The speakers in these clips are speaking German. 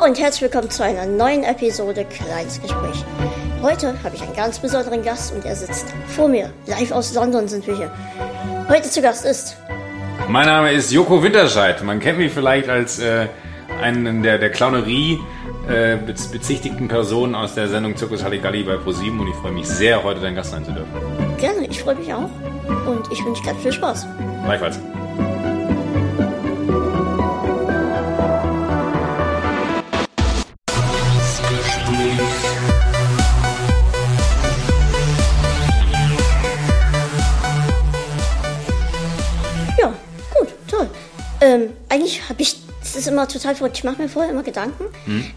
Hallo und herzlich willkommen zu einer neuen Episode Kleines Gespräch. Heute habe ich einen ganz besonderen Gast und er sitzt vor mir. Live aus London sind wir hier. Heute zu Gast ist. Mein Name ist Joko Winterscheid. Man kennt mich vielleicht als äh, einen der, der Clownerie äh, bezichtigten Personen aus der Sendung Zirkus Halligalli bei ProSieben und ich freue mich sehr, heute dein Gast sein zu dürfen. Gerne, ich freue mich auch und ich wünsche ganz viel Spaß. Gleichfalls. Eigentlich habe ich, es ist immer total verrückt, ich mache mir vorher immer Gedanken,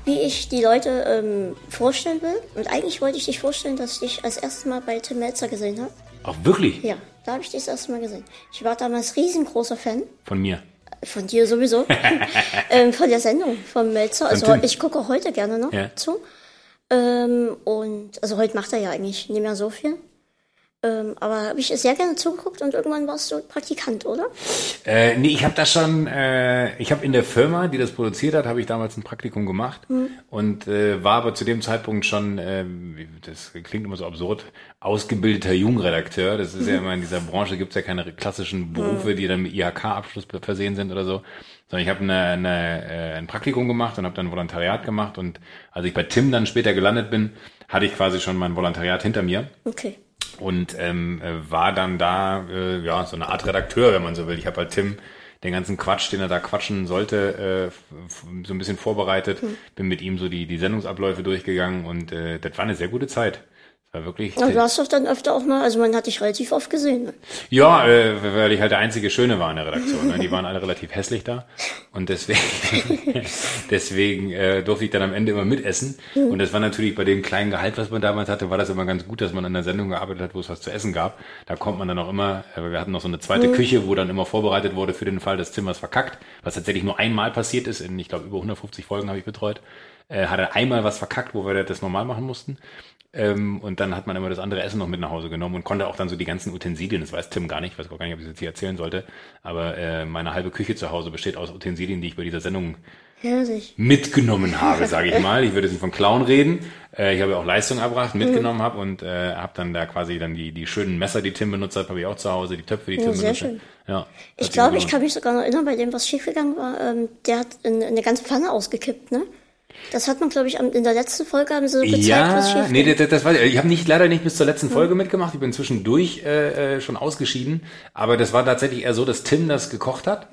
wie ich die Leute ähm, vorstellen will. Und eigentlich wollte ich dich vorstellen, dass ich dich als erstes Mal bei Tim Melzer gesehen habe. Auch wirklich? Ja, da habe ich dich das erste Mal gesehen. Ich war damals riesengroßer Fan. Von mir. Von dir sowieso. ähm, von der Sendung von Melzer. Also Tim. ich gucke auch heute gerne noch Ja. zu. Ähm, und also heute macht er ja eigentlich nicht mehr so viel. Ähm, aber habe ich sehr gerne zugeguckt und irgendwann warst du Praktikant, oder? Äh, nee, ich habe das schon, äh, ich habe in der Firma, die das produziert hat, habe ich damals ein Praktikum gemacht und äh, war aber zu dem Zeitpunkt schon, äh, das klingt immer so absurd, ausgebildeter Jungredakteur. Das ist ja immer in dieser Branche gibt's ja keine klassischen Berufe, die dann mit IHK-Abschluss versehen sind oder so. Sondern ich habe eine, eine, äh, ein Praktikum gemacht und habe dann Volontariat gemacht und als ich bei Tim dann später gelandet bin, hatte ich quasi schon mein Volontariat hinter mir Okay. Und ähm, äh, war dann da äh, ja so eine Art Redakteur, wenn man so will. Ich habe halt Tim den ganzen Quatsch, den er da quatschen sollte, äh, so ein bisschen vorbereitet, bin mit ihm so die die Sendungsabläufe durchgegangen und äh, das war eine sehr gute Zeit. War wirklich Aber du hast doch dann öfter auch mal, also man hat dich relativ oft gesehen. Ne? ja, äh, weil ich halt der einzige Schöne war in der Redaktion. Ne? Die waren alle relativ hässlich da. Und deswegen, deswegen äh, durfte ich dann am Ende immer mitessen. Und das war natürlich bei dem kleinen Gehalt, was man damals hatte, war das immer ganz gut, dass man an der Sendung gearbeitet hat, wo es was zu essen gab. Da kommt man dann auch immer, äh, wir hatten noch so eine zweite Küche, wo dann immer vorbereitet wurde für den Fall, dass Tim was verkackt, was tatsächlich nur einmal passiert ist. In, ich glaube, über 150 Folgen habe ich betreut. Äh, hat er einmal was verkackt, wo wir das normal machen mussten. Ähm, und dann hat man immer das andere Essen noch mit nach Hause genommen und konnte auch dann so die ganzen Utensilien, das weiß Tim gar nicht, ich weiß auch gar nicht, ob ich das jetzt hier erzählen sollte, aber äh, meine halbe Küche zu Hause besteht aus Utensilien, die ich bei dieser Sendung Herrlich. mitgenommen habe, sage ich mal. Ich würde jetzt nicht von Clown reden. Äh, ich habe ja auch Leistung erbracht, mitgenommen habe und äh, habe dann da quasi dann die, die schönen Messer, die Tim benutzt hat, habe ich auch zu Hause, die Töpfe, die Tim sehr benutzt schön. hat. Ja, Ich glaube, ich kann mich sogar noch erinnern, bei dem, was schiefgegangen war, ähm, der hat eine, eine ganze Pfanne ausgekippt, ne? Das hat man, glaube ich, in der letzten Folge haben sie so gezeigt, was Ja, schief nee, das, das war, ich. Habe nicht leider nicht bis zur letzten Folge mitgemacht. Ich bin zwischendurch äh, äh, schon ausgeschieden, aber das war tatsächlich eher so, dass Tim das gekocht hat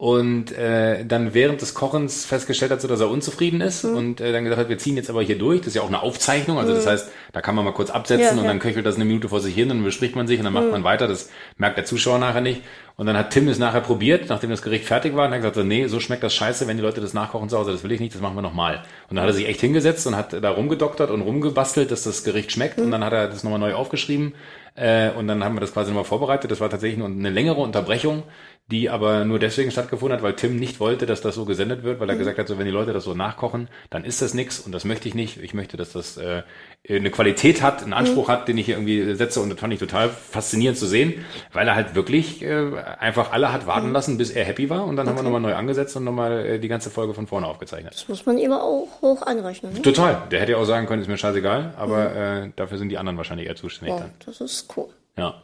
und äh, dann während des Kochens festgestellt hat, so, dass er unzufrieden ist und äh, dann gesagt hat, wir ziehen jetzt aber hier durch. Das ist ja auch eine Aufzeichnung, also das heißt, da kann man mal kurz absetzen Ja, und ja. dann köchelt das eine Minute vor sich hin und dann bespricht man sich und dann macht man weiter. Das merkt der Zuschauer nachher nicht. Und dann hat Tim es nachher probiert, nachdem das Gericht fertig war, und hat gesagt, so, nee, so schmeckt das scheiße, wenn die Leute das nachkochen zu Hause, das will ich nicht, das machen wir nochmal. Und dann hat er sich echt hingesetzt und hat da rumgedoktert und rumgebastelt, dass das Gericht schmeckt. Und dann hat er das nochmal neu aufgeschrieben. Äh, und dann haben wir das quasi nochmal vorbereitet. Das war tatsächlich nur eine längere Unterbrechung, die aber nur deswegen stattgefunden hat, weil Tim nicht wollte, dass das so gesendet wird, weil er gesagt hat, so wenn die Leute das so nachkochen, dann ist das nix und das möchte ich nicht. Ich möchte, dass das äh, eine Qualität hat, einen Anspruch hat, den ich hier irgendwie setze und das fand ich total faszinierend zu sehen, weil er halt wirklich äh, einfach alle hat warten lassen, bis er happy war und dann haben wir nochmal neu angesetzt und nochmal äh, die ganze Folge von vorne aufgezeichnet. Das muss man immer auch hoch anrechnen. Ne? Total. Der hätte ja auch sagen können, ist mir scheißegal, aber äh, dafür sind die anderen wahrscheinlich eher zuständig Ja, dann. das ist cool. Ja.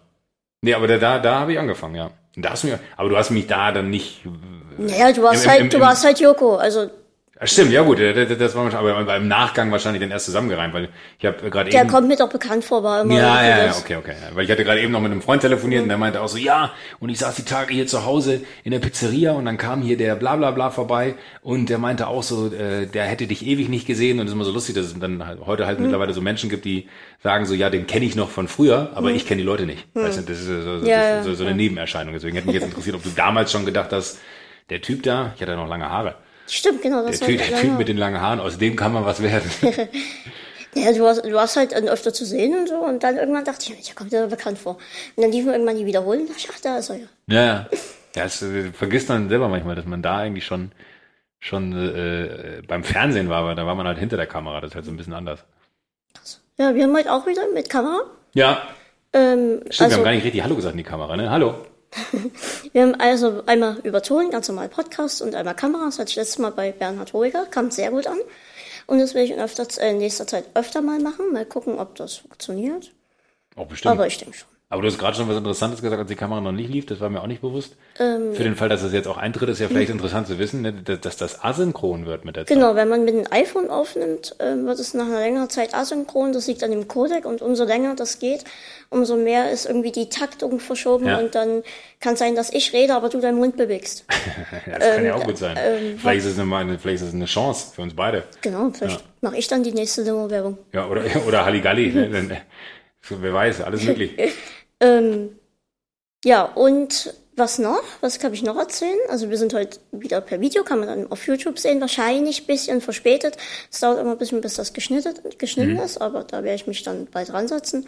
Nee, aber da, da habe ich angefangen, ja. Und da hast du mir, aber du hast mich da dann nicht. Naja, du warst Im- halt, im- du im- warst halt Joko. Also Stimmt, ja gut, das, das war wahrscheinlich, aber im Nachgang wahrscheinlich dann erst zusammengereimt, weil ich habe gerade der eben. kommt mir doch bekannt vor, war immer. Ja, ja, ja, okay, okay. Weil ich hatte gerade eben noch mit einem Freund telefoniert und der meinte auch so, ja, und ich saß die Tage hier zu Hause in der Pizzeria und dann kam hier der bla bla bla vorbei und der meinte auch so, äh, der hätte dich ewig nicht gesehen und es ist immer so lustig, dass es dann halt heute halt mittlerweile so Menschen gibt, die sagen so, ja, den kenne ich noch von früher, aber ich kenne die Leute nicht. Weißt du, das ist so, so, das Ja, ist so, so eine Nebenerscheinung. Deswegen hätte mich jetzt interessiert, ob du damals schon gedacht hast, der Typ da, ich hatte ja noch lange Haare, Stimmt, genau. Das der Typ, der Typ mit den langen Haaren, aus dem kann man was werden. Ja, du warst, du warst halt dann öfter zu sehen und so und dann irgendwann dachte ich, Mensch, der kommt dir bekannt vor. Und dann liefen wir irgendwann die wiederholen und dachte ich, ach, da ist er ja. Ja, ja. Ja, das äh, vergisst man selber manchmal, dass man da eigentlich schon schon äh, beim Fernsehen war, aber da war man halt hinter der Kamera, das ist halt so ein bisschen anders. Ja, wir haben heute auch wieder mit Kamera. Ja, Ähm, stimmt, wir also, haben gar nicht richtig Hallo gesagt in die Kamera, ne? Hallo. Wir haben also einmal über Ton, ganz normal Podcast und einmal Kamera. Das hatte ich letztes Mal bei Bernhard Hoiger, kam sehr gut an. Und das will ich in, öfter, äh, in nächster Zeit öfter mal machen. Mal gucken, ob das funktioniert. Auch bestimmt. Aber ich denke schon. Aber du hast gerade schon was Interessantes gesagt, als die Kamera noch nicht lief. Das war mir auch nicht bewusst. Ähm, Für den Fall, dass das jetzt auch eintritt, ist ja vielleicht interessant zu wissen, ne, dass, dass das asynchron wird mit der Zeit. Genau, wenn man mit dem iPhone aufnimmt, ähm, wird es nach einer längeren Zeit asynchron. Das liegt an dem Codec und umso länger das geht, umso mehr ist irgendwie die Taktung verschoben Ja. und dann kann sein, dass ich rede, aber du deinen Mund bewegst. ja, das kann ja ähm, auch gut sein. ähm, vielleicht, ist es eine, vielleicht ist es eine Chance für uns beide. Genau, vielleicht mache ich dann die nächste Limo-Werbung. Ja, oder, oder Halligalli. ne, äh, wer weiß, alles möglich. Ähm, ja, und was noch? Was kann ich noch erzählen? Also wir sind heute wieder per Video, kann man dann auf YouTube sehen, wahrscheinlich ein bisschen verspätet. Es dauert immer ein bisschen, bis das geschnitten, geschnitten ist, aber da werde ich mich dann bald dran setzen.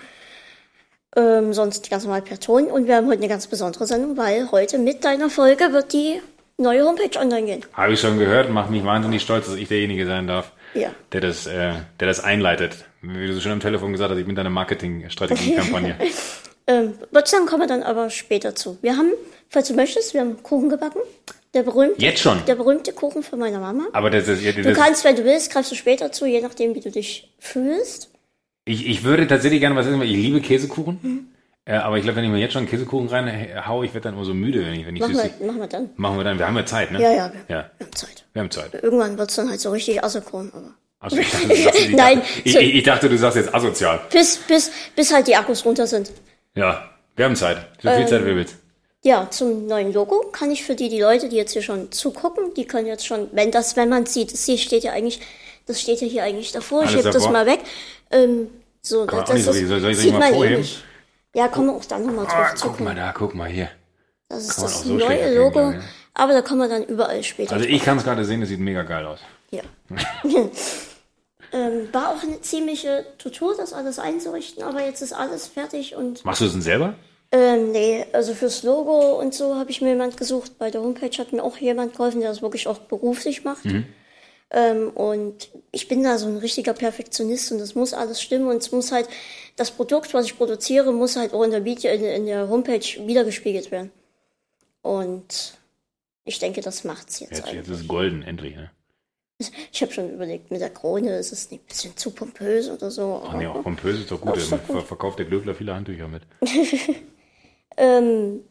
Ähm, sonst ganz normal per Ton. Und wir haben heute eine ganz besondere Sendung, weil heute mit deiner Folge wird die neue Homepage online gehen. Habe ich schon gehört macht mich wahnsinnig stolz, dass ich derjenige sein darf, Ja. der das, äh, der das einleitet. Wie du so schon am Telefon gesagt hast, ich bin deine Marketingstrategie-Kampagne. Ähm, würde sagen, kommen wir dann aber später zu. Wir haben, falls du möchtest, wir haben Kuchen gebacken. Der berühmte, Jetzt schon? Der berühmte Kuchen von meiner Mama. Aber das ist, Du das, kannst, wenn du willst, greifst du später zu, je nachdem, wie du dich fühlst. Ich, ich würde tatsächlich gerne was essen, weil ich liebe Käsekuchen. Mhm. Äh, aber ich glaube, wenn ich mir jetzt schon Käsekuchen reinhaue, ich werde dann immer so müde, wenn ich, wenn ich Machen wir, machen wir dann. Machen wir dann. Wir haben ja Zeit, ne? Ja, ja, wir, Ja, wir haben Zeit. wir haben Zeit. Irgendwann wird's dann halt so richtig asynchron. Aber Also ich dachte, sagst, ich, Nein, dachte, ich, ich, ich dachte, du sagst jetzt asozial. bis, bis, bis halt die Akkus runter sind. Ja, wir haben Zeit. So viel Ähm, Zeit wie willst. Ja, zum neuen Logo kann ich für die, die Leute, die jetzt hier schon zugucken, die können jetzt schon, wenn das, wenn man sieht, das hier steht ja eigentlich, das steht ja hier eigentlich davor, ich Alles heb das davor? mal weg. Ähm, so, das, nicht so das richtig. Soll- soll ich mal eh vorheben? Ja, kommen wir auch dann nochmal drauf Ah, zu guck mal da, guck mal hier. Das ist das so neue erkennen, Logo, ich. aber da kommen wir dann überall später Also ich kann es gerade sehen, das sieht mega geil aus. Ja. ähm, war auch eine ziemliche Tortur, das alles einzurichten, aber jetzt ist alles fertig und Machst du das denn selber? ähm, nee, also fürs Logo und so habe ich mir jemand gesucht. Bei der Homepage hat mir auch jemand geholfen, der das wirklich auch beruflich macht. Ähm, und ich bin da so ein richtiger Perfektionist und das muss alles stimmen und es muss halt, das Produkt, was ich produziere, muss halt auch in der, Video, in, in der Homepage wiedergespiegelt werden. Und ich denke, das macht's jetzt, Jetzt, eigentlich. jetzt ist es golden, endlich. Ne? Ich habe schon überlegt, mit der Krone ist es nicht ein bisschen zu pompös oder so. Ach nee, auch pompös ist doch gut. Ist doch Ver- Verkauft der Glöckler viele Handtücher mit. Ähm,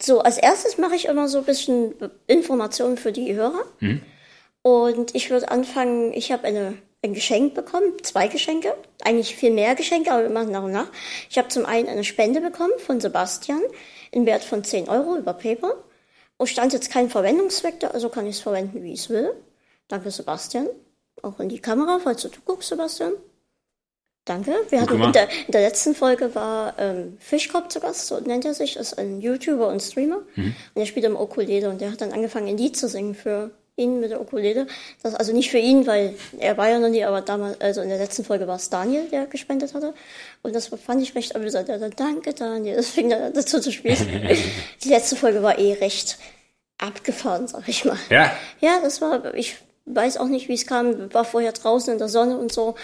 so, als erstes mache ich immer so ein bisschen Informationen für die Hörer. Und ich würde anfangen, ich habe eine, ein Geschenk bekommen, zwei Geschenke, eigentlich viel mehr Geschenke, aber wir machen nach und nach. Ich habe zum einen eine Spende bekommen von Sebastian in Wert von 10 Euro über PayPal. Und stand jetzt kein Verwendungszweck da, also kann ich es verwenden, wie ich es will. Danke, Sebastian. Auch in die Kamera, falls du guckst, Sebastian. Danke. Wir hatten in der, in der letzten Folge war ähm, Fischkopf zu Gast, so nennt er sich, ist ein YouTuber und Streamer. Und der spielt im Ukulele und der hat dann angefangen, ein Lied zu singen für ihn mit der Ukulele. Das, also nicht für ihn, weil er war ja noch nie, aber damals, also in der letzten Folge war es Daniel, der gespendet hatte. Und das fand ich recht amüsant. Er dann, danke Daniel, das fing dann an, dazu zu spielen. Die letzte Folge war eh recht abgefahren, sag ich mal. Ja, Ja, das war, ich weiß auch nicht, wie es kam, war vorher draußen in der Sonne und so.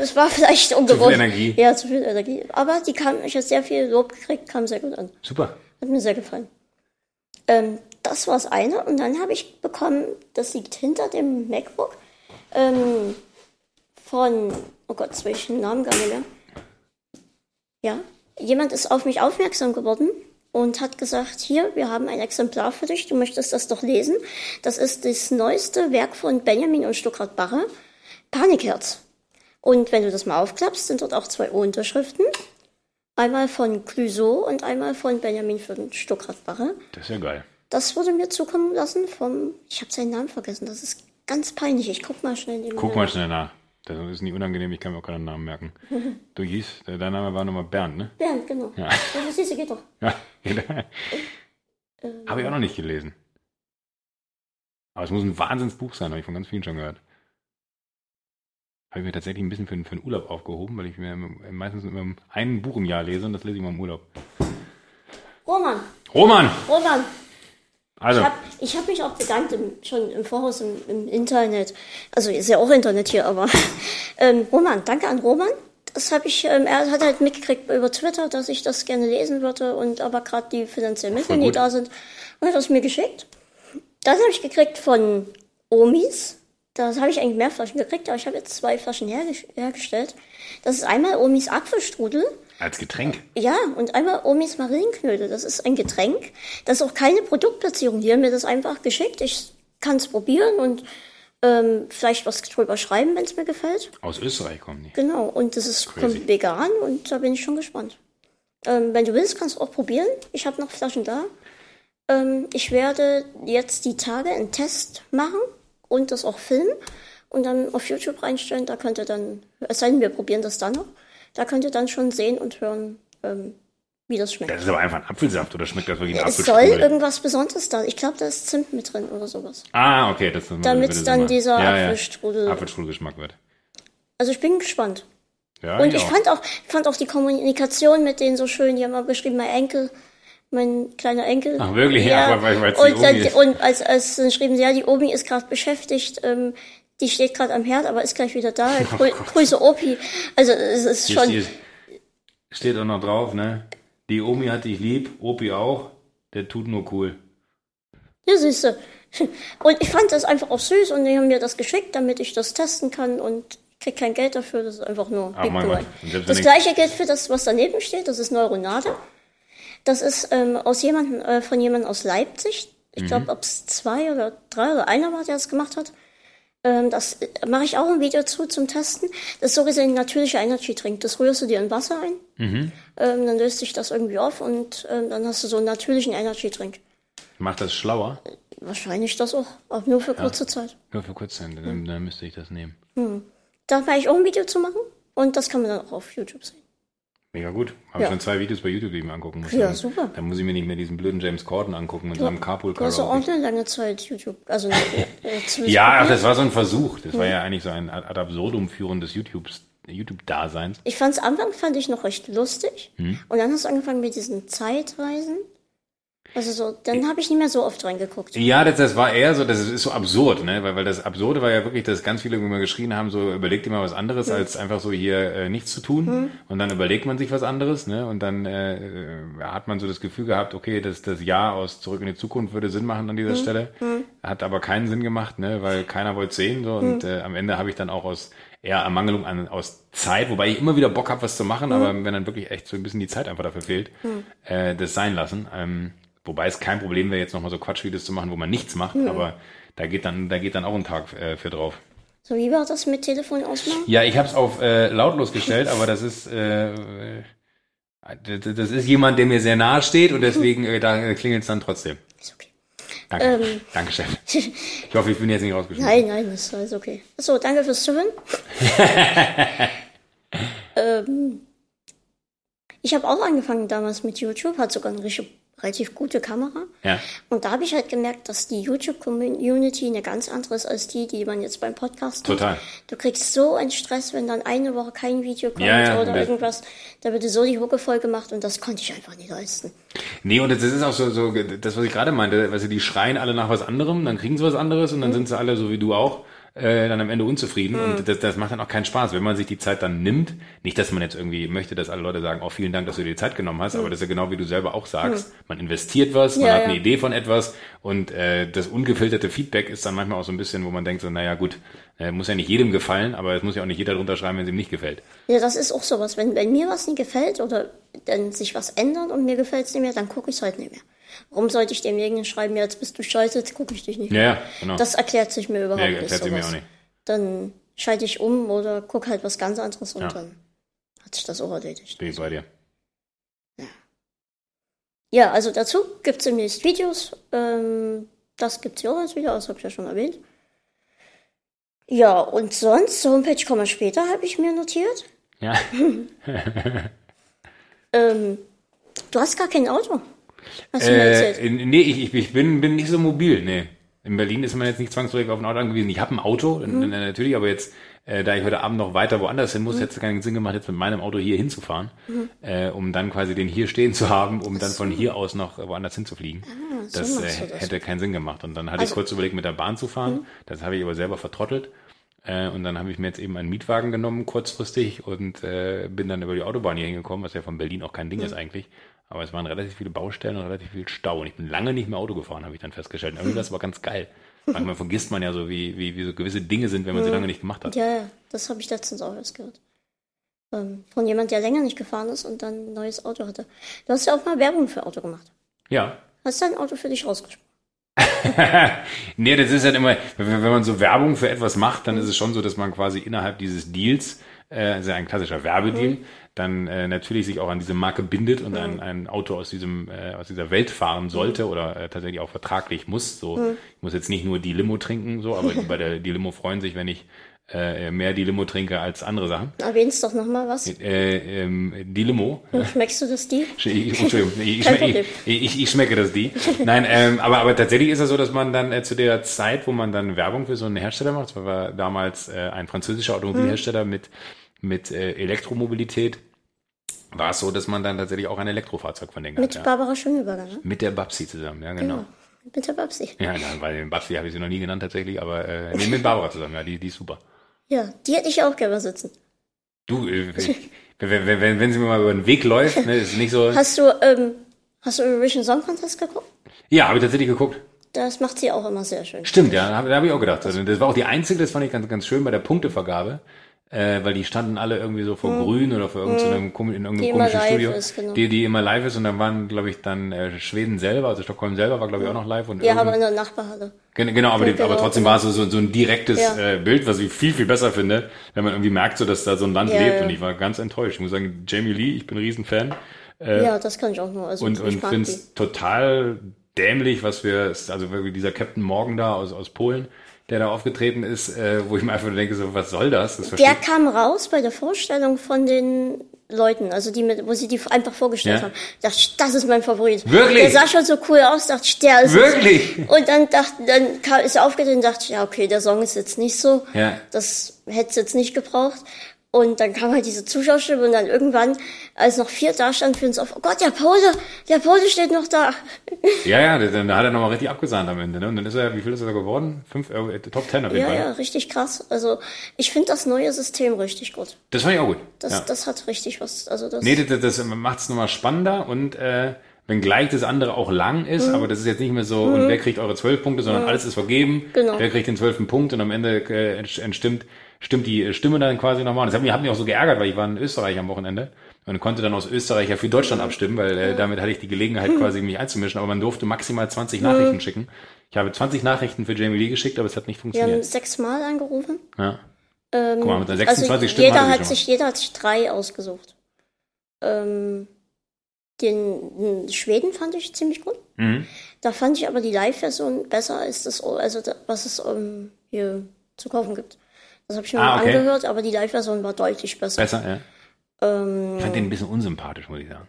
Es war vielleicht ungewohnt. Energie. Ja, zu viel Energie. Aber die kam, ich habe sehr viel Lob gekriegt, kam sehr gut an. super. Hat mir sehr gefallen. Ähm, das war das eine. Und dann habe ich bekommen, das liegt hinter dem MacBook, ähm, von, oh Gott, den Namen gar nicht mehr. Ja, jemand ist auf mich aufmerksam geworden und hat gesagt, hier, wir haben ein Exemplar für dich, du möchtest das doch lesen. Das ist das neueste Werk von Benjamin und Stuckrad Barre, Panikherz. Und wenn du das mal aufklappst, sind dort auch zwei Unterschriften. Einmal von Clouseau und einmal von Benjamin von Stuckrad Barre. Das ist ja geil. Das wurde mir zukommen lassen vom, ich habe seinen Namen vergessen, das ist ganz peinlich. Ich guck mal schnell Guck mal schnell nach. Das ist nicht unangenehm, ich kann mir auch keinen Namen merken. Du hieß, dein Name war nochmal Bernd, ne? Bernd, genau. Ja. Das siehst du, geht doch. Ja. Habe ich auch noch nicht gelesen. Aber es muss ein Wahnsinnsbuch sein, habe ich von ganz vielen schon gehört. Habe ich mir tatsächlich ein bisschen für, für den Urlaub aufgehoben, weil ich mir meistens immer ein Buch im Jahr lese und das lese ich mal im Urlaub. Roman, Roman! Roman, Also, ich habe hab mich auch bedankt im, schon im Voraus im, im Internet. Also ist ja auch Internet hier, aber ähm, Roman, danke an Roman. das habe ich, ähm, er hat halt mitgekriegt über Twitter, dass ich das gerne lesen würde und aber gerade die finanziellen Mittel nicht da sind. Und hat das mir geschickt. Das habe ich gekriegt von Omis. Das habe ich eigentlich mehr Flaschen gekriegt, aber ich habe jetzt zwei Flaschen hergestellt. Das ist einmal Omis Apfelstrudel. Als Getränk? Ja, und einmal Omis Marillenknödel. Das ist ein Getränk. Das ist auch keine Produktplatzierung. Die haben mir das einfach geschickt. Ich kann es probieren und ähm, vielleicht was drüber schreiben, wenn es mir gefällt. Aus Österreich kommen die. Genau, und das ist kommt vegan und da bin ich schon gespannt. Ähm, wenn du willst, kannst du auch probieren. Ich habe noch Flaschen da. Ähm, ich werde jetzt die Tage einen Test machen und das auch filmen und dann auf YouTube reinstellen. Da könnt ihr dann, es sei denn, wir probieren das dann noch. Da könnt ihr dann schon sehen und hören, ähm, wie das schmeckt. Das ist aber einfach ein Apfelsaft oder schmeckt das wirklich ein Es soll irgendwas Besonderes da. Ich glaube, da ist Zimt mit drin oder sowas. Ah, okay. Das, Damit es dann dieser ja, Apfelstrudel. Ja. Apfelstrudelgeschmack wird. Also ich bin gespannt. Ja, und ich, auch. fand auch, fand auch die Kommunikation mit denen so schön. Die haben auch geschrieben, mein Enkel, mein kleiner Enkel. Ach wirklich? Ja. ja weil, weil und, dann, und als, als dann schrieben sie, ja, die Omi ist gerade beschäftigt. Ähm, die steht gerade am Herd, aber ist gleich wieder da. Grü Oh Grüße Opi. Also es ist hier, schon. Hier steht auch noch drauf, ne? Die Omi hat dich lieb, Opi auch. Der tut nur cool. Ja, siehste. Und ich fand das einfach auch süß und die haben mir das geschickt, damit ich das testen kann und krieg kein Geld dafür. Das ist einfach nur mein Gott. Das gleiche gilt für das, was daneben steht. Das ist Neuronade. Das ist ähm, aus jemandem, äh, von jemandem aus Leipzig. Ich Mhm. glaube, ob es zwei oder drei oder einer war, der das gemacht hat. Ähm, das mache ich auch ein Video zu zum Testen. Das ist so gesehen ein natürlicher Energy Drink. Das rührst du dir in Wasser ein. Mhm. Ähm, dann löst sich das irgendwie auf und ähm, dann hast du so einen natürlichen Energy Drink. Macht das schlauer? Wahrscheinlich das auch, aber nur für kurze Zeit. Nur für kurze Zeit, dann, dann müsste ich das nehmen. Da werde ich auch ein Video zu machen und das kann man dann auch auf YouTube sehen. Mega gut. Habe Ja. schon zwei Videos bei YouTube, die ich mir angucken muss. Ja, Dann- super. Dann muss ich mir nicht mehr diesen blöden James Corden angucken mit seinem carpool Du hast ja auch Karaoke. eine lange Zeit YouTube, also äh, Ja, ach, das war so ein Versuch. Das war ja eigentlich so ein ad absurdum führen des YouTubes, YouTube-Daseins. Ich fand's am Anfang fand ich noch recht lustig Hm. und dann hast du angefangen mit diesen Zeitreisen. Also so, dann habe ich nicht mehr so oft reingeguckt. Ja, das, das war eher so, das ist so absurd, ne? Weil, weil das Absurde war ja wirklich, dass ganz viele immer geschrien haben, so überlegt dir mal was anderes, als einfach so hier äh, nichts zu tun. Und dann überlegt man sich was anderes, ne? Und dann äh, äh, hat man so das Gefühl gehabt, okay, das, das Jahr aus Zurück in die Zukunft würde Sinn machen an dieser Stelle. Hat aber keinen Sinn gemacht, ne? Weil keiner wollte sehen. So. Und äh, am Ende habe ich dann auch aus eher Ermangelung an aus Zeit, wobei ich immer wieder Bock habe, was zu machen, aber wenn dann wirklich echt so ein bisschen die Zeit einfach dafür fehlt, äh, das sein lassen. Ähm, Wobei es kein Problem wäre, jetzt nochmal so Quatschvideos zu machen, wo man nichts macht, aber da geht dann, da geht dann auch ein Tag äh, für drauf. So, wie war das mit Telefon ausmachen? Ja, ich habe es auf äh, lautlos gestellt, aber das ist äh, äh, das ist jemand, der mir sehr nahe steht und deswegen äh, da klingelt es dann trotzdem. Ist okay. Danke, Ähm. danke, Chef. Ich hoffe, ich bin jetzt nicht rausgeschmissen. Nein, nein, das ist alles okay. So, danke fürs Zuhören. ähm, ich habe auch angefangen damals mit YouTube, hat sogar eine richtig, relativ gute Kamera. Ja. Und da habe ich halt gemerkt, dass die YouTube-Community eine ganz andere ist als die, die man jetzt beim Podcast Total. hat. Du kriegst so einen Stress, wenn dann eine Woche kein Video kommt Ja, ja, oder das- irgendwas. Da wird so die Hucke voll gemacht und das konnte ich einfach nicht leisten. Nee, und das ist auch so, so das, was ich gerade meinte, weißt du, die schreien alle nach was anderem, dann kriegen sie was anderes und dann sind sie alle, so wie du auch, äh, dann am Ende unzufrieden. Und das, das macht dann auch keinen Spaß, wenn man sich die Zeit dann nimmt. Nicht, dass man jetzt irgendwie möchte, dass alle Leute sagen, oh, vielen Dank, dass du dir die Zeit genommen hast, aber das ist ja genau wie du selber auch sagst. Man investiert was, man Ja, hat ja. eine Idee von etwas und äh, das ungefilterte Feedback ist dann manchmal auch so ein bisschen, wo man denkt, so, naja gut, äh, muss ja nicht jedem gefallen, aber es muss ja auch nicht jeder drunter schreiben, wenn es ihm nicht gefällt. Ja, das ist auch sowas. Wenn, wenn mir was nicht gefällt oder dann sich was ändert und mir gefällt es nicht mehr, dann gucke ich es halt nicht mehr. Warum sollte ich demjenigen schreiben, ja, jetzt bist du scheiße, jetzt gucke ich dich nicht Ja, ja, genau. Das erklärt sich mir überhaupt Ja, nicht. erklärt sich mir auch nicht. Dann schalte ich um oder gucke halt was ganz anderes und Ja. dann hat sich das auch erledigt. Bin ich bei dir. Ja, also dazu gibt es demnächst Videos. Ähm, das gibt es ja auch als Video, das habe ich ja schon erwähnt. Ja, und sonst, Homepage kommen wir später, habe ich mir notiert. Ja. Ähm, du hast gar kein Auto. Du mir Äh, nee, ich, ich, bin, bin nicht so mobil, nee. In Berlin ist man jetzt nicht zwangsläufig auf ein Auto angewiesen. Ich habe ein Auto, Mhm. natürlich, aber jetzt, äh, da ich heute Abend noch weiter woanders hin muss, hätte es keinen Sinn gemacht, jetzt mit meinem Auto hier hinzufahren, Mhm. äh, um dann quasi den hier stehen zu haben, um dann von hier aus noch woanders hinzufliegen. Ah, so das, äh, das. hätte keinen Sinn gemacht. Und dann hatte Also- Mhm. ich kurz überlegt, mit der Bahn zu fahren. Das habe ich aber selber vertrottelt. Äh, und dann habe ich mir jetzt eben einen Mietwagen genommen, kurzfristig, und äh, bin dann über die Autobahn hier hingekommen, was ja von Berlin auch kein Ding ist eigentlich. Aber es waren relativ viele Baustellen und relativ viel Stau. Und ich bin lange nicht mehr Auto gefahren, habe ich dann festgestellt. Und irgendwie das war ganz geil. Manchmal vergisst man ja so, wie, wie, wie so gewisse Dinge sind, wenn man sie lange nicht gemacht hat. Ja, ja, das habe ich letztens auch erst gehört. Ähm, von jemand, der länger nicht gefahren ist und dann ein neues Auto hatte. Du hast ja auch mal Werbung für Auto gemacht. Ja. Hast dein Auto für dich rausgesprochen? nee, das ist halt immer, wenn man so Werbung für etwas macht, dann ist es schon so, dass man quasi innerhalb dieses Deals, äh, also ein klassischer Werbedeal, dann äh, natürlich sich auch an diese Marke bindet und ein, ein Auto aus diesem äh, aus dieser Welt fahren sollte oder äh, tatsächlich auch vertraglich muss. So, ich muss jetzt nicht nur die Limo trinken, so, aber bei der die Limo freuen sich, wenn ich äh, mehr die Limo trinke als andere Sachen. Erwähnst doch nochmal was. Äh, ähm, die Limo. Schmeckst du das die? Ich, Entschuldigung, ich, Kein ich, ich, ich, ich schmecke das die. Nein, ähm, aber, aber tatsächlich ist es so, dass man dann äh, zu der Zeit, wo man dann Werbung für so einen Hersteller macht, das war damals äh, ein französischer Automobilhersteller mit, mit äh, Elektromobilität, war es so, dass man dann tatsächlich auch ein Elektrofahrzeug von denen Mit hat. Barbara Schöneberger, ne? Mit der Babsi zusammen, ja genau. Genau. Mit der Babsi. Ja, ja, weil den Babsi habe ich sie noch nie genannt tatsächlich, aber äh, nee, mit Barbara zusammen, ja, die, die ist super. Ja, die hätte ich auch gerne sitzen. Du, äh, wenn, wenn, wenn, wenn sie mir mal über den Weg läuft, ne, ist nicht so. Hast du, ähm, hast du Eurovision Song Contest geguckt? Ja, habe ich tatsächlich geguckt. Das macht sie auch immer sehr schön. Stimmt, ja, da habe hab ich auch gedacht. Also, das war auch die einzige, das fand ich ganz, ganz schön bei der Punktevergabe, äh, weil die standen alle irgendwie so vor Grün oder vor irgendeinem, komi- in. Die irgendeinem immer komischen Studio, ist, genau. die, die immer live ist und dann waren, glaube ich, dann äh, Schweden selber, also Stockholm selber war, glaube ich, auch noch live und Ja, aber in der Nachbarhalle. Gen- Genau, aber, die, Genau, aber trotzdem genau. war es so, so, so ein direktes Ja. äh, Bild, was ich viel, viel besser finde, wenn man irgendwie merkt, so, dass da so ein Land Ja, lebt. ja. Und ich war ganz enttäuscht. Ich muss sagen, Jamie Lee, ich bin ein Riesenfan. Äh, ja, das kann ich auch nur. Also und und finde die. es total dämlich, was wir, also dieser Captain Morgan da aus, aus Polen, der da aufgetreten ist, äh, wo ich mir einfach denke, so, was soll das? Das Der kam raus bei der Vorstellung von den Leuten, also die mit, wo sie die einfach vorgestellt Ja. haben. Dachte ich, das ist mein Favorit. Wirklich? Der sah schon so cool aus, dachte ich, der ist es. Wirklich? Und dann dachte, dann kam, ist er aufgetreten und dachte ich, ja, okay, der Song ist jetzt nicht so. Ja. Das hätte es jetzt nicht gebraucht. Und dann kam halt diese Zuschauerstimme und dann irgendwann, als noch vier da standen, für uns auf, oh Gott, der Pose, der Pose steht noch da. Ja, ja, dann hat er nochmal richtig abgesahnt am Ende. Ne? Und dann ist er, wie viel ist er da geworden? Fünf, äh, Top Ten auf jeden Ja, Fall. ja, richtig krass. Also ich finde das neue System richtig gut. Das fand ich auch gut. Das, ja. das hat richtig was. Also das, Nee, das, das macht es nochmal spannender und äh, wenngleich das andere auch lang Mhm. ist, aber das ist jetzt nicht mehr so, und wer kriegt eure zwölf Punkte, sondern alles ist vergeben, Genau. wer kriegt den zwölften Punkt und am Ende äh, ent- entstimmt stimmt die Stimme dann quasi nochmal. Und das hat mich, hat mich auch so geärgert, weil ich war in Österreich am Wochenende und konnte dann aus Österreich ja für Deutschland abstimmen, weil äh, damit hatte ich die Gelegenheit quasi mich einzumischen, aber man durfte maximal 20 Nachrichten schicken. Ich habe 20 Nachrichten für Jamie Lee geschickt, aber es hat nicht wir haben funktioniert. sechsmal angerufen. Ja. Guck mal, mit einer 26 also Stimmen jeder hat sich, jeder hat sich drei ausgesucht. Ähm, den, den Schweden fand ich ziemlich gut. Mhm. Da fand ich aber die Live-Version besser als das, also was es ähm, hier zu kaufen gibt. Das habe ich mir Ah, mal okay. angehört, aber die Live-Version war deutlich besser. Besser, ja. Ähm, Ich fand den ein bisschen unsympathisch, muss ich sagen.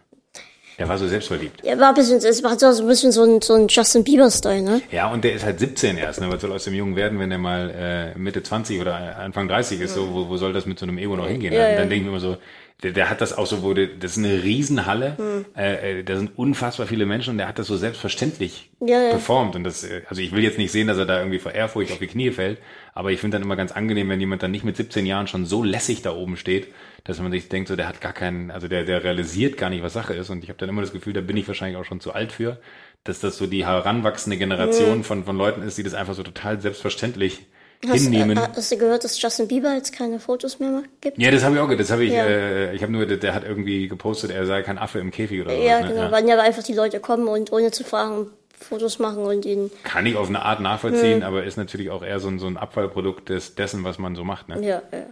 Der war so selbstverliebt. er war ein bisschen, es war so ein bisschen so ein, so ein Justin Bieber-Style, ne? Ja, und der ist halt 17 erst. Ne? Was soll aus dem Jungen werden, wenn der mal äh, Mitte 20 oder Anfang 30 ist? So, wo, wo soll das mit so einem Ego noch hingehen? Ja, und ja. dann denke ich mir immer so, der, der hat das auch so, wo der, das ist eine Riesenhalle, Hm. äh, äh, da sind unfassbar viele Menschen und der hat das so selbstverständlich Ja, ja. performt. Und das, äh, also ich will jetzt nicht sehen, dass er da irgendwie vor Ehrfurcht auf die Knie fällt, aber ich finde dann immer ganz angenehm, wenn jemand dann nicht mit 17 Jahren schon so lässig da oben steht, dass man sich denkt, so der hat gar keinen, also der, der realisiert gar nicht, was Sache ist. Und ich habe dann immer das Gefühl, da bin ich wahrscheinlich auch schon zu alt für, dass das so die heranwachsende Generation von, von Leuten ist, die das einfach so total selbstverständlich Hast, hinnehmen. äh, hast du gehört, dass Justin Bieber jetzt keine Fotos mehr macht- gibt? ja, das habe ich auch, ge- das habe ich, Ja. äh, ich habe nur, der, der hat irgendwie gepostet, er sei kein Affe im Käfig oder Ja, sowas. genau, Ne? weil ja einfach die Leute kommen und ohne zu fragen Fotos machen und ihn, Kann ich auf eine Art nachvollziehen, aber ist natürlich auch eher so ein, so ein Abfallprodukt des, dessen, was man so macht. Ne? ja, ja.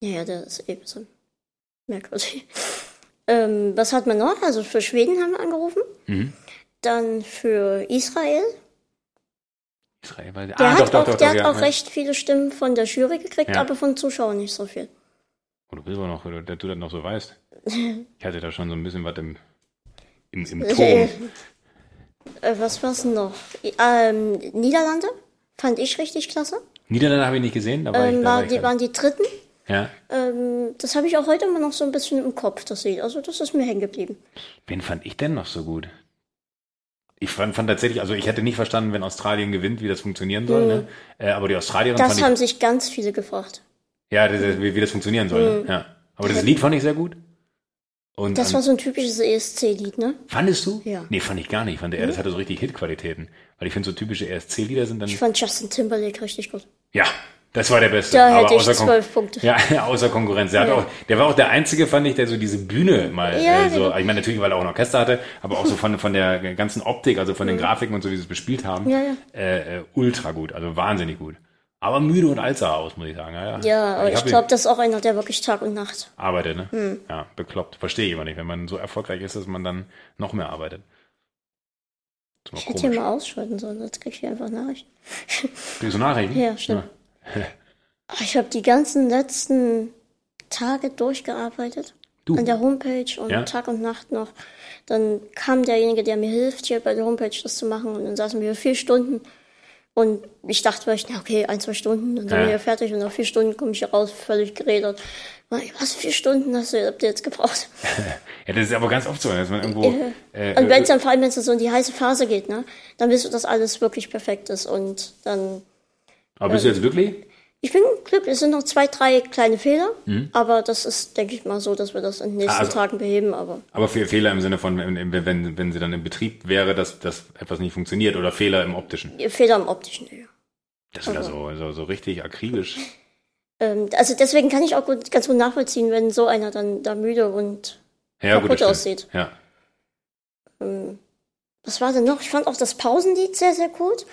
Ja, ja, der ist eben so merkwürdig. Ähm, was hat man noch? Also für Schweden haben wir angerufen. Mhm. Dann für Israel. Israel, weil, Der ah, hat doch, doch, auch, doch, der hat ja, auch ja. recht viele Stimmen von der Jury gekriegt, Ja. aber von Zuschauern nicht so viel. Oh, du bist aber noch, der du das noch so weißt. Ich hatte da schon so ein bisschen was im, im, im Ton. Äh, was war's noch? Ähm, Niederlande fand ich richtig klasse. Niederlande habe ich nicht gesehen, da war ich, Ähm, da war war, ich die waren die dritten. Ja. Ähm, das habe ich auch heute immer noch so ein bisschen im Kopf, das Lied. Also das ist mir hängen geblieben. Wen fand ich denn noch so gut? Ich fand, fand tatsächlich, also ich hätte nicht verstanden, wenn Australien gewinnt, wie das funktionieren soll. Ne? Äh, aber die Australierin Das haben ich, sich ganz viele gefragt. ja, das, wie, wie das funktionieren soll. Ne? Ja. Aber das Lied fand ich sehr gut. Und Das an- war so ein typisches ESC-Lied, ne? fandest du? Ja. Nee, fand ich gar nicht. Ich fand, er, das hatte so richtig Hitqualitäten. Weil ich finde, so typische ESC-Lieder sind dann, Ich fand Justin Timberlake richtig gut. ja, das war der Beste. Da Aber hätte ich außer Kon- zwölf Punkte. Ja, außer Konkurrenz. Der, Ja. auch, der war auch der Einzige, fand ich, der so diese Bühne mal Ja, äh, so, genau. ich meine natürlich, weil er auch ein Orchester hatte, aber auch so von, von der ganzen Optik, also von den Grafiken und so, wie sie es bespielt haben, Ja, ja. Äh, äh, ultra gut, also wahnsinnig gut. Aber müde und alt sah er aus, muss ich sagen. Ja, ja. Ja, aber ich ihn- glaube, das ist auch einer, der wirklich Tag und Nacht. Arbeitet, ne? Hm. Ja, bekloppt. Verstehe ich aber nicht, wenn man so erfolgreich ist, dass man dann noch mehr arbeitet. Ich hätte hier mal ausschalten sollen, jetzt krieg ich einfach Nachrichten. Kriegst du Nachrichten? Ja, stimmt. Ich habe die ganzen letzten Tage durchgearbeitet. Du. An der Homepage und Ja. Tag und Nacht noch. Dann kam derjenige, der mir hilft, hier bei der Homepage das zu machen. Und dann saßen wir vier Stunden. Und ich dachte vielleicht, na okay, ein, zwei Stunden, dann sind Ja. wir hier fertig. Und nach vier Stunden komme ich hier raus, völlig geredet. Was, vier Stunden hast du, habt ihr jetzt gebraucht? Ja, das ist aber ganz oft so, dass man irgendwo. Äh, Und wenn äh, es dann vor allem, wenn es so in die heiße Phase geht, ne, dann willst du, dass alles wirklich perfekt ist. Und dann aber bist du jetzt glücklich? Ich bin glücklich. Es sind noch zwei, drei kleine Fehler, Mhm. aber das ist, denke ich mal, so, dass wir das in den nächsten Also- Tagen beheben. Aber Aber Fe- Fehler im Sinne von, wenn, wenn, wenn, sie dann im Betrieb wäre, dass, dass etwas nicht funktioniert oder Fehler im optischen. Fehler im optischen. Ja. Das ist wieder so, so, so richtig akribisch. Ähm, also deswegen kann ich auch gut, ganz gut nachvollziehen, wenn so einer dann da müde und Ja, Kaputt aussieht. Ja. ähm, was war denn noch? Ich fand auch das Pausenlied sehr, sehr gut.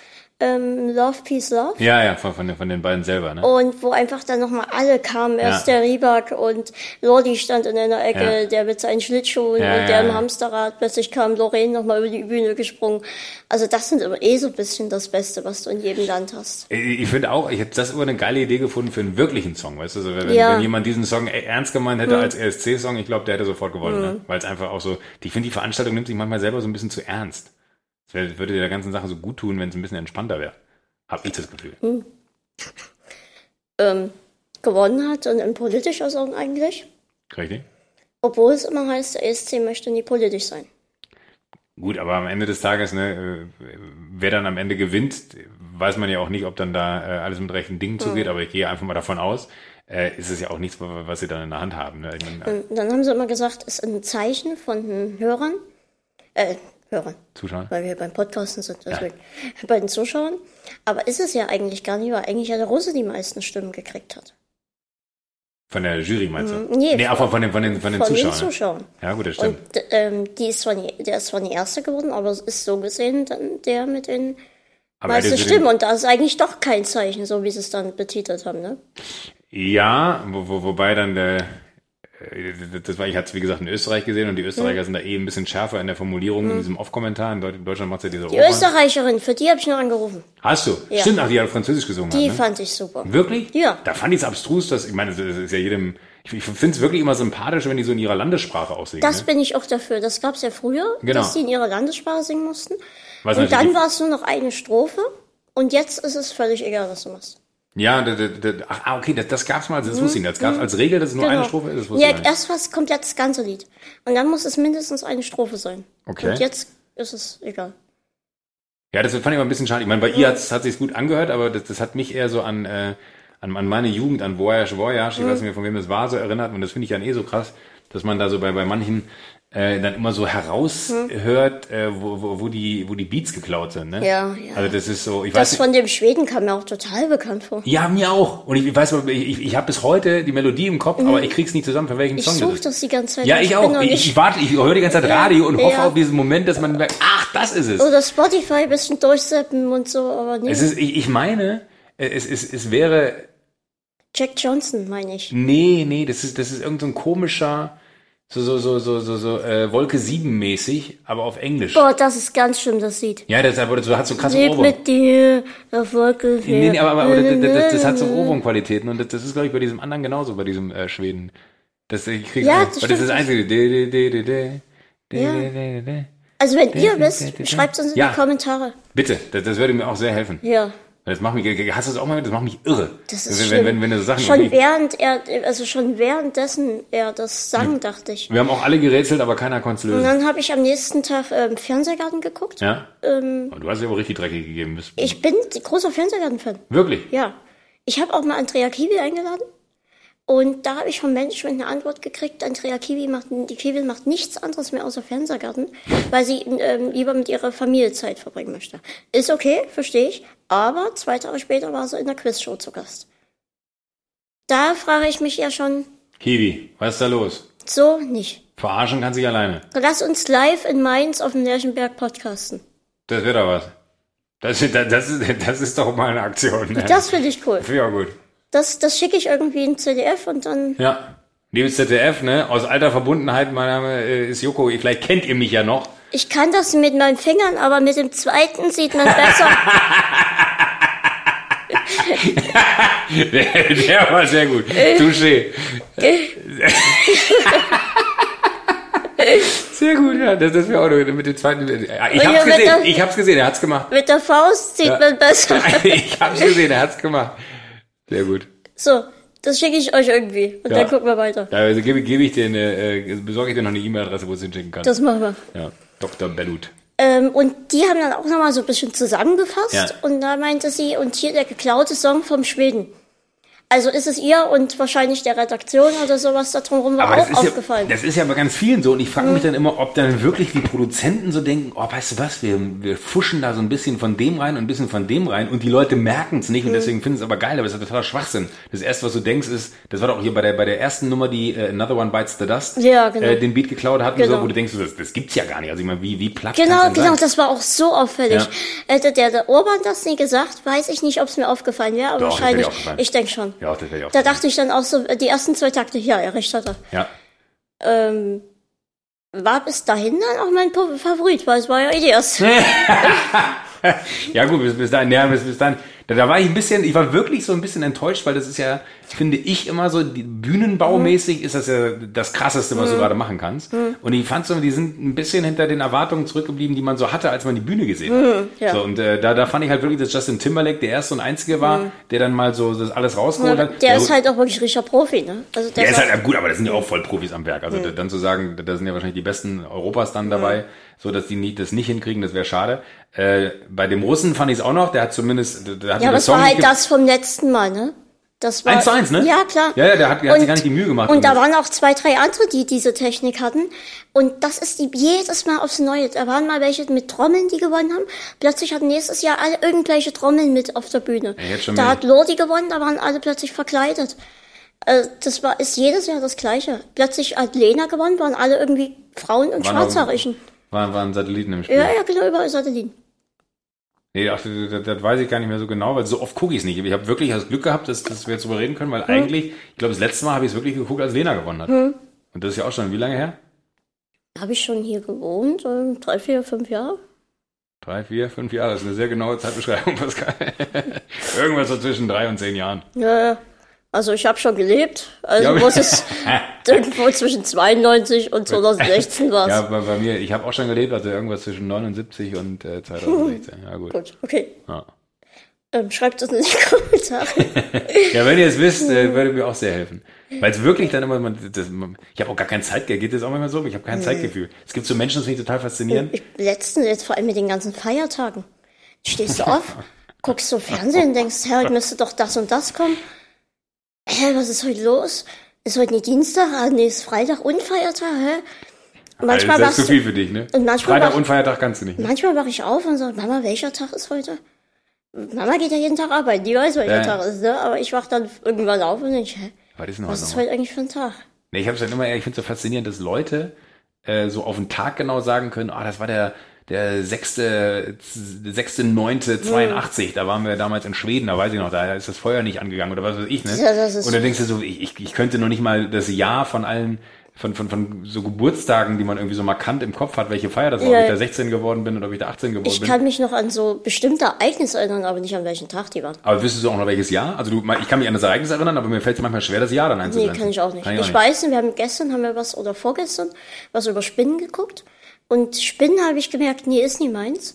Ähm, Love, Peace, Love. Ja, ja, von, von, den, von den beiden selber, ne? Und wo einfach dann nochmal alle kamen. Erst Ja. der Riebak und Lordi stand in einer Ecke, Ja. der mit seinen Schlittschuhen Ja, und der im. Hamsterrad. Plötzlich kam Lorraine nochmal über die Bühne gesprungen. Also das sind aber eh so ein bisschen das Beste, was du in jedem Land hast. Ich, ich finde auch, ich hätte das immer eine geile Idee gefunden für einen wirklichen Song, weißt du, so, wenn, wenn jemand diesen Song e- ernst gemeint hätte als ESC-Song, ich glaube, der hätte sofort gewonnen, ne? weil es einfach auch so, ich finde, die Veranstaltung nimmt sich manchmal selber so ein bisschen zu ernst. Wär- würde der ganzen Sache so gut tun, wenn es ein bisschen entspannter wäre. Hab ich das Gefühl. Ähm, gewonnen hat und in politischer Song eigentlich. Richtig? Obwohl es immer heißt, der ESC möchte nie politisch sein. Gut, aber am Ende des Tages, ne, äh, wer dann am Ende gewinnt, weiß man ja auch nicht, ob dann da äh, alles mit rechten Dingen zugeht, aber ich gehe einfach mal davon aus, äh, ist es ja auch nichts, was sie dann in der Hand haben. Ne? Meine, Und dann haben sie immer gesagt, es ist ein Zeichen von den Hörern, äh, Hörern, Zuschauer? weil wir beim Podcasten sind, deswegen, bei den Zuschauern. Aber ist es ja eigentlich gar nicht, weil eigentlich ja der Russe die meisten Stimmen gekriegt hat. Von der Jury meinst du? Mhm. Nee, nee von, von den, von den, von den Von Zuschauern. den ne? Zuschauern. Ja, gut, das stimmt. Und ähm, die ist zwar nie, der ist zwar nie Erster geworden, aber es ist so gesehen dann der mit den aber meisten Stimmen. Und da ist eigentlich doch kein Zeichen, so wie sie es dann betitelt haben, ne? Ja, wo, wo, wobei dann der, das war, ich hatte es wie gesagt in Österreich gesehen und die Österreicher Mhm. sind da eh ein bisschen schärfer in der Formulierung in diesem Off-Kommentar. In Deut- in Deutschland macht ja diese Die Österreicherin, für die habe ich noch angerufen. Hast du? Ja. Stimmt, ach, die hat Französisch gesungen. Die hat, ne? fand ich super. Wirklich? Ja. Da fand ich es abstrus, dass, ich meine, das ist ja jedem, ich, finde es wirklich immer sympathisch, wenn die so in ihrer Landessprache aussingen. Das ne? bin ich auch dafür. Das gab es ja früher, Genau. dass die in ihrer Landessprache singen mussten. Was und dann war es nur noch eine Strophe. Und jetzt ist es völlig egal, was du machst. Ja, da, da, da, ach, ah, okay, das, das gab's mal, das wusste ich nicht. Das gab's als Regel, dass es nur eine Strophe ist, Mhm. ja, erst was kommt jetzt das ganze Lied. Und dann muss es mindestens eine Strophe sein. Okay. Und jetzt ist es egal. Ja, das fand ich immer ein bisschen schade. Ich meine, bei ihr hat's, hat sich's gut angehört, aber das, das hat mich eher so an, äh, an, an meine Jugend, an Voyage, Voyage, ich weiß nicht mehr, von wem das war, so erinnert. Und das finde ich dann eh so krass, dass man da so bei, bei manchen äh, dann immer so heraushört, äh, wo, wo, wo, die, wo die Beats geklaut sind. Ne? Ja, ja. Also das ist so, ich weiß Das von dem Schweden kam mir auch total bekannt vor. Ja, mir auch. Und ich, ich weiß, ich, ich, ich habe bis heute die Melodie im Kopf, aber ich krieg's nicht zusammen, für welchen Mhm. Ich Song suche das ist. das die ganze Zeit. Ja, ich bin auch. Ich, ich warte, ich höre die ganze Zeit Radio und hoffe ja. auf diesen Moment, dass man merkt, ach, das ist es. Oder Spotify ein bisschen durchseppen und so, aber nee. Es ist, ich, ich meine, äh, es, es, es wäre, Jack Johnson, meine ich. nee, nee, das ist, das ist irgend so ein komischer, so, so, so, so, so, so äh, Wolke 7 mäßig, aber auf Englisch. Boah, das ist ganz schlimm, das Lied. Ja, das aber das hat so krasse Ohrwurm. mit dir, auf Wolke Nee, nee, aber, aber, das, das, das hat so Ohrwurmqualitäten und das, das ist, glaube ich, bei diesem anderen genauso, bei diesem äh, Schweden. Das, ich krieg, Ja, das das ist das einzige. De, de, de, Ja. Also wenn ihr wisst, schreibt uns in Ja. die Kommentare. Bitte, das, das würde mir auch sehr helfen. Ja. Das macht mich, hast du das auch mal, das macht mich irre. Das ist wenn, schlimm. wenn, wenn du so Sachen schon während er, also schon währenddessen er das sang, dachte ich. Wir haben auch alle gerätselt, aber keiner konnte es Und lösen. dann habe ich am nächsten Tag ähm, Fernsehgarten geguckt. Ja? Aber du hast ja wohl richtig dreckig gegeben. Ich bin großer Fernsehgarten-Fan. wirklich? Ja. Ich habe auch mal Andrea Kiwi eingeladen. Und da habe ich vom Management eine Antwort gekriegt. Andrea Kiwi macht, die Kiwi macht nichts anderes mehr außer Fernsehgarten, weil sie ähm, lieber mit ihrer Familie Zeit verbringen möchte. Ist okay, verstehe ich. Aber zwei Tage später war sie in der Quizshow zu Gast. Da frage ich mich ja schon, Kiwi, was ist da los? so nicht. Verarschen kann sich alleine. Lass uns live in Mainz auf dem Lerchenberg podcasten. Das wird doch was. Das, das, das, ist, das ist doch mal eine Aktion. Ne? Das finde ich cool. Finde ich auch gut. Das, das schicke ich irgendwie in CDF und dann Ja. Liebes ZDF, ne? Aus alter Verbundenheit, mein Name äh, ist Joko. Vielleicht kennt ihr mich ja noch. Ich kann das mit meinen Fingern, aber mit dem zweiten sieht man besser. Der, der war sehr gut. Touché. Sehr gut, ja. Das, das wäre auch noch mit dem zweiten. Ja, Ich hab's gesehen. Ich hab's gesehen. Er hat's gemacht. mit der Faust sieht Ja. man besser. Ich hab's gesehen. Er hat's gemacht. Sehr gut. So, das schicke ich euch irgendwie. Und Ja. dann gucken wir weiter. Ja, also gebe, gebe ich dir eine, äh, besorge ich dir noch eine E-Mail-Adresse, wo du es hinschicken kannst. Das machen wir. ja. Dr. Bellut. Ähm, und die haben dann auch nochmal so ein bisschen zusammengefasst. Ja. Und da meinte sie, und hier der geklaute Song vom Schweden. Also ist es ihr und wahrscheinlich der Redaktion oder sowas da drumherum war Aber auch ist, ja, aufgefallen. das ist ja bei ganz vielen so. Und ich frage mich dann immer, ob dann wirklich die Produzenten so denken, oh, weißt du was, wir, wir fuschen da so ein bisschen von dem rein und ein bisschen von dem rein. Und die Leute merken es nicht und deswegen finden es aber geil. Aber es ist totaler Schwachsinn. Das Erste, was du denkst, ist, das war doch hier bei der, bei der ersten Nummer, die äh, Another One Bites the Dust, Ja, genau. äh, den Beat geklaut hatten, Genau. so, wo du denkst, das, das gibt's ja gar nicht. Also ich meine, wie, wie platt Genau, genau, sein? das war auch so auffällig. Ja. Hätte der, der Orban das nie gesagt, weiß ich nicht, ob es mir aufgefallen wäre, aber Doch, wahrscheinlich, aufgefallen. ich denke schon. Ja, das wäre ich auch. Da dachte ich dann auch so, die ersten zwei Takte, ja, er recht hat er. ja. Ähm, war bis dahin dann auch mein Favorit, weil es war ja Ideas. Ja gut, bis, bis dahin, ja, bis, bis dahin. Da, da war ich ein bisschen, ich war wirklich so ein bisschen enttäuscht, weil das ist ja, finde ich immer so, die, bühnenbaumäßig ist das ja das krasseste, was du gerade machen kannst. Und ich fand so, die sind ein bisschen hinter den Erwartungen zurückgeblieben, die man so hatte, als man die Bühne gesehen hat. ja. So, und äh, da, da fand ich halt wirklich, dass Justin Timberlake der erste und einzige war, der dann mal so das alles rausgeholt hat. Der Ja, ist halt auch wirklich richtiger Profi, ne? Also der Der ist halt gut, aber das sind ja auch voll Profis am Werk. Also da- dann zu sagen, da sind ja wahrscheinlich die besten Europas dann dabei, so dass die nicht, das nicht hinkriegen, das wäre schade. Äh, bei dem Russen fand ich es auch noch, der hat zumindest, der hat ja, das es war Song halt das vom letzten Mal, ne? Das war, Eins zu eins, ne? Ja, klar. Ja, ja, der hat- der hat sich gar nicht die Mühe gemacht, Und da waren auch zwei, drei andere, die diese Technik hatten. Und das ist die jedes Mal aufs Neue. Da waren mal welche mit Trommeln, die gewonnen haben. Plötzlich hatten nächstes Jahr alle irgendwelche Trommeln mit auf der Bühne. Ja, da hat Lordi gewonnen, da waren alle plötzlich verkleidet. Also das war, ist jedes Jahr das Gleiche. Plötzlich hat Lena gewonnen, waren alle irgendwie Frauen und Schwarzhaarigen. Waren, waren Satelliten im Spiel. Ja, ja, genau, überall Satelliten. Nee, ach, das, das, weiß ich gar nicht mehr so genau, weil so oft gucke ich es nicht. Ich habe wirklich das Glück gehabt, dass, dass wir jetzt drüber reden können, weil Hm. eigentlich, ich glaube, das letzte Mal habe ich es wirklich geguckt, als Lena gewonnen hat. Und das ist ja auch schon wie lange her? Habe ich schon hier gewohnt? Ähm, drei, vier, fünf Jahre? Drei, vier, fünf Jahre. Das ist eine sehr genaue Zeitbeschreibung, Pascal. Irgendwas so zwischen drei und zehn Jahren. Ja, also ich habe schon gelebt. Also Ja, muss es irgendwo zwischen 92 und 2016 war Ja, bei, bei mir, ich habe auch schon gelebt, also irgendwas zwischen 79 und äh, 2016. Ja, gut. Gut, okay. Ja. Ähm, schreibt es in die Kommentare. ja, wenn ihr es wisst, äh, würde mir auch sehr helfen. Weil es wirklich dann immer, man, das, man, ich habe auch gar kein Zeitgefühl, geht das auch manchmal so? Ich habe kein Zeitgefühl. Es gibt so Menschen, das finde ich total faszinierend. Ich, letztens, jetzt vor allem mit den ganzen Feiertagen. Stehst du auf, guckst so Fernsehen und denkst, hä, heute müsste doch das und das kommen. Hä, was ist heute los? Ist heute nicht Dienstag? Ah, nee, ist Freitag und Feiertag, hä? Und manchmal also, das ist zu viel für dich, ne? Und manchmal Freitag und Feiertag kannst du nicht. Ne? Manchmal wache ich auf und sage, Mama, welcher Tag ist heute? Mama geht ja jeden Tag arbeiten, die weiß, welcher Ja. Tag ist, ne? Aber ich wach dann irgendwann auf und denke, hä, Was ist denn was heute ist heute eigentlich für ein Tag? Nee, ich habe es dann immer, ich finde es so faszinierend, dass Leute äh, so auf den Tag genau sagen können, ah, das war der der sechste, sechste, neunte, 82, da waren wir damals in Schweden, da weiß ich noch, da ist das Feuer nicht angegangen oder was weiß ich, ne? Ja, das ist- Und dann denkst du so, ich, ich, ich könnte noch nicht mal das Jahr von allen, von, von, von so Geburtstagen, die man irgendwie so markant im Kopf hat, welche Feier das war, Ja. ob ich da 16 geworden bin oder ob ich da 18 geworden Ich bin. kann mich noch an so bestimmte Ereignisse erinnern, aber nicht an welchen Tag die waren. Aber wüsstest du auch noch welches Jahr? Also du, ich kann mich an das Ereignis erinnern, aber mir fällt es manchmal schwer, das Jahr dann Nee, einzugrenzen. kann ich auch nicht. Kann ich weiß nicht, wir haben gestern haben wir was oder vorgestern was über Spinnen geguckt. Und Spinnen habe ich gemerkt, nee, ist nie meins.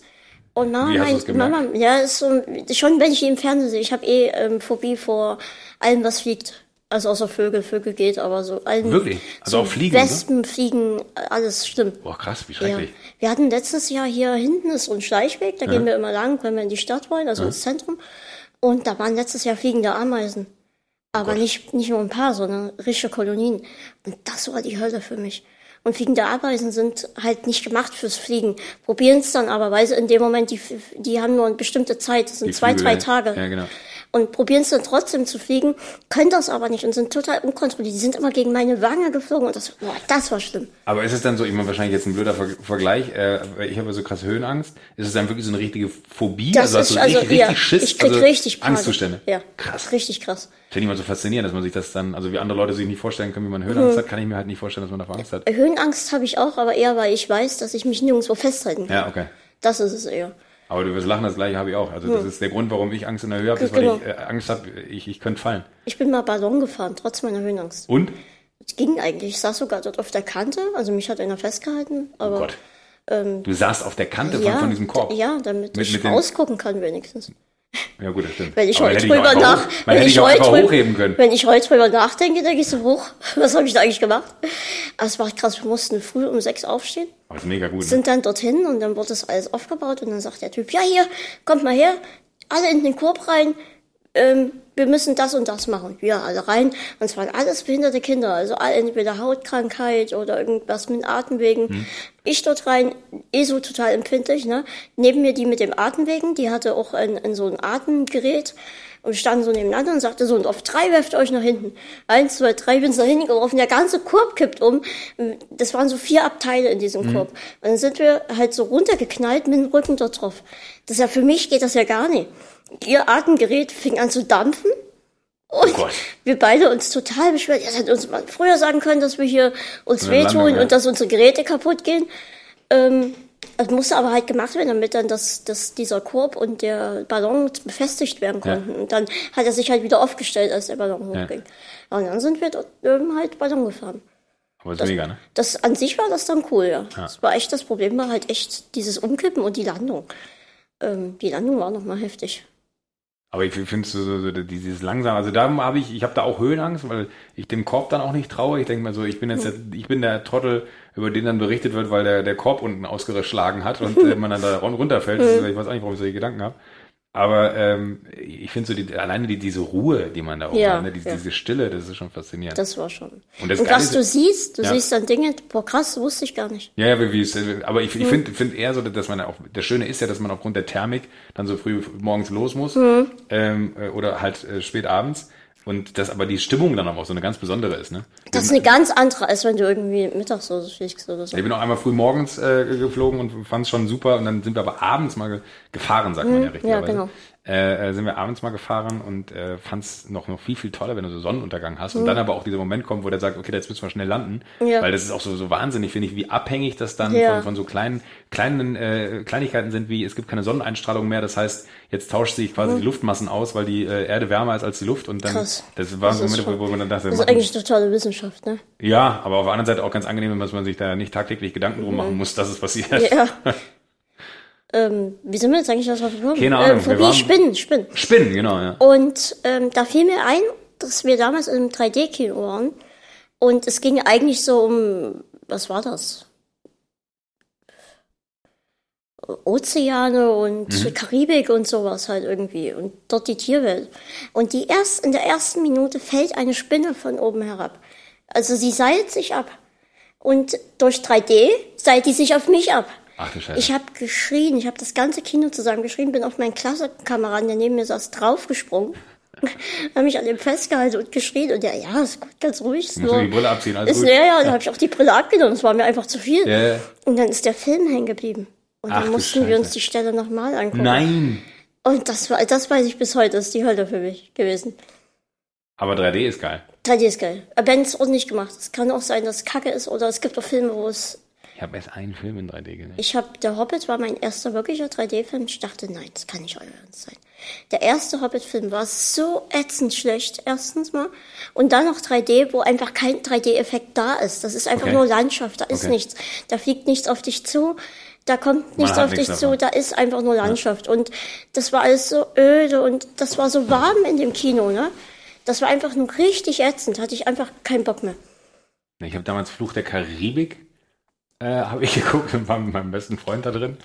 Und Mama, Wie hast mein, du's gemerkt? Mama, ja, ist so, schon wenn ich ihn im Fernsehen sehe, ich habe eh ähm, Phobie vor allem, was fliegt. Also außer Vögel, Vögel geht, aber so allen. Wirklich? Also so auch Fliegen so? Wespen, Fliegen, alles stimmt. Boah, krass, wie Ja. schrecklich. Wir hatten letztes Jahr hier hinten ist so ein Schleichweg, da gehen wir immer lang, wenn wir in die Stadt wollen, also ins Zentrum. Und da waren letztes Jahr fliegende Ameisen. Aber nicht, nicht nur ein paar, sondern richtige Kolonien. Und das war die Hölle für mich. Und fliegende Ameisen sind halt nicht gemacht fürs Fliegen. Probieren es dann aber, weil sie in dem Moment, die, die haben nur eine bestimmte Zeit, das sind Die zwei, Flügel, drei. Tage. Ja, genau. Und probieren es dann trotzdem zu fliegen, können das aber nicht und sind total unkontrolliert. Die sind immer gegen meine Wange geflogen und das, boah, das war schlimm. Aber ist es dann so, ich meine, wahrscheinlich jetzt ein blöder Ver Vergleich, äh, ich habe ja so krasse Höhenangst, ist es dann wirklich so eine richtige Phobie? Das hast ist du also, richtig, ja, richtig Schiss? ich krieg also richtig Panik. Angstzustände? Ja, Krass. Richtig krass. Finde ich mal so faszinierend, dass man sich das dann, also wie andere Leute sich nicht vorstellen können, wie man. Höhenangst hat, kann ich mir halt nicht vorstellen, dass man davor Angst hat. Höhenangst habe ich auch, aber eher, weil ich weiß, dass ich mich nirgendwo festhalten kann. Ja, okay. Das ist es eher. Aber du wirst lachen, das gleiche habe ich auch. Also das ist der Grund, warum ich Angst in der Höhe habe, ist, weil Genau. ich äh, Angst habe, ich, ich könnte fallen. Ich bin mal Ballon gefahren, trotz meiner Höhenangst. Und? Es ging eigentlich. Ich saß sogar dort auf der Kante, also mich hat einer festgehalten. Aber, Oh Gott. Du saßt auf der Kante Ähm, ja, von, von diesem Korb. Ja, damit Mit- ich mit rausgucken kann wenigstens. Ja, gut, das stimmt. Wenn ich heute drüber nach, wenn ich heute hochheben können. Wenn ich heute drüber nachdenke, denke ich so, hoch, was habe ich da eigentlich gemacht? Aber es war krass, wir mussten früh um sechs aufstehen, Aber ist mega gut. Ne? sind dann dorthin und dann wurde das alles aufgebaut und dann sagt der Typ, ja hier, kommt mal her, alle in den Korb rein, ähm, wir müssen das und das machen. Ja, alle rein. Und es waren alles behinderte Kinder, also alle entweder Hautkrankheit oder irgendwas mit Atemwegen. Hm. Ich dort rein, eh so total empfindlich, ne? Neben mir die mit dem Atemwegen, die hatte auch ein, ein so ein Atemgerät und standen so nebeneinander und sagte so, und auf drei werft euch nach hinten. Eins, zwei, drei, bin nach hinten geworfen, der ganze Korb kippt um. Das waren so vier Abteile in diesem Korb. Und dann sind wir halt so runtergeknallt mit dem Rücken dort drauf. Das ist ja für mich geht das ja gar nicht. Ihr Atemgerät fing an zu dampfen. Und Gott. wir beide uns total beschwert. Ihr hättet uns mal früher sagen können, dass wir hier uns wehtun ja. und dass unsere Geräte kaputt gehen. Ähm, das musste aber halt gemacht werden, damit dann das, das, dieser Korb und der Ballon befestigt werden konnten. Und dann hat er sich halt wieder aufgestellt, als der Ballon Ja. hochging. Und dann sind wir dort ähm, halt Ballon gefahren. Aber ist mega, ne? Das an sich war das dann cool, ja. Das war echt das Problem, war halt echt dieses Umkippen und die Landung. Ähm, die Landung war nochmal heftig. Aber ich finde so, so, so dieses langsam, also da habe ich, ich habe da auch Höhenangst, weil ich dem Korb dann auch nicht traue. Ich denke mal so, ich bin jetzt, der, ich bin der Trottel, über den dann berichtet wird, weil der, der Korb unten ausgeschlagen hat und äh, man dann da run- runterfällt. Das ist, ich weiß auch nicht, warum ich solche Gedanken habe. Aber ähm, ich finde so die, alleine die, diese Ruhe, die man da auch Ja, hat, ne? diese, ja. diese Stille, das ist schon faszinierend. Das war schon. Und Und, das Geile was du siehst, du Ja. siehst dann Dinge, boah krass, wusste ich gar nicht. Ja, ja, wie, wie aber ich, ich finde find eher so, dass man auch, das Schöne ist ja, dass man aufgrund der Thermik dann so früh morgens los muss ähm, äh, oder halt äh, spät abends und dass aber die Stimmung dann auch so eine ganz besondere ist. Ne? Das ist eine ganz andere, als wenn du irgendwie mittags so fliegst oder so. Ich bin auch einmal früh morgens äh, geflogen und fand es schon super und dann sind wir aber abends mal ge gefahren, sagt man ja richtigerweise. genau. Äh, äh, sind wir abends mal gefahren und äh, fand es noch, noch viel, viel toller, wenn du so Sonnenuntergang hast und dann aber auch dieser Moment kommt, wo der sagt, okay, jetzt müssen wir schnell landen, Ja. weil das ist auch so, so wahnsinnig, finde ich, wie abhängig das dann Ja. von, von so kleinen, kleinen äh, Kleinigkeiten sind, wie es gibt keine Sonneneinstrahlung mehr, das heißt, jetzt tauscht sich quasi die Luftmassen aus, weil die äh, Erde wärmer ist als die Luft und dann, Mhm. Krass. das war so Momente, wo, wo man dann dachte, Das ist machen- eigentlich totale Wissenschaft, ne? ja, aber auf der anderen Seite auch ganz angenehm, dass man sich da nicht tagtäglich Gedanken drum machen muss, dass es passiert. Mhm. Ja. ähm, wie sind wir jetzt eigentlich darauf gekommen? Keine Ahnung, Ähm, Phobie, Spinnen, Spinnen. Spinnen, genau, ja. Und ähm, da fiel mir ein, dass wir damals im 3D-Kino waren. Und es ging eigentlich so um, was war das? Ozeane und Karibik und sowas halt irgendwie. Und dort die Tierwelt. Und die erst, in der ersten Minute fällt eine Spinne von oben herab. Also sie seilt sich ab. Und durch 3D seilt die sich auf mich ab. Ach du Scheiße. Ich habe geschrien, ich habe das ganze Kino zusammen geschrien, bin auf meinen Klassenkameraden, der neben mir saß, draufgesprungen. habe mich an dem festgehalten und geschrien und der, ja, ist gut, ganz ruhig. Ist nur, die Brille abziehen, alles ist, gut. Ja, ja, dann habe ich auch die Brille abgenommen, es war mir einfach zu viel. Ja, ja. Und dann ist der Film hängen geblieben. Und Ach dann mussten wir uns die Stelle nochmal angucken. Nein. Und das war, das weiß ich bis heute, das ist die Hölle für mich gewesen. Aber 3D ist geil. 3D ist geil. Aber wenn es ordentlich gemacht ist. Es kann auch sein, dass es kacke ist oder es gibt auch Filme, wo es Ich habe erst einen Film in 3D gesehen. Ich habe, der Hobbit war mein erster wirklicher 3D-Film. Ich dachte, nein, das kann nicht euer Ernst sein. Der erste Hobbit-Film war so ätzend schlecht, erstens mal. Und dann noch 3D, wo einfach kein 3D-Effekt da ist. Das ist einfach Okay. nur Landschaft, da ist Okay. nichts. Da fliegt nichts auf dich zu. Da kommt nichts auf dich nichts zu, davon. da ist einfach nur Landschaft. Und das war alles so öde und das war so warm in dem Kino, ne? Das war einfach nur richtig ätzend, hatte ich einfach keinen Bock mehr. Ich habe damals Fluch der Karibik äh, habe ich geguckt und war mit meinem besten Freund da drin.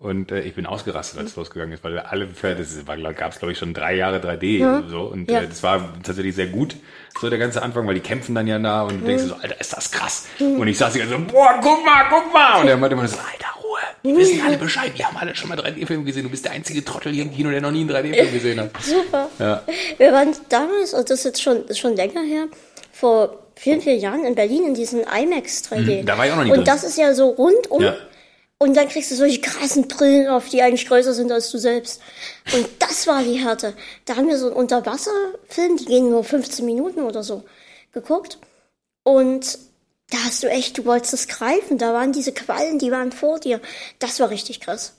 Und äh, ich bin ausgerastet, als es losgegangen ist, weil wir alle, das war, gab es glaube ich schon drei Jahre 3D so und Ja. äh, das war tatsächlich sehr gut, so der ganze Anfang, weil die kämpfen dann ja da und du denkst dir so, Alter, ist das krass. Und ich saß die ganze so, boah, guck mal, guck mal. Und er meinte immer so, Alter, Ruhe, wir wissen alle Bescheid, wir haben alle schon mal 3D-Film gesehen, du bist der einzige Trottel hier im Kino, der noch nie einen 3D-Film gesehen hat. Super. Ja. Wir waren damals, und das ist jetzt schon, ist schon länger her, vor vielen, vielen Jahren in Berlin in diesem IMAX 3D. Mhm, da war ich auch noch nie Und drin. das ist ja so rundum. Ja. Und dann kriegst du solche krassen Brillen auf, die eigentlich größer sind als du selbst. Und das war die Härte. Da haben wir so einen Unterwasserfilm, die gehen nur 15 Minuten oder so, geguckt. Und da hast du echt, du wolltest es greifen. Da waren diese Quallen, die waren vor dir. Das war richtig krass.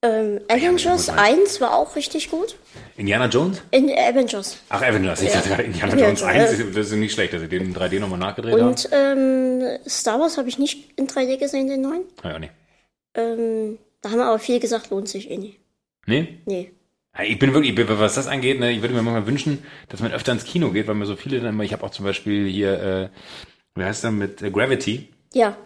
Ähm, Avengers gut, 1 war auch richtig gut. Indiana Jones? In Avengers. Ach, Avengers, ich dachte gerade Indiana Ja, Jones ja. 1, das ist nicht schlecht, dass sie den in 3D nochmal nachgedreht haben. Und ähm, Star Wars habe ich nicht in 3D gesehen, den neuen. Ah, ja, nee. Ähm, da haben aber viele gesagt, lohnt sich eh nicht. Nee? Nee. Ja, Ich bin wirklich, ich bin- was das angeht, ne, ich würde mir manchmal wünschen, dass man öfter ins Kino geht, weil mir so viele dann immer, ich habe auch zum Beispiel hier, äh, wie heißt der mit äh, Gravity, Ja.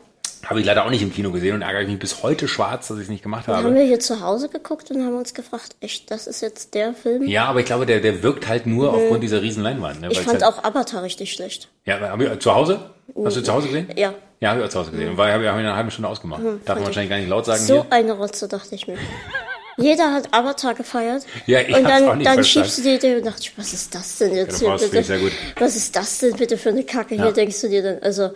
Habe ich leider auch nicht im Kino gesehen und ärgere mich bis heute schwarz, dass ich es nicht gemacht Dann haben habe. wir hier zu Hause geguckt und haben uns gefragt, echt, das ist jetzt der Film? Ja, aber ich glaube, der, der wirkt halt nur aufgrund dieser riesen Leinwand. Ne, ich fand halt, auch Avatar richtig schlecht. Ja, aber hab ich, zu Hause? Hast du zu Hause gesehen? Ja. Ja, habe ich auch zu Hause gesehen. Und war, habe ich in einer halben Stunde ausgemacht. Darf man wahrscheinlich gar nicht laut sagen So hier. eine Rotze, dachte ich mir. Jeder hat Avatar gefeiert. Ja, ich und dann, auch nicht dann verstanden. schiebst du dir den und dachte ich, was ist das denn jetzt Ja, hier bitte? dich sehr gut. Was ist das denn bitte für eine Kacke Ja. hier, denkst du dir dann? Also,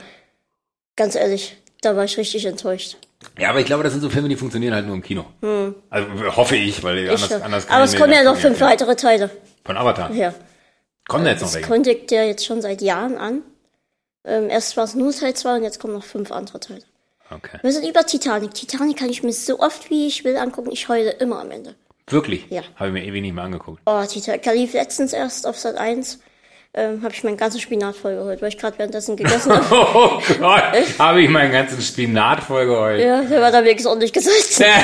ganz ehrlich, da war ich richtig enttäuscht. Ja, aber ich glaube, das sind so Filme, die funktionieren halt nur im Kino. Also hoffe ich, weil Ich, anders, anders kann Aber es kommen ja das noch fünf weitere Teile. Von Avatar. Ja. Kommen da jetzt noch Das welche? kündigt der jetzt schon seit Jahren an. Ähm, erst war es nur Teil 2 und jetzt kommen noch fünf andere Teile. Okay. Wir sind über Titanic. Titanic kann ich mir so oft wie ich will angucken. Ich heule immer am Ende. Wirklich? Ja. Habe ich mir ewig nicht mehr angeguckt. Oh, Titanic. Lief letztens erst auf Sat 1. Ähm, habe ich meinen ganzen Spinat vollgeholt, weil ich gerade währenddessen gegessen habe. Oh Gott, habe ich meinen ganzen Spinat vollgeheult. ja, der war da wenigstens ordentlich gesalzen.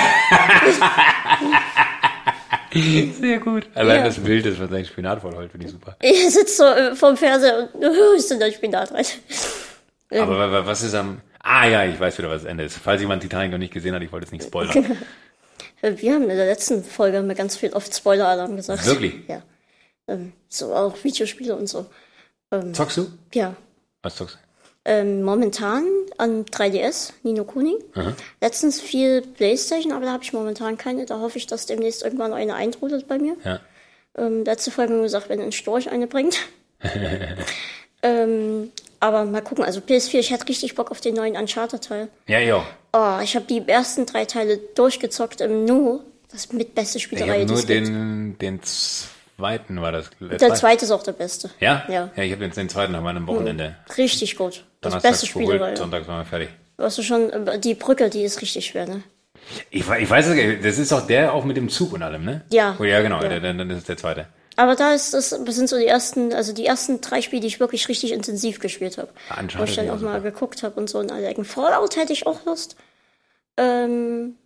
Sehr gut. Allein Ja. das Bild ist, was sein Spinat vollheult, finde ich super. Ich sitze so äh, vorm Fernseher und äh, ist denn da Spinat rein. Aber wa- wa- was ist am... Ah ja, ich weiß wieder, was das Ende ist. Falls jemand Titanic noch nicht gesehen hat, ich wollte es nicht spoilern. Wir haben in der letzten Folge haben wir ganz viel oft Spoiler-Alarm gesagt. Wirklich? Ja. Ähm, so auch Videospiele und so. Zockst du? Ja. Was zockst du? Ähm, momentan an 3DS, Nino Kuni. Letztens viel Playstation, aber da habe ich momentan keine. Da hoffe ich, dass demnächst irgendwann eine eintrudelt bei mir. Ja. Ähm, letzte Folge haben wir gesagt, wenn ein Storch eine bringt. ähm, aber mal gucken, also PS4, ich hätte richtig Bock auf den neuen Uncharted-Teil. Ja, ja. Oh, ich habe die ersten drei Teile durchgezockt im Nu. Das mit beste Ich Spielerei, habe die nur den, den zweiten war das. Der zweite ist auch der beste. Ja? Ja. Ja, ich habe den, den zweiten am einem Wochenende. Richtig gut. Das beste Spielerei. geholt, Sonntags waren wir fertig. Weißt du schon, äh, die Brücke, die ist richtig schwer, ne? Ich, ich weiß es nicht, das ist auch der auch mit dem Zug und allem, ne? Ja. Oh, ja, genau, Ja. Der, der, das ist der zweite. Aber da ist das, das sind so die ersten, also die ersten drei Spiele, die ich wirklich richtig intensiv gespielt habe. Ja, Uncharted Wo ich dann auch mal super. geguckt habe und so in alle Ecken. Fallout hätte ich auch Lust. Ähm,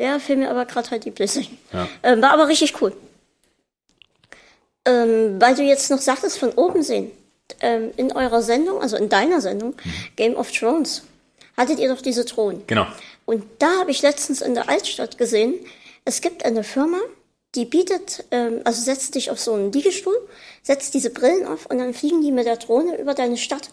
ja, fehlt mir aber gerade halt die Playstation. Ja. Ähm, war aber richtig cool. Ähm, weil du jetzt noch sagtest, von oben sehen. Ähm, in eurer Sendung, also in deiner Sendung, Mhm. Game of Thrones, hattet ihr doch diese Thronen. Genau. Und da habe ich letztens in der Altstadt gesehen, es gibt eine Firma, die bietet, ähm, also setzt dich auf so einen Liegestuhl, setzt diese Brillen auf und dann fliegen die mit der Drohne über deine Stadt.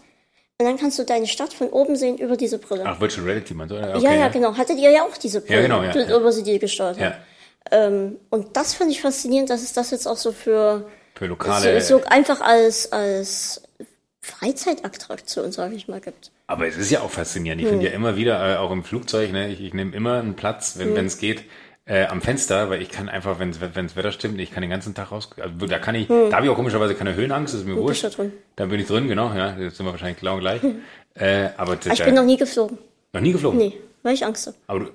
Und dann kannst du deine Stadt von oben sehen über diese Brille. Ach, Virtual Reality, meinst du? Okay, ja, ja, genau. Hattet ihr ja auch diese Brille, genau, ja, ja. über sie die gesteuert Ja. Ähm, und das finde ich faszinierend, dass es das jetzt auch so für für lokale. so, so einfach als, als Freizeitattraktion, sage ich mal, gibt. Aber es ist ja auch faszinierend. Ich finde ja immer wieder, äh, auch im Flugzeug, ne, ich, ich nehme immer einen Platz, wenn es geht, äh, am Fenster, weil ich kann einfach, wenn das Wetter stimmt, ich kann den ganzen Tag raus. Also, da kann ich, da habe ich auch komischerweise keine Höhenangst, ist mir bist wurscht. da drin. Da bin ich drin, genau, ja, jetzt sind wir wahrscheinlich genau gleich. äh, aber das, Ich bin noch nie geflogen. noch nie geflogen. Nee, weil ich Angst habe. Aber du,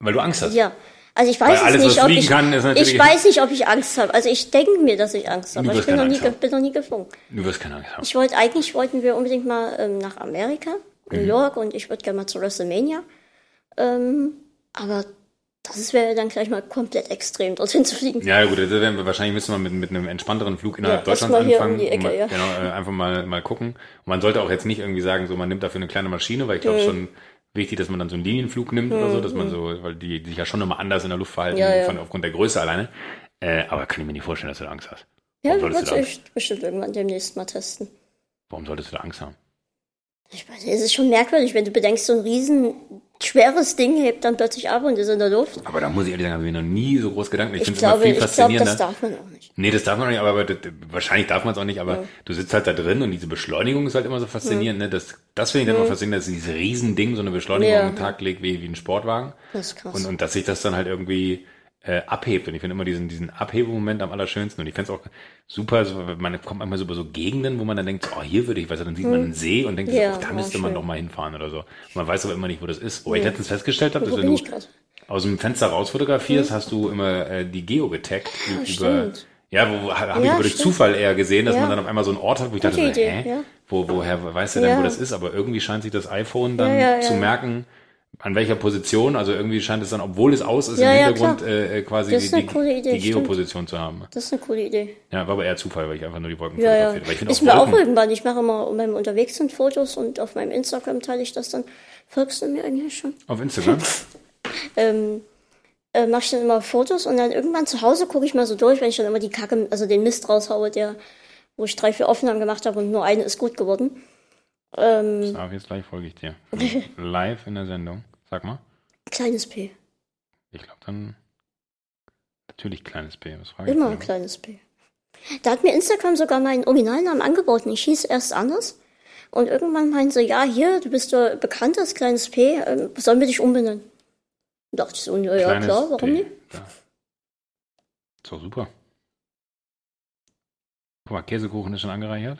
weil du Angst hast. Ja. Also ich weiß alles, es nicht, ob ich, kann, ich weiß nicht, ob ich Angst habe. Also ich denke mir, dass ich Angst habe. Ich bin noch, nie, bin noch nie geflogen. Du wirst keine Angst haben. Ich wollte, eigentlich wollten wir unbedingt mal ähm, nach Amerika, Mhm. New York und ich würde gerne mal zu WrestleMania. Ähm, Aber das wäre dann gleich mal komplett extrem, dorthin zu fliegen. Ja, gut, das werden wir, wahrscheinlich müssen wir mit, mit einem entspannteren Flug innerhalb Ja, Deutschlands anfangen. um Ecke, mal, ja. Genau, äh, einfach mal, mal gucken. Und man sollte auch jetzt nicht irgendwie sagen, so man nimmt dafür eine kleine Maschine, weil ich glaube schon wichtig, dass man dann so einen Linienflug nimmt oder so, dass man so, weil die, die sich ja schon nochmal anders in der Luft verhalten, Mhm. Ja, ja. Von, aufgrund der Größe alleine. Äh, aber kann ich mir nicht vorstellen, dass du da Angst hast. Ja, würde ich bestimmt irgendwann demnächst mal testen. warum solltest du da Angst haben? Ich weiß, es ist schon merkwürdig, wenn du bedenkst, so ein riesen schweres Ding hebt dann plötzlich ab und ist in der Luft. Aber da muss ich ehrlich sagen, habe ich noch nie so groß Gedanken. Ich, Ich finde es immer viel ich glaube, faszinierender. das darf man auch nicht. Nee, das darf man auch nicht, aber, aber das, wahrscheinlich darf man es auch nicht, aber du sitzt halt da drin und diese Beschleunigung ist halt immer so faszinierend, ne? Das, das finde ich dann immer faszinierend, dass dieses Riesending so eine Beschleunigung Ja. am Tag legt wie, wie ein Sportwagen. Das ist krass. Und, und dass sich das dann halt irgendwie äh, abhebt. Und ich finde immer diesen, diesen Abhebemoment am allerschönsten. Und ich finde es auch super, so, man kommt manchmal so über so Gegenden, wo man dann denkt, oh, hier würde ich, weißt du, dann sieht man einen See und denkt, Hm. Ja, oh, da müsste man schön. doch mal hinfahren oder so. Und man weiß aber immer nicht, wo das ist. Wo ich letztens festgestellt habe, dass wenn du ich aus dem Fenster raus fotografierst, hast du immer äh, die Geo getaggt ü- über. stimmt. Ja, wo habe ich Ja, aber durch. Zufall eher gesehen, dass Ja. man dann auf einmal so einen Ort hat, wo ich dachte, so, hä? ja. Wo, woher weiß der denn, Ja. wo das ist? Aber irgendwie scheint sich das iPhone dann Ja, ja, zu ja. merken, an welcher Position. Also irgendwie scheint es dann, obwohl es aus ist, Ja, im ja, Hintergrund äh, äh, quasi die, Idee, die. Geoposition zu haben. Das ist eine coole Idee. Ja, war aber eher Zufall, weil ich einfach nur die Wolken Ja, ja. fotografiert. Ich finde Ist mir auch irgendwann. Ich mache immer, wenn wir unterwegs sind, Fotos und auf meinem Instagram teile ich das dann. Folgst du mir eigentlich schon? auf Instagram. ähm, äh, mache ich dann immer Fotos und dann irgendwann zu Hause gucke ich mal so durch, wenn ich dann immer die Kacke, also den Mist raushaue, der, wo ich drei, vier Aufnahmen gemacht habe und nur eine ist gut geworden. Ähm, Darf jetzt gleich folge ich dir. Live in der Sendung. Sag mal. kleines P. Ich glaube dann natürlich kleines P. Was frage ich Immer ein kleines P. Da hat mir Instagram sogar meinen Originalnamen angeboten. Ich hieß erst anders. Und irgendwann meinen sie, ja, hier, du bist doch bekannt als kleines P, ähm, sollen wir dich umbenennen? Da dachte ich so, ja, ja Kleines klar, warum P. nicht? Doch super. Guck mal, Käsekuchen ist schon angereichert.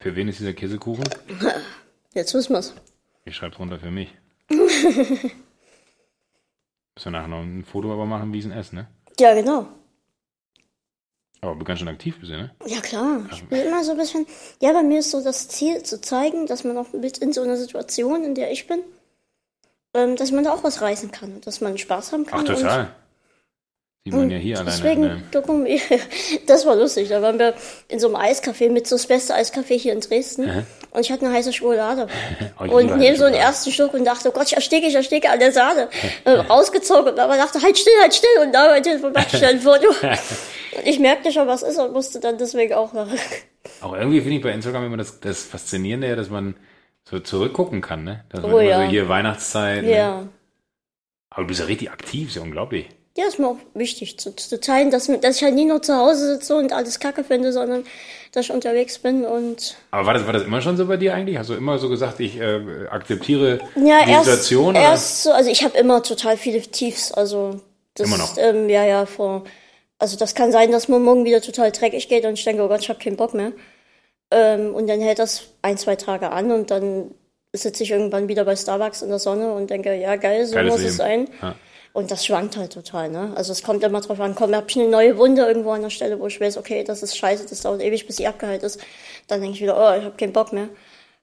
Für wen ist dieser Käsekuchen? Jetzt wissen wir's. Ich schreibe drunter für mich. Müssen wir nachher noch ein Foto aber machen, wie es esse, ne? Ja, genau. Aber du ganz schön aktiv bist, ne? Ja, klar. Ich bin immer so ein bisschen, ja, bei mir ist so das Ziel zu zeigen, dass man auch mit in so einer Situation, in der ich bin, ähm, dass man da auch was reißen kann und dass man Spaß haben kann. Ach, total. Sieht man ja hier alleine. Deswegen, Ne? Das war lustig. Da waren wir in so einem Eiscafé mit so das beste Eiscafé hier in Dresden. Und ich hatte eine heiße Schokolade. Oh, und nehme so einen ersten Schluck und dachte, oh Gott, ich ersticke, ich ersticke an der Sahne. äh, rausgezogen und aber dachte, halt still, halt still. Und da machte ich schnell ein Foto. und ich merkte schon, was ist und musste dann deswegen auch lachen. Auch irgendwie finde ich bei Instagram immer das, das Faszinierende, ja, dass man so zurückgucken kann, ne? Dass man Oh, ja. so hier Weihnachtszeit. Ne? Ja. Aber du bist ja richtig aktiv, ist ja unglaublich. Ja, ist mir auch wichtig zu, zu teilen, dass, dass ich halt nie nur zu Hause sitze und alles kacke finde, sondern dass ich unterwegs bin und Aber war das, war das immer schon so bei dir eigentlich? Hast du immer so gesagt, ich äh, akzeptiere Ja, die erst, Situation? oder? erst so, also ich habe immer total viele Tiefs, also das, Immer noch? Ähm, ja, ja, vor, also das kann sein, dass mir morgen wieder total dreckig geht und ich denke, oh Gott, ich habe keinen Bock mehr. Ähm, und dann hält das ein, zwei Tage an und dann sitze ich irgendwann wieder bei Starbucks in der Sonne und denke, ja geil, so Geiles muss Leben. es sein. Ja. Und das schwankt halt total, ne? Also es kommt immer drauf an, komm, hab ich eine neue Wunde irgendwo an der Stelle, wo ich weiß, okay, das ist scheiße, das dauert ewig, bis die abgeheilt ist. Dann denke ich wieder, oh, ich habe keinen Bock mehr.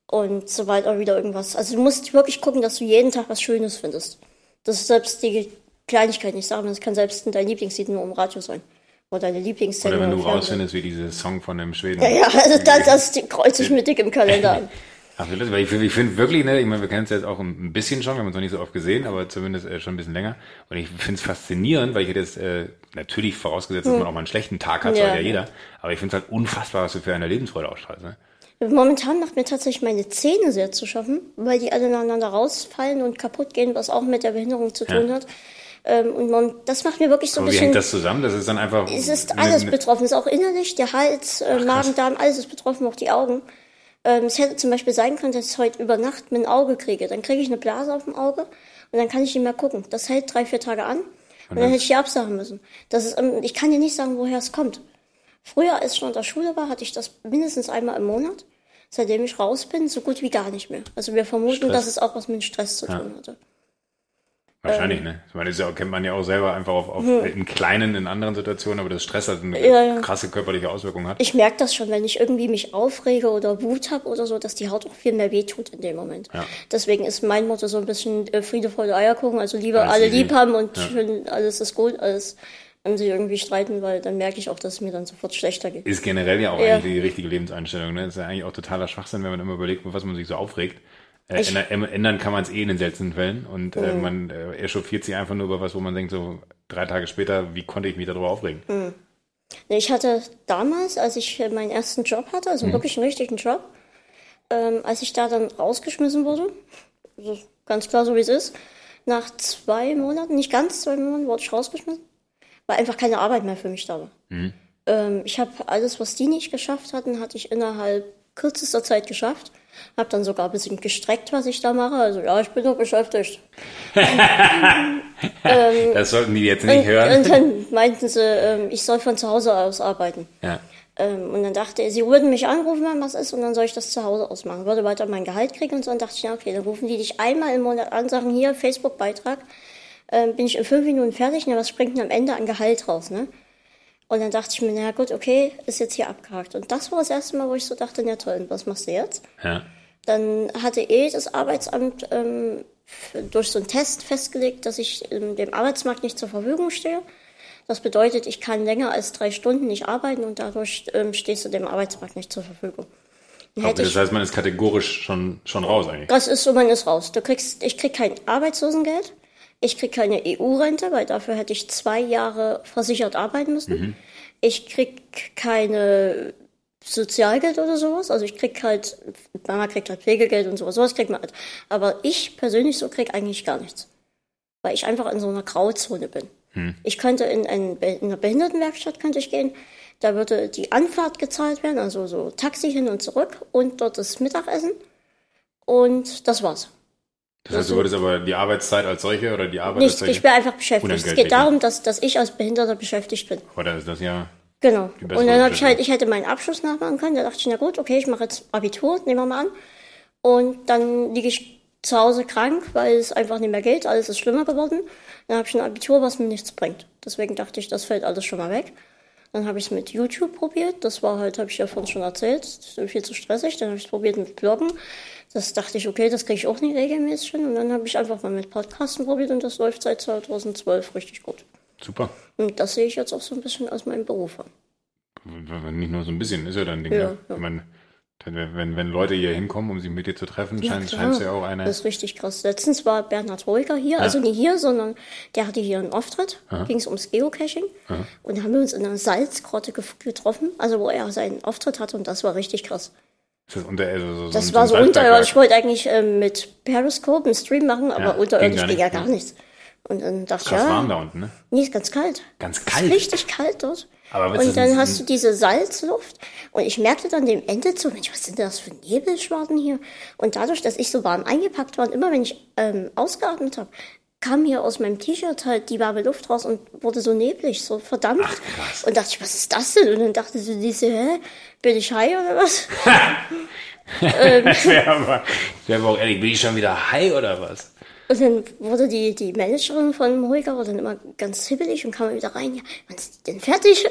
Und sobald auch wieder irgendwas. Also du musst wirklich gucken, dass du jeden Tag was Schönes findest. Das ist selbst die Kleinigkeit nicht sagen, das kann selbst dein Lieblingslied nur im Radio sein. Oder deine Lieblingsszene Oder wenn du rausfindest, wie dieser Song von dem Schweden. Ja, ja, also das, das kreuze ich mir dick im Kalender an. Wirklich, weil ich, finde- ich finde wirklich, ne, ich meine, wir kennen es jetzt auch ein bisschen schon, wir haben uns noch nicht so oft gesehen, aber zumindest äh, schon ein bisschen länger. Und ich finde es faszinierend, weil ich hätte jetzt äh, natürlich vorausgesetzt, dass man auch mal einen schlechten Tag hat, Hm. Ja. soll ja jeder. Aber ich finde es halt unfassbar, was du für eine Lebensfreude ausstrahlst. Ne? Momentan macht mir tatsächlich meine Zähne sehr zu schaffen, weil die alle aneinander rausfallen und kaputt gehen, was auch mit der Behinderung zu tun Ja. hat. Ähm, und man, das macht mir wirklich so ein Aber wie bisschen. hängt das zusammen? Das ist dann einfach. Es ist alles eine- betroffen. Es ist auch innerlich, der Hals, äh, Magen, Darm, alles ist betroffen, auch die Augen. Ähm, es hätte zum Beispiel sein können, dass ich heute über Nacht mein Auge kriege. Dann kriege ich eine Blase auf dem Auge und dann kann ich nicht mehr gucken. Das hält drei, vier Tage an und dann hätte ich die absagen müssen. Das ist, ähm, ich kann dir nicht sagen, woher es kommt. Früher, als ich noch in der Schule war, hatte ich das mindestens einmal im Monat. Seitdem ich raus bin, so gut wie gar nicht mehr. Also wir vermuten, Stress. dass es auch was mit Stress zu tun hatte. Wahrscheinlich, ne? Ich meine, das kennt man ja auch selber einfach auf, auf in kleinen, in anderen Situationen, aber das Stress halt eine Ja, krasse körperliche Auswirkung hat. Ich merke das schon, wenn ich irgendwie mich aufrege oder Wut habe oder so, dass die Haut auch viel mehr wehtut in dem Moment. Ja. Deswegen ist mein Motto so ein bisschen äh, Friede, Freude, Eierkuchen. Also lieber Alles alle lieb haben und Ja. schön, alles ist gut, als an sich irgendwie streiten, weil dann merke ich auch, dass es mir dann sofort schlechter geht. Ist generell ja auch Ja. eigentlich die richtige Lebenseinstellung, ne? Ist ja eigentlich auch totaler Schwachsinn, wenn man immer überlegt, was man sich so aufregt. Äh, ändern, ändern kann man es eh in den seltensten Fällen und äh, man äh, echauffiert sich einfach nur über was, wo man denkt, so drei Tage später, wie konnte ich mich darüber aufregen? Nee, Ich hatte damals, als ich äh, meinen ersten Job hatte, also wirklich einen richtigen Job, ähm, als ich da dann rausgeschmissen wurde, also ganz klar so wie es ist, nach zwei Monaten, nicht ganz zwei Monaten, wurde ich rausgeschmissen, weil einfach keine Arbeit mehr für mich da war. Ähm, ich habe alles, was die nicht geschafft hatten, hatte ich innerhalb kürzester Zeit geschafft. Habe dann sogar ein bisschen gestreckt, was ich da mache. Also ja, ich bin noch beschäftigt. Das sollten die jetzt nicht Und, hören. und dann meinten sie, ähm, ich soll von zu Hause aus arbeiten. Ja. Ähm, und dann dachte er, sie würden mich anrufen, wenn was ist, und dann soll ich das zu Hause ausmachen. Würde weiter mein Gehalt kriegen und so. Und dachte ich, ja, okay, dann rufen die dich einmal im Monat an, sagen hier, Facebook-Beitrag. Ähm, bin ich in fünf Minuten fertig, na, was springt denn am Ende an Gehalt raus, ne? Und dann dachte ich mir, na gut, okay, ist jetzt hier abgehakt. Und das war das erste Mal, wo ich so dachte, na toll, und was machst du jetzt? ja. Dann hatte eh das Arbeitsamt ähm, durch so einen Test festgelegt, dass ich ähm, dem Arbeitsmarkt nicht zur Verfügung stehe. Das bedeutet, ich kann länger als drei Stunden nicht arbeiten und dadurch ähm, stehst du dem Arbeitsmarkt nicht zur Verfügung. Okay, das heißt, man ist kategorisch schon, schon raus eigentlich. das ist so, man ist raus. Du kriegst, ich krieg kein Arbeitslosengeld, ich krieg keine EU-Rente, weil dafür hätte ich zwei Jahre versichert arbeiten müssen. Ich krieg keine Sozialgeld oder sowas. Also ich krieg halt, Mama kriegt halt Pflegegeld und sowas, sowas kriegt man halt. Aber ich persönlich so krieg eigentlich gar nichts. Weil ich einfach in so einer Grauzone bin. Ich könnte in, ein, in eine Behindertenwerkstatt könnte ich gehen. Da würde die Anfahrt gezahlt werden, also so Taxi hin und zurück und dort das Mittagessen. Und das war's. Das heißt, du würdest aber die Arbeitszeit als solche oder die Arbeit als Nicht, solche, ich bin einfach beschäftigt. Es geht darum, dass, dass ich als Behinderter beschäftigt bin. oder ist das ja, Genau. Und dann habe ich halt, ich hätte meinen Abschluss nachmachen können. Da dachte ich, na gut, okay, ich mache jetzt Abitur, nehmen wir mal an. Und dann liege ich zu Hause krank, weil es einfach nicht mehr geht. Alles ist schlimmer geworden. Dann habe ich ein Abitur, was mir nichts bringt. Deswegen dachte ich, das fällt alles schon mal weg. Dann habe ich es mit YouTube probiert. Das war halt, habe ich ja vorhin schon erzählt, viel zu stressig. Dann habe ich es probiert mit Bloggen. Das dachte ich, okay, das kriege ich auch nicht regelmäßig hin. Und dann habe ich einfach mal mit Podcasten probiert und das läuft seit 2012 richtig gut. super. Und das sehe ich jetzt auch so ein bisschen aus meinem Beruf an. Nicht nur so ein bisschen, ist ja dann Ding. Ja, Ja, ja. Wenn, man, wenn, wenn, Leute hier hinkommen, um sich mit dir zu treffen, scheint klar. scheint es ja auch eine. Das ist richtig krass. Letztens war Bernhard Roiger hier, also nicht hier, sondern der hatte hier einen Auftritt. Ging es ums Geocaching. Und da haben wir uns in einer Salzgrotte getroffen, also wo er seinen Auftritt hatte und das war richtig krass. Ist das unter, also so, Das ein- war so ein unterirdisch. Ich wollte eigentlich ähm, mit Periscope einen Stream machen, aber Ja, unterirdisch ging gar ja nicht, gar ne? nichts. Und dann dachte Krass ich, warm ja, da unten, ne? nee, ist ganz kalt. Ganz Ist kalt. richtig kalt dort. Aber ist und dann hast du diese Salzluft und ich merkte dann dem Ende zu, Mensch, was sind das für Nebelschwaden hier? Und dadurch, dass ich so warm eingepackt war und immer wenn ich ähm, ausgeatmet habe, kam hier aus meinem T-Shirt halt die warme Luft raus und wurde so neblig, so verdammt. krass. Und dachte ich, was ist das denn? Und dann dachte sie, diese, hä, bin ich high oder was? Das wäre aber, wär aber auch ehrlich, bin ich schon wieder high oder was? Und dann wurde die, die Managerin von Moiga war dann immer ganz hibbelig und kam wieder rein, ja, wann ist die denn fertig?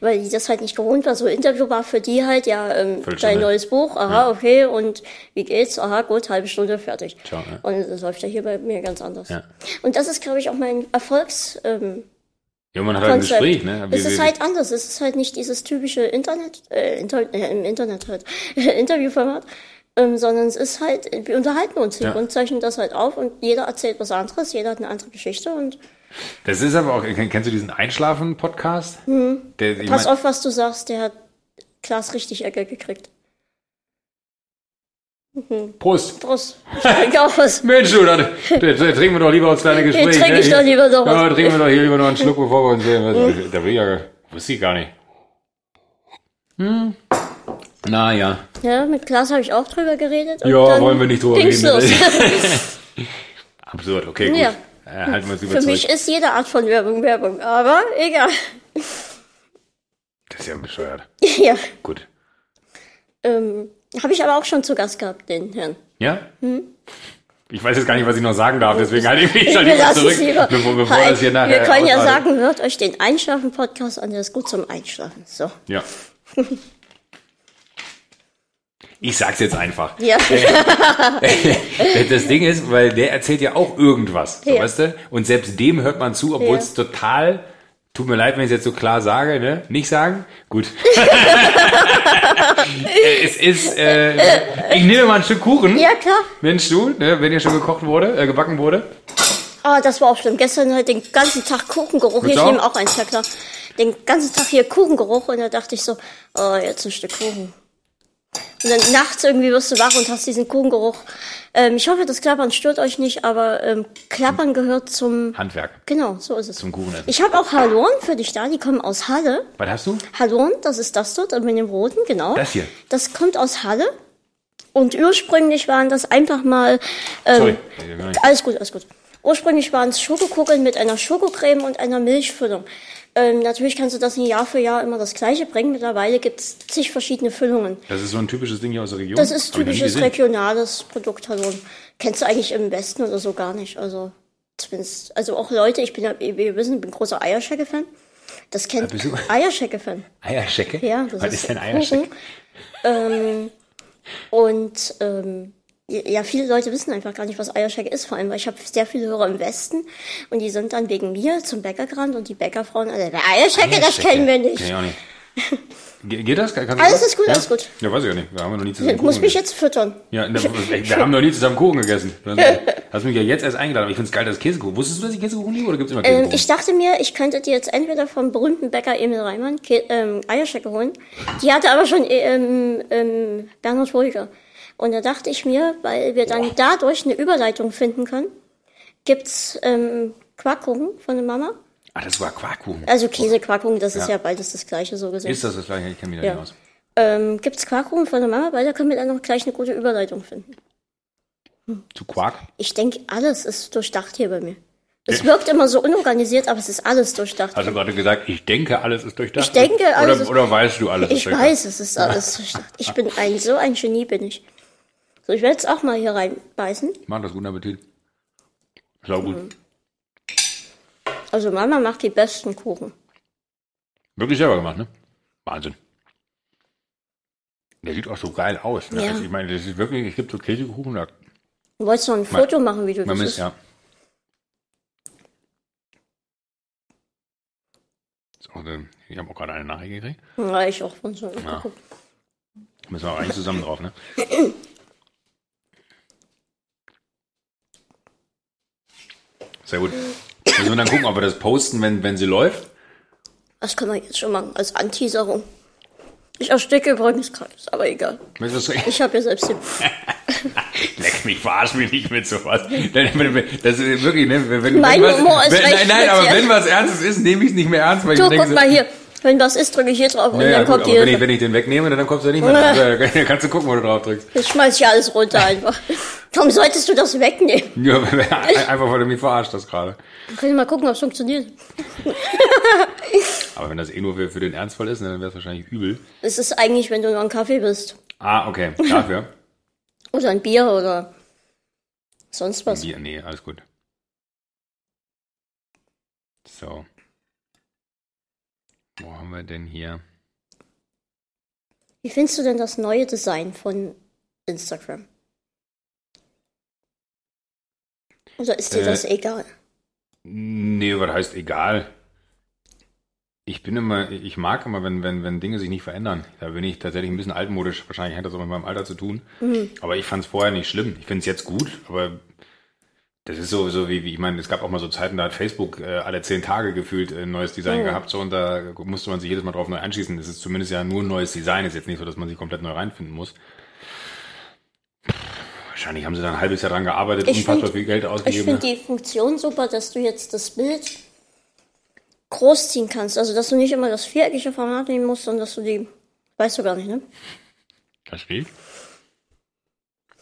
Weil die das halt nicht gewohnt war. So Interview war für die halt, ja, ähm, dein neues Buch, aha, okay, und wie geht's? Aha, gut, halbe Stunde fertig. Ciao, ja. Und das läuft ja hier bei mir ganz anders. Ja. Und das ist, glaube ich, auch mein Erfolgs, ähm, Ja, man hat halt ein. Gespräch, ne? Es Wie- ist wie- halt anders. Es ist halt nicht dieses typische Internet, äh, Inter äh, im Internet halt, Interviewformat, ähm, sondern es ist halt, wir unterhalten uns hier Ja. und zeichnen das halt auf und jeder erzählt was anderes, jeder hat eine andere Geschichte und Das ist aber auch, kenn- kennst du diesen Einschlafen-Podcast? Der, ich pass mein- auf, was du sagst, der hat Klaas richtig Ecke gekriegt. Prost. Prost. Ich trinke auch was. Mensch, du, dann, trinken wir doch lieber uns kleine Gespräche. trinke ich ne? doch lieber noch was. Ja, trinken wir doch hier lieber noch einen Schluck, bevor wir uns sehen. Was, da will ich ja, wusste ich gar nicht. Hm. Naja. Ja, mit Klaas habe ich auch drüber geredet. Ja, wollen wir nicht drüber reden. Los. Absurd, okay, gut. Ja. Äh, halten wir uns Für mich ist jede Art von Werbung Werbung, aber egal. das ist ja bescheuert. ja. Gut. Ähm, habe ich aber auch schon zu Gast gehabt, den Herrn. Ja? Hm? Ich weiß jetzt gar nicht, was ich noch sagen darf, deswegen halte ich mich schon lieber zurück, lieber. bevor, bevor Hi, das hier nachher Wir können ja ausartet. sagen, hört euch den Einschlafen-Podcast an, der ist gut zum Einschlafen. So. Ja. Ich sag's jetzt einfach. Ja. Das Ding ist, weil der erzählt ja auch irgendwas, so, Ja. weißt du? Und selbst dem hört man zu, obwohl Ja. es total, tut mir leid, wenn ich es jetzt so klar sage, ne? Nicht sagen? Gut. Äh, es ist, äh, ich nehme mal ein Stück Kuchen. ja, klar. Mensch, du, ne, wenn ihr schon gekocht wurde, äh, gebacken wurde. Ah, das war auch schlimm. Gestern halt den ganzen Tag Kuchengeruch. Hier, ich nehme auch? auch eins, ja klar. Den ganzen Tag hier Kuchengeruch und da dachte ich so, oh, jetzt ein Stück Kuchen. Und dann nachts irgendwie wirst du wach und hast diesen Kuchengeruch. Ähm, ich hoffe, das Klappern stört euch nicht, aber ähm, Klappern gehört zum... Handwerk. Genau, so ist es. Zum Kuchenessen. Ich habe auch Halloren für dich da, die kommen aus Halle. Was hast du? Halloren, das ist das dort mit dem Roten, genau. Das hier? Das kommt aus Halle. Und ursprünglich waren das einfach mal... Ähm, Sorry. alles gut, alles gut. Ursprünglich waren es Schokokugeln mit einer Schokocreme und einer Milchfüllung. Ähm, natürlich kannst du das nicht Jahr für Jahr immer das gleiche bringen. Mittlerweile gibt es zig verschiedene Füllungen. Das ist so ein typisches Ding hier aus der Region. Das ist ich typisches regionales Produkt. Also, kennst du eigentlich im Westen oder so gar nicht. Also, zumindest, also auch Leute, ich bin ja, wie wir wissen, bin großer Eierschecke-Fan. Das kennt du? Eierschecke-Fan. Eierschecke? Ja, das Was ist ist denn Kuchen. Eierschecke? Ähm, und ähm, ja, viele Leute wissen einfach gar nicht, was Eierschecke ist, vor allem, weil ich habe sehr viele Hörer im Westen und die sind dann wegen mir zum Bäcker gerannt und die Bäckerfrauen, also, Eierschecke, das Eierschecke. kennen wir nicht. Kenn ich auch nicht. Ge- Geht das? Kannst Alles das? ist gut, ja? alles gut. Ja, weiß ich ja nicht. Wir haben noch nie zusammen musst Kuchen mich jetzt füttern. Ja, ne, wir haben noch nie zusammen Kuchen gegessen. Du hast- mich ja jetzt erst eingeladen, aber ich finde es geil, dass Käsekuchen. Wusstest du, dass ich Käsekuchen liebe oder gibt es immer Ähm, Käsekuchen? ich dachte mir, ich könnte dir jetzt entweder vom berühmten Bäcker Emil Reimann Ke ähm, Eierschecke holen. Die hatte aber schon ähm, ähm, Bernhard Hoiger. Und da dachte ich mir, weil wir dann dadurch eine Überleitung finden können, gibt's ähm, Quarkkuchen von der Mama. ah, das war Quarkkuchen. Also Käsequarkkuchen, das ist Ja. ja beides das gleiche so gesehen. Ist das das gleiche? Ich kenne mich da Ja. nicht aus. Ähm, gibt's Quarkkuchen von der Mama, weil da können wir dann noch gleich eine gute Überleitung finden. Zu Quark? Ich denke, alles ist durchdacht hier bei mir. Es wirkt immer so unorganisiert, aber es ist alles durchdacht. Hast du gerade gesagt, ich denke, alles ist durchdacht? Ich denke, alles oder, ist- Oder weißt du, alles Ich weiß, es ist alles durchdacht. Ich bin ein, so ein Genie bin ich. So, ich werde jetzt auch mal hier reinbeißen. Mach das, guten Appetit. Sau gut. Mhm. Also Mama macht die besten Kuchen. Wirklich selber gemacht, ne? Wahnsinn. Der sieht auch so geil aus. Ne? Ja. Also ich meine, das ist wirklich, es gibt so Käsekuchen, da Du wolltest noch ein Foto machen, wie du das ist, isst. ja. Ich habe auch gerade eine Nachricht gekriegt. Ja, ich auch von so. Ja. Müssen wir auch eigentlich zusammen drauf, ne? Sehr gut. Müssen wir dann gucken, ob wir das posten, wenn, wenn sie läuft. Das können wir jetzt schon machen, als Anteaserung. Ich ersticke übrigens gerade, ist aber egal. Ich habe ja selbst den... Leck mich, verarsch mich nicht mit sowas. Das ist wirklich, ne? Wenn, wenn, Mein was, Humor ist wenn, Nein, nein, aber wenn was Ernstes ist, nehme ich es nicht mehr ernst, weil Du, ich denke, guck mal hier. Wenn was ist, drücke ich hier drauf und Ja, ja, dann gut, kommt die wenn ich, wenn ich den wegnehme, dann kommst du nicht mehr. dran. Dann kannst du gucken, wo du drauf drückst. Jetzt schmeiß ich alles runter einfach. Warum solltest du das wegnehmen? Ja, einfach, weil du mich verarscht hast gerade. Wir können mal gucken, ob es funktioniert. Aber wenn das eh nur für, für den Ernstfall ist, dann wäre es wahrscheinlich übel. Es ist eigentlich, wenn du nur einen Kaffee bist. Ah, okay, dafür. Oder ein Bier oder sonst was. Bier, nee, alles gut. So. Wo haben wir denn hier? Wie findest du denn das neue Design von Instagram? Oder ist dir Äh, das egal? Nee, was heißt egal? Ich bin immer, ich mag immer, wenn, wenn, wenn Dinge sich nicht verändern. Da bin ich tatsächlich ein bisschen altmodisch. Wahrscheinlich hat das auch mit meinem Alter zu tun. Aber ich fand es vorher nicht schlimm. Ich finde es jetzt gut, aber das ist so, so wie, wie, ich meine, es gab auch mal so Zeiten, da hat Facebook äh, alle zehn Tage gefühlt äh, ein neues Design gehabt, so, und da musste man sich jedes Mal drauf neu anschließen. Das ist zumindest ja nur ein neues Design, ist jetzt nicht so, dass man sich komplett neu reinfinden muss. Wahrscheinlich haben sie da ein halbes Jahr dran gearbeitet, Ich unfassbar find- viel Geld Ich ausgegeben. finde die Funktion super, dass du jetzt das Bild groß ziehen kannst. Also, dass du nicht immer das viereckige Format nehmen musst, sondern dass du die, weißt du gar nicht, ne? Verstehe ich.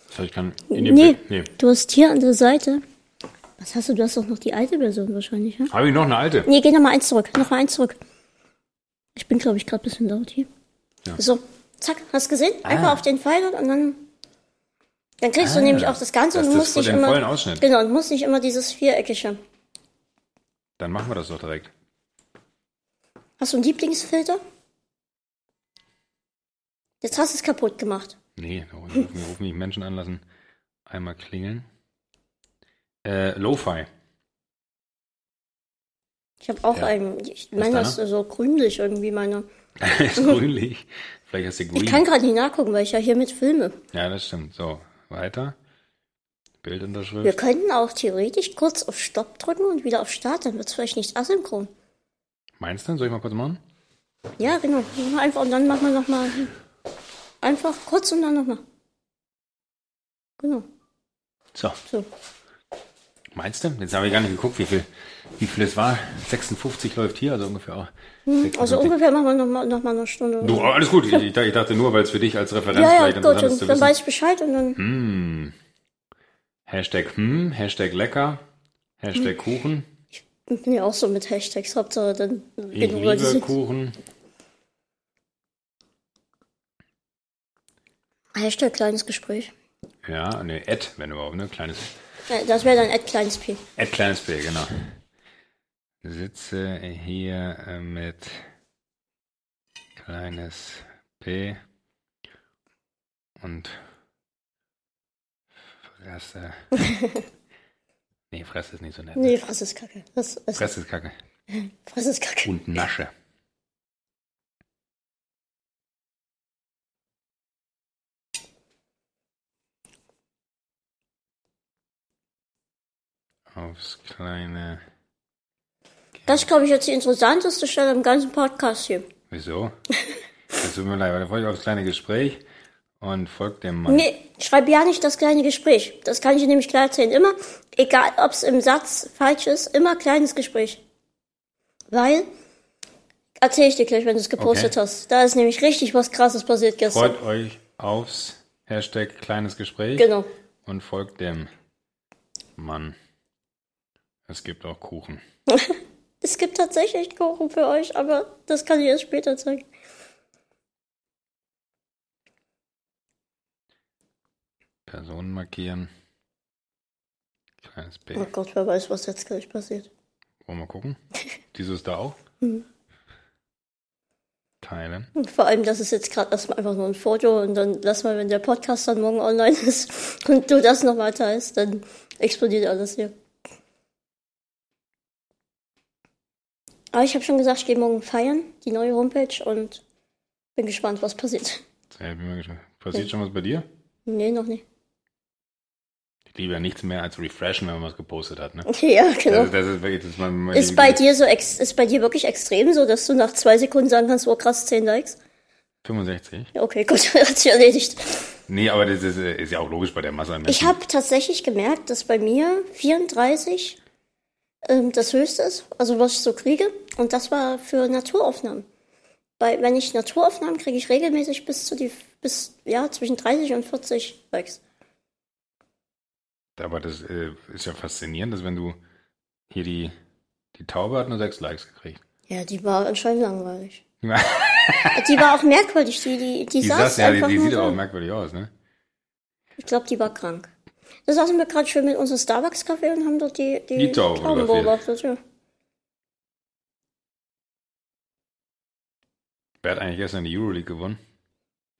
Das heißt, ich kann in dem Nee, Bild, nee. du hast hier an der Seite, was hast du? Du hast doch noch die alte Version wahrscheinlich, ne? Habe ich noch eine alte? Nee, geh noch mal eins zurück. Noch mal eins zurück. Ich bin, glaube ich, gerade ein bisschen laut hier. Ja. So, zack, hast gesehen? Einfach Ah. auf den Pfeil und dann Dann kriegst du nämlich auch das Ganze das und ist musst nicht den immer. vollen Ausschnitt. Genau, und musst nicht immer dieses Viereckige. Dann machen wir das doch direkt. Hast du einen Lieblingsfilter? Jetzt hast du es kaputt gemacht. Nee, da rufen, wir rufen mich Menschen anlassen. Einmal klingeln. Äh, Lo-Fi. Ich habe auch Ja. einen. Ich meine, das deiner? ist so grünlich irgendwie meine. ist grünlich. Vielleicht hast du grün. Ich kann gerade nicht nachgucken, weil ich ja hier mit filme. ja, das stimmt. So, weiter. Bildunterschrift. Wir könnten auch theoretisch kurz auf Stopp drücken und wieder auf Start, dann wird es vielleicht nicht asynchron. Meinst du? Soll ich mal kurz machen? Ja, genau. Einfach und dann machen wir nochmal. Einfach kurz und dann nochmal. Genau. So. So. Meinst du? Jetzt habe ich gar nicht geguckt, wie viel, wie viel es war. 56 läuft hier, also ungefähr auch. Also 56. ungefähr machen wir nochmal noch mal eine Stunde. Du, alles gut. Ich, ich dachte nur, weil es für dich als Referenz ja, ja, vielleicht gut, dann, dann wissen. weiß ich Bescheid und dann. Hm. Hashtag hm, Hashtag lecker, Hashtag Kuchen. Ich bin ja auch so mit Hashtags, Hauptsache dann Ich liebe sind- Kuchen. Hashtag kleines Gespräch. Ja, ne, Ed, wenn überhaupt, ne? Kleines, Das wäre dann Ad kleines P. Ed kleines B, genau. Sitze hier äh, mit kleines P und Fresse. nee, Fresse ist nicht so nett. Nee, Fresse ist Kacke. Das, das, Fresse ist kacke. Fresse ist Kacke. Und Nasche. Aufs kleine. Das ist, glaube ich, jetzt die interessanteste Stelle im ganzen Podcast hier. Wieso? Es tut mir leid, weil da folgt aufs kleine Gespräch und folgt dem Mann. Nee, schreib ja nicht das kleine Gespräch. Das kann ich dir nämlich klar erzählen. Immer, egal ob es im Satz falsch ist, immer kleines Gespräch. Weil, erzähle ich dir gleich, wenn du es gepostet Okay. hast. Da ist nämlich richtig was krasses passiert gestern. Freut euch aufs Hashtag kleines Gespräch Genau. und folgt dem Mann. Es gibt auch Kuchen. Es gibt tatsächlich Kuchen für euch, aber das kann ich erst später zeigen. Personen markieren. Kleines B. Oh Gott, wer weiß, was jetzt gleich passiert. Wollen wir gucken? Dieses da auch? Mhm. Teilen. Und vor allem, das ist jetzt gerade erstmal einfach nur ein Foto und dann lass mal, wenn der Podcast dann morgen online ist und du das nochmal teilst, dann explodiert alles hier. Aber ich habe schon gesagt, ich gehe morgen feiern, die neue Homepage und bin gespannt, was passiert. Sehr, bin mal gespannt. Passiert schon was bei dir? Nee, noch nicht. Ich liebe ja nichts mehr als refreshen, wenn man was gepostet hat. Ne? Ja, genau. Das, das ist wirklich, das ist, mein, mein Ist bei dir so ex ist bei dir wirklich extrem so, dass du nach zwei Sekunden sagen kannst, oh krass, 10 Likes? 65? Ja, okay, gut, hat sich erledigt. Nee, aber das ist, ist ja auch logisch bei der Masse an Ich Menschen. habe tatsächlich gemerkt, dass bei mir 34 ähm, das höchste ist, also was ich so kriege. Und das war für Naturaufnahmen. Weil wenn ich Naturaufnahmen kriege ich regelmäßig bis zu die bis ja zwischen 30 und 40 Likes. Aber das äh, ist ja faszinierend, dass wenn du hier die, die Taube hat nur sechs Likes gekriegt. Ja, die war anscheinend langweilig. Die war auch merkwürdig, die die die, Die saß saß, ja, die, die sieht da. auch merkwürdig aus, ne? Ich glaube, die war krank. Da saßen wir gerade schön mit unserem Starbucks-Kaffee und haben dort die, die, Die Tauben Tauben beobachtet. Ja. Wer hat eigentlich gestern die Euroleague gewonnen?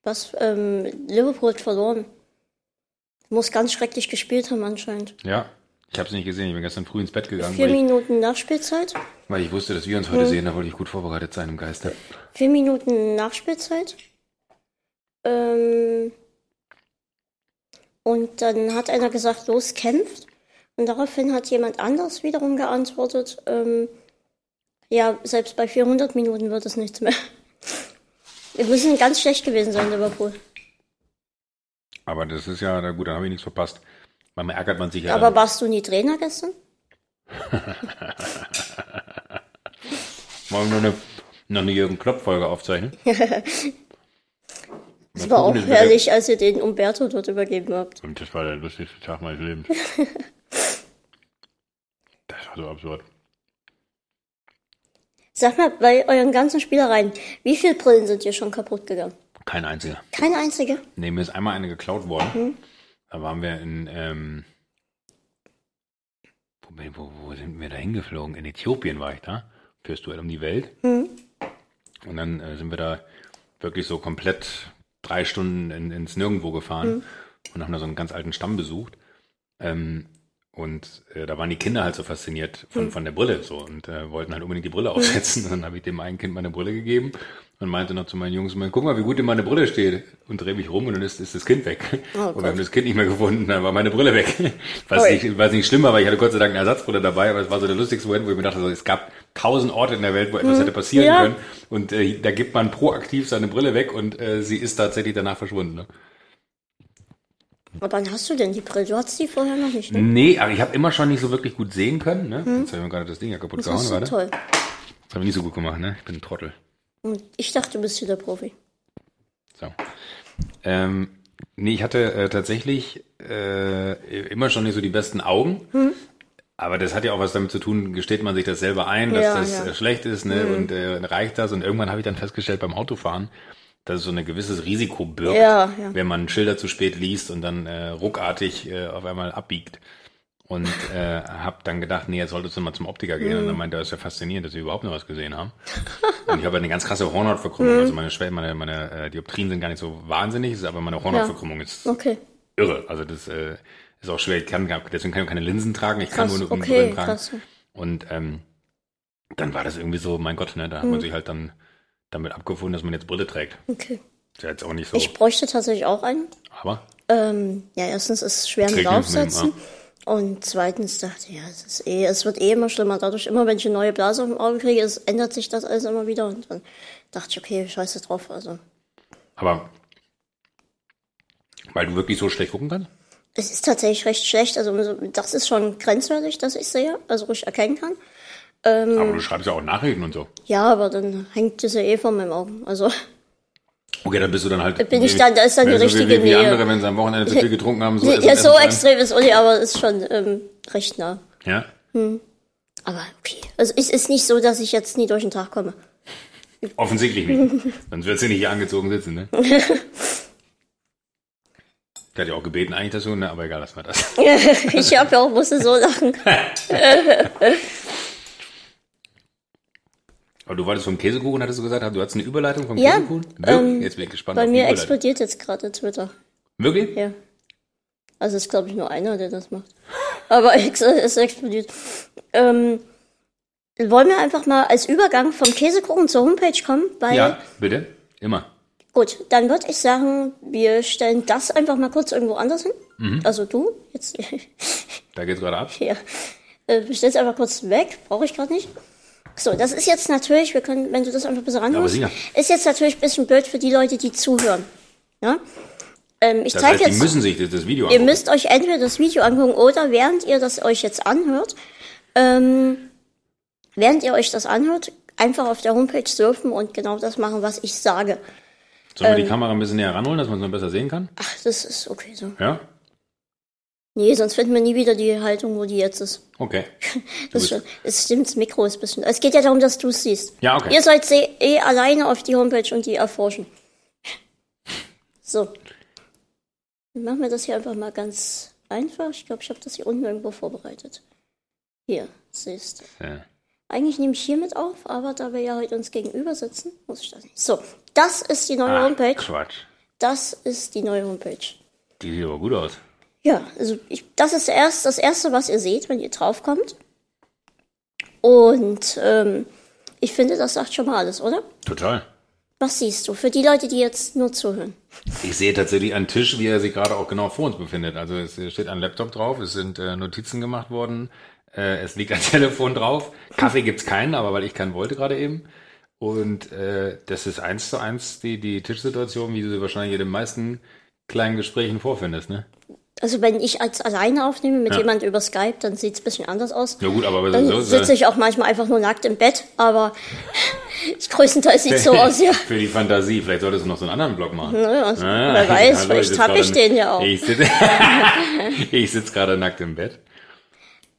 Was? Ähm, Liverpool hat verloren. Muss ganz schrecklich gespielt haben anscheinend. Ja, ich habe es nicht gesehen. Ich bin gestern früh ins Bett gegangen, Vier weil ich, Minuten Nachspielzeit. weil ich wusste, dass wir uns heute sehen. Da wollte ich gut vorbereitet sein im Geiste. Vier Minuten Nachspielzeit. Ähm, und dann hat einer gesagt, los, kämpft. Und daraufhin hat jemand anders wiederum geantwortet, ähm, ja, selbst bei 400 Minuten wird es nichts mehr. Wir müssen ganz schlecht gewesen sein, Liverpool. Aber das ist ja, na gut, dann habe ich nichts verpasst. Manchmal ärgert man sich ja. Aber warst du nie Trainer gestern? Wollen wir noch eine, noch eine Jürgen Klopp-Folge aufzeichnen? Es war auch herrlich, als ihr den Umberto dort übergeben habt. Und das war der lustigste Tag meines Lebens. das war so absurd. Sag mal, bei euren ganzen Spielereien, wie viele Brillen sind dir schon kaputt gegangen? Kein einziger. Keine einzige. Nee, mir ist einmal eine geklaut worden. Da waren wir in, ähm, wo, wo, sind wir da hingeflogen? In Äthiopien war ich da, fürs Duell um die Welt. Und dann äh, sind wir da wirklich so komplett drei Stunden in, ins Nirgendwo gefahren und haben da so einen ganz alten Stamm besucht. Ähm, und äh, da waren die Kinder halt so fasziniert von, von der Brille so und äh, wollten halt unbedingt die Brille aufsetzen. Und dann habe ich dem einen Kind meine Brille gegeben und meinte noch zu meinen Jungs, "Mann, guck mal, wie gut dir meine Brille steht. Und drehe mich rum und dann ist, ist das Kind weg. und wir haben das Kind nicht mehr gefunden, dann war meine Brille weg. Was Ui. nicht, was nicht schlimm war, weil ich hatte Gott sei Dank eine Ersatzbrille dabei, aber es war so der lustigste Moment, wo ich mir dachte, so, es gab tausend Orte in der Welt, wo etwas hätte passieren Ja. können. Und äh, da gibt man proaktiv seine Brille weg und äh, sie ist tatsächlich danach verschwunden. Ne? Aber wann hast du denn die Brille? Du hattest die vorher noch nicht, ne? Nee, aber ich habe immer schon nicht so wirklich gut sehen können. Ne? Jetzt habe ich mir gerade das Ding ja kaputt Das gehauen ist so toll. Das habe ich nicht so gut gemacht, ne? Ich bin ein Trottel. Und ich dachte, du bist hier der Profi. So. Ähm, nee, ich hatte äh, tatsächlich äh, immer schon nicht so die besten Augen. Hm? Aber das hat ja auch was damit zu tun, gesteht man sich das selber ein, dass Ja, das ja. Äh, schlecht ist, ne? Und äh, reicht das? Und irgendwann habe ich dann festgestellt beim Autofahren, dass es so ein gewisses Risiko birgt, Ja, wenn man Schilder zu spät liest und dann äh, ruckartig äh, auf einmal abbiegt. Und äh, habe dann gedacht, nee, jetzt solltest du mal zum Optiker gehen. Mhm. Und dann meinte er, das ist ja faszinierend, dass wir überhaupt noch was gesehen haben. Und ich habe eine ganz krasse Hornhautverkrümmung. Also meine Schwellen, meine, meine äh, Dioptrien sind gar nicht so wahnsinnig, aber meine Hornhautverkrümmung ist Okay. irre. Also das äh, ist auch schwer. Ich kann, deswegen kann ich keine Linsen tragen. Ich kann Krass. nur eine Okay, tragen. krass. Und ähm, dann war das irgendwie so, mein Gott, ne, da hat Mhm. man sich halt dann damit abgefunden, dass man jetzt Brille trägt. Okay. Ist ja jetzt auch nicht so. Ich bräuchte tatsächlich auch einen. aber Ähm, ja, erstens ist es schwer mit Aufsetzen. Und zweitens dachte ich, ja, es, ist eh, es wird eh immer schlimmer. Dadurch, immer wenn ich eine neue Blase auf dem Auge kriege, es ändert sich das alles immer wieder. Und dann dachte ich, okay, scheiße drauf. Also, Aber weil du wirklich so schlecht gucken kannst? Es ist tatsächlich recht schlecht. Also, das ist schon grenzwertig, dass ich sehe, also ich erkennen kann. Ähm. Aber du schreibst ja auch Nachrichten und so. Ja, aber dann hängt das ja eh vor meinen Augen. Also, Okay, dann bist du dann halt. bin ich dann- da ist dann die so wie- richtige wie, wie Nähe. andere, wenn sie am Wochenende zu viel getrunken haben. So ja, essen- so extrem ist Uli, aber ist schon ähm, recht nah. Ja. Aber okay. Also, es ist nicht so, dass ich jetzt nie durch den Tag komme. Offensichtlich nicht. Sonst wird sie nicht hier angezogen sitzen, ne? Ich hatte ja auch gebeten eigentlich dazu, ne? aber egal, lass mal das. ich habe ja auch, musste so lachen. Aber du wolltest vom Käsekuchen, hattest du gesagt, du hattest eine Überleitung vom Ja, Käsekuchen? ähm, Wirklich? Jetzt bin ich gespannt Bei mir explodiert jetzt gerade Twitter. Wirklich? Ja. Also ist, glaube ich, nur einer, der das macht. Aber es explodiert. Ähm, wollen wir einfach mal als Übergang vom Käsekuchen zur Homepage kommen? Weil, Ja, bitte. Immer. Gut, dann würde ich sagen, wir stellen das einfach mal kurz irgendwo anders hin. Mhm. Also du, jetzt, Da geht's gerade ab. ja. Äh, es einfach kurz weg, brauche ich gerade nicht. So, das ist jetzt natürlich, wir können, wenn du das einfach ein bisschen ranhörst, sicher. ist jetzt natürlich ein bisschen blöd für die Leute, die zuhören. Ja? Ähm, ich Das zeige heißt, die jetzt. müssen sich das, Video Ihr angucken. müsst euch entweder das Video angucken oder während ihr das euch jetzt anhört, ähm, während ihr euch das anhört, einfach auf der Homepage surfen und genau das machen, was ich sage. Sollen ähm, wir die Kamera ein bisschen näher ranholen, dass man es noch besser sehen kann? Ach, das ist okay so. Ja? Nee, sonst finden wir nie wieder die Haltung, wo die jetzt ist. Okay. Das, schon, es stimmt, das Mikro ist ein bisschen. Es geht ja darum, dass du es siehst. Ja, okay. Ihr seid se- eh alleine auf die Homepage und die erforschen. So. Dann machen wir das hier einfach mal ganz einfach. Ich glaube, ich habe das hier unten irgendwo vorbereitet. Hier, siehst du. Ja. Eigentlich nehme ich hier mit auf, aber da wir ja heute uns gegenüber sitzen, muss ich das nicht. So, das ist die neue Ah, Homepage. Quatsch. Das ist die neue Homepage. Die sieht aber gut aus. Ja, also ich, das ist erst das Erste, was ihr seht, wenn ihr draufkommt. Und ähm, ich finde, das sagt schon mal alles, oder? Total. Was siehst du für die Leute, die jetzt nur zuhören? Ich sehe tatsächlich einen Tisch, wie er sich gerade auch genau vor uns befindet. Also es steht ein Laptop drauf, es sind äh, Notizen gemacht worden, äh, es liegt ein Telefon drauf. Kaffee gibt's keinen, aber weil ich keinen wollte gerade eben. Und äh, das ist eins zu eins die, die Tischsituation, wie du sie wahrscheinlich in den meisten kleinen Gesprächen vorfindest, ne? Also wenn ich als alleine aufnehme mit Ja. jemand über Skype, dann sieht's ein bisschen anders aus. Ja gut, aber Dann so, sitze ich auch manchmal einfach nur nackt im Bett, aber größtenteils sieht's so aus, ja. Für die Fantasie. Vielleicht solltest du noch so einen anderen Blog machen. Ja, also, Ah, wer weiß, hallo, vielleicht sitz hab ich den ja auch. Ich sitze sitz gerade nackt im Bett.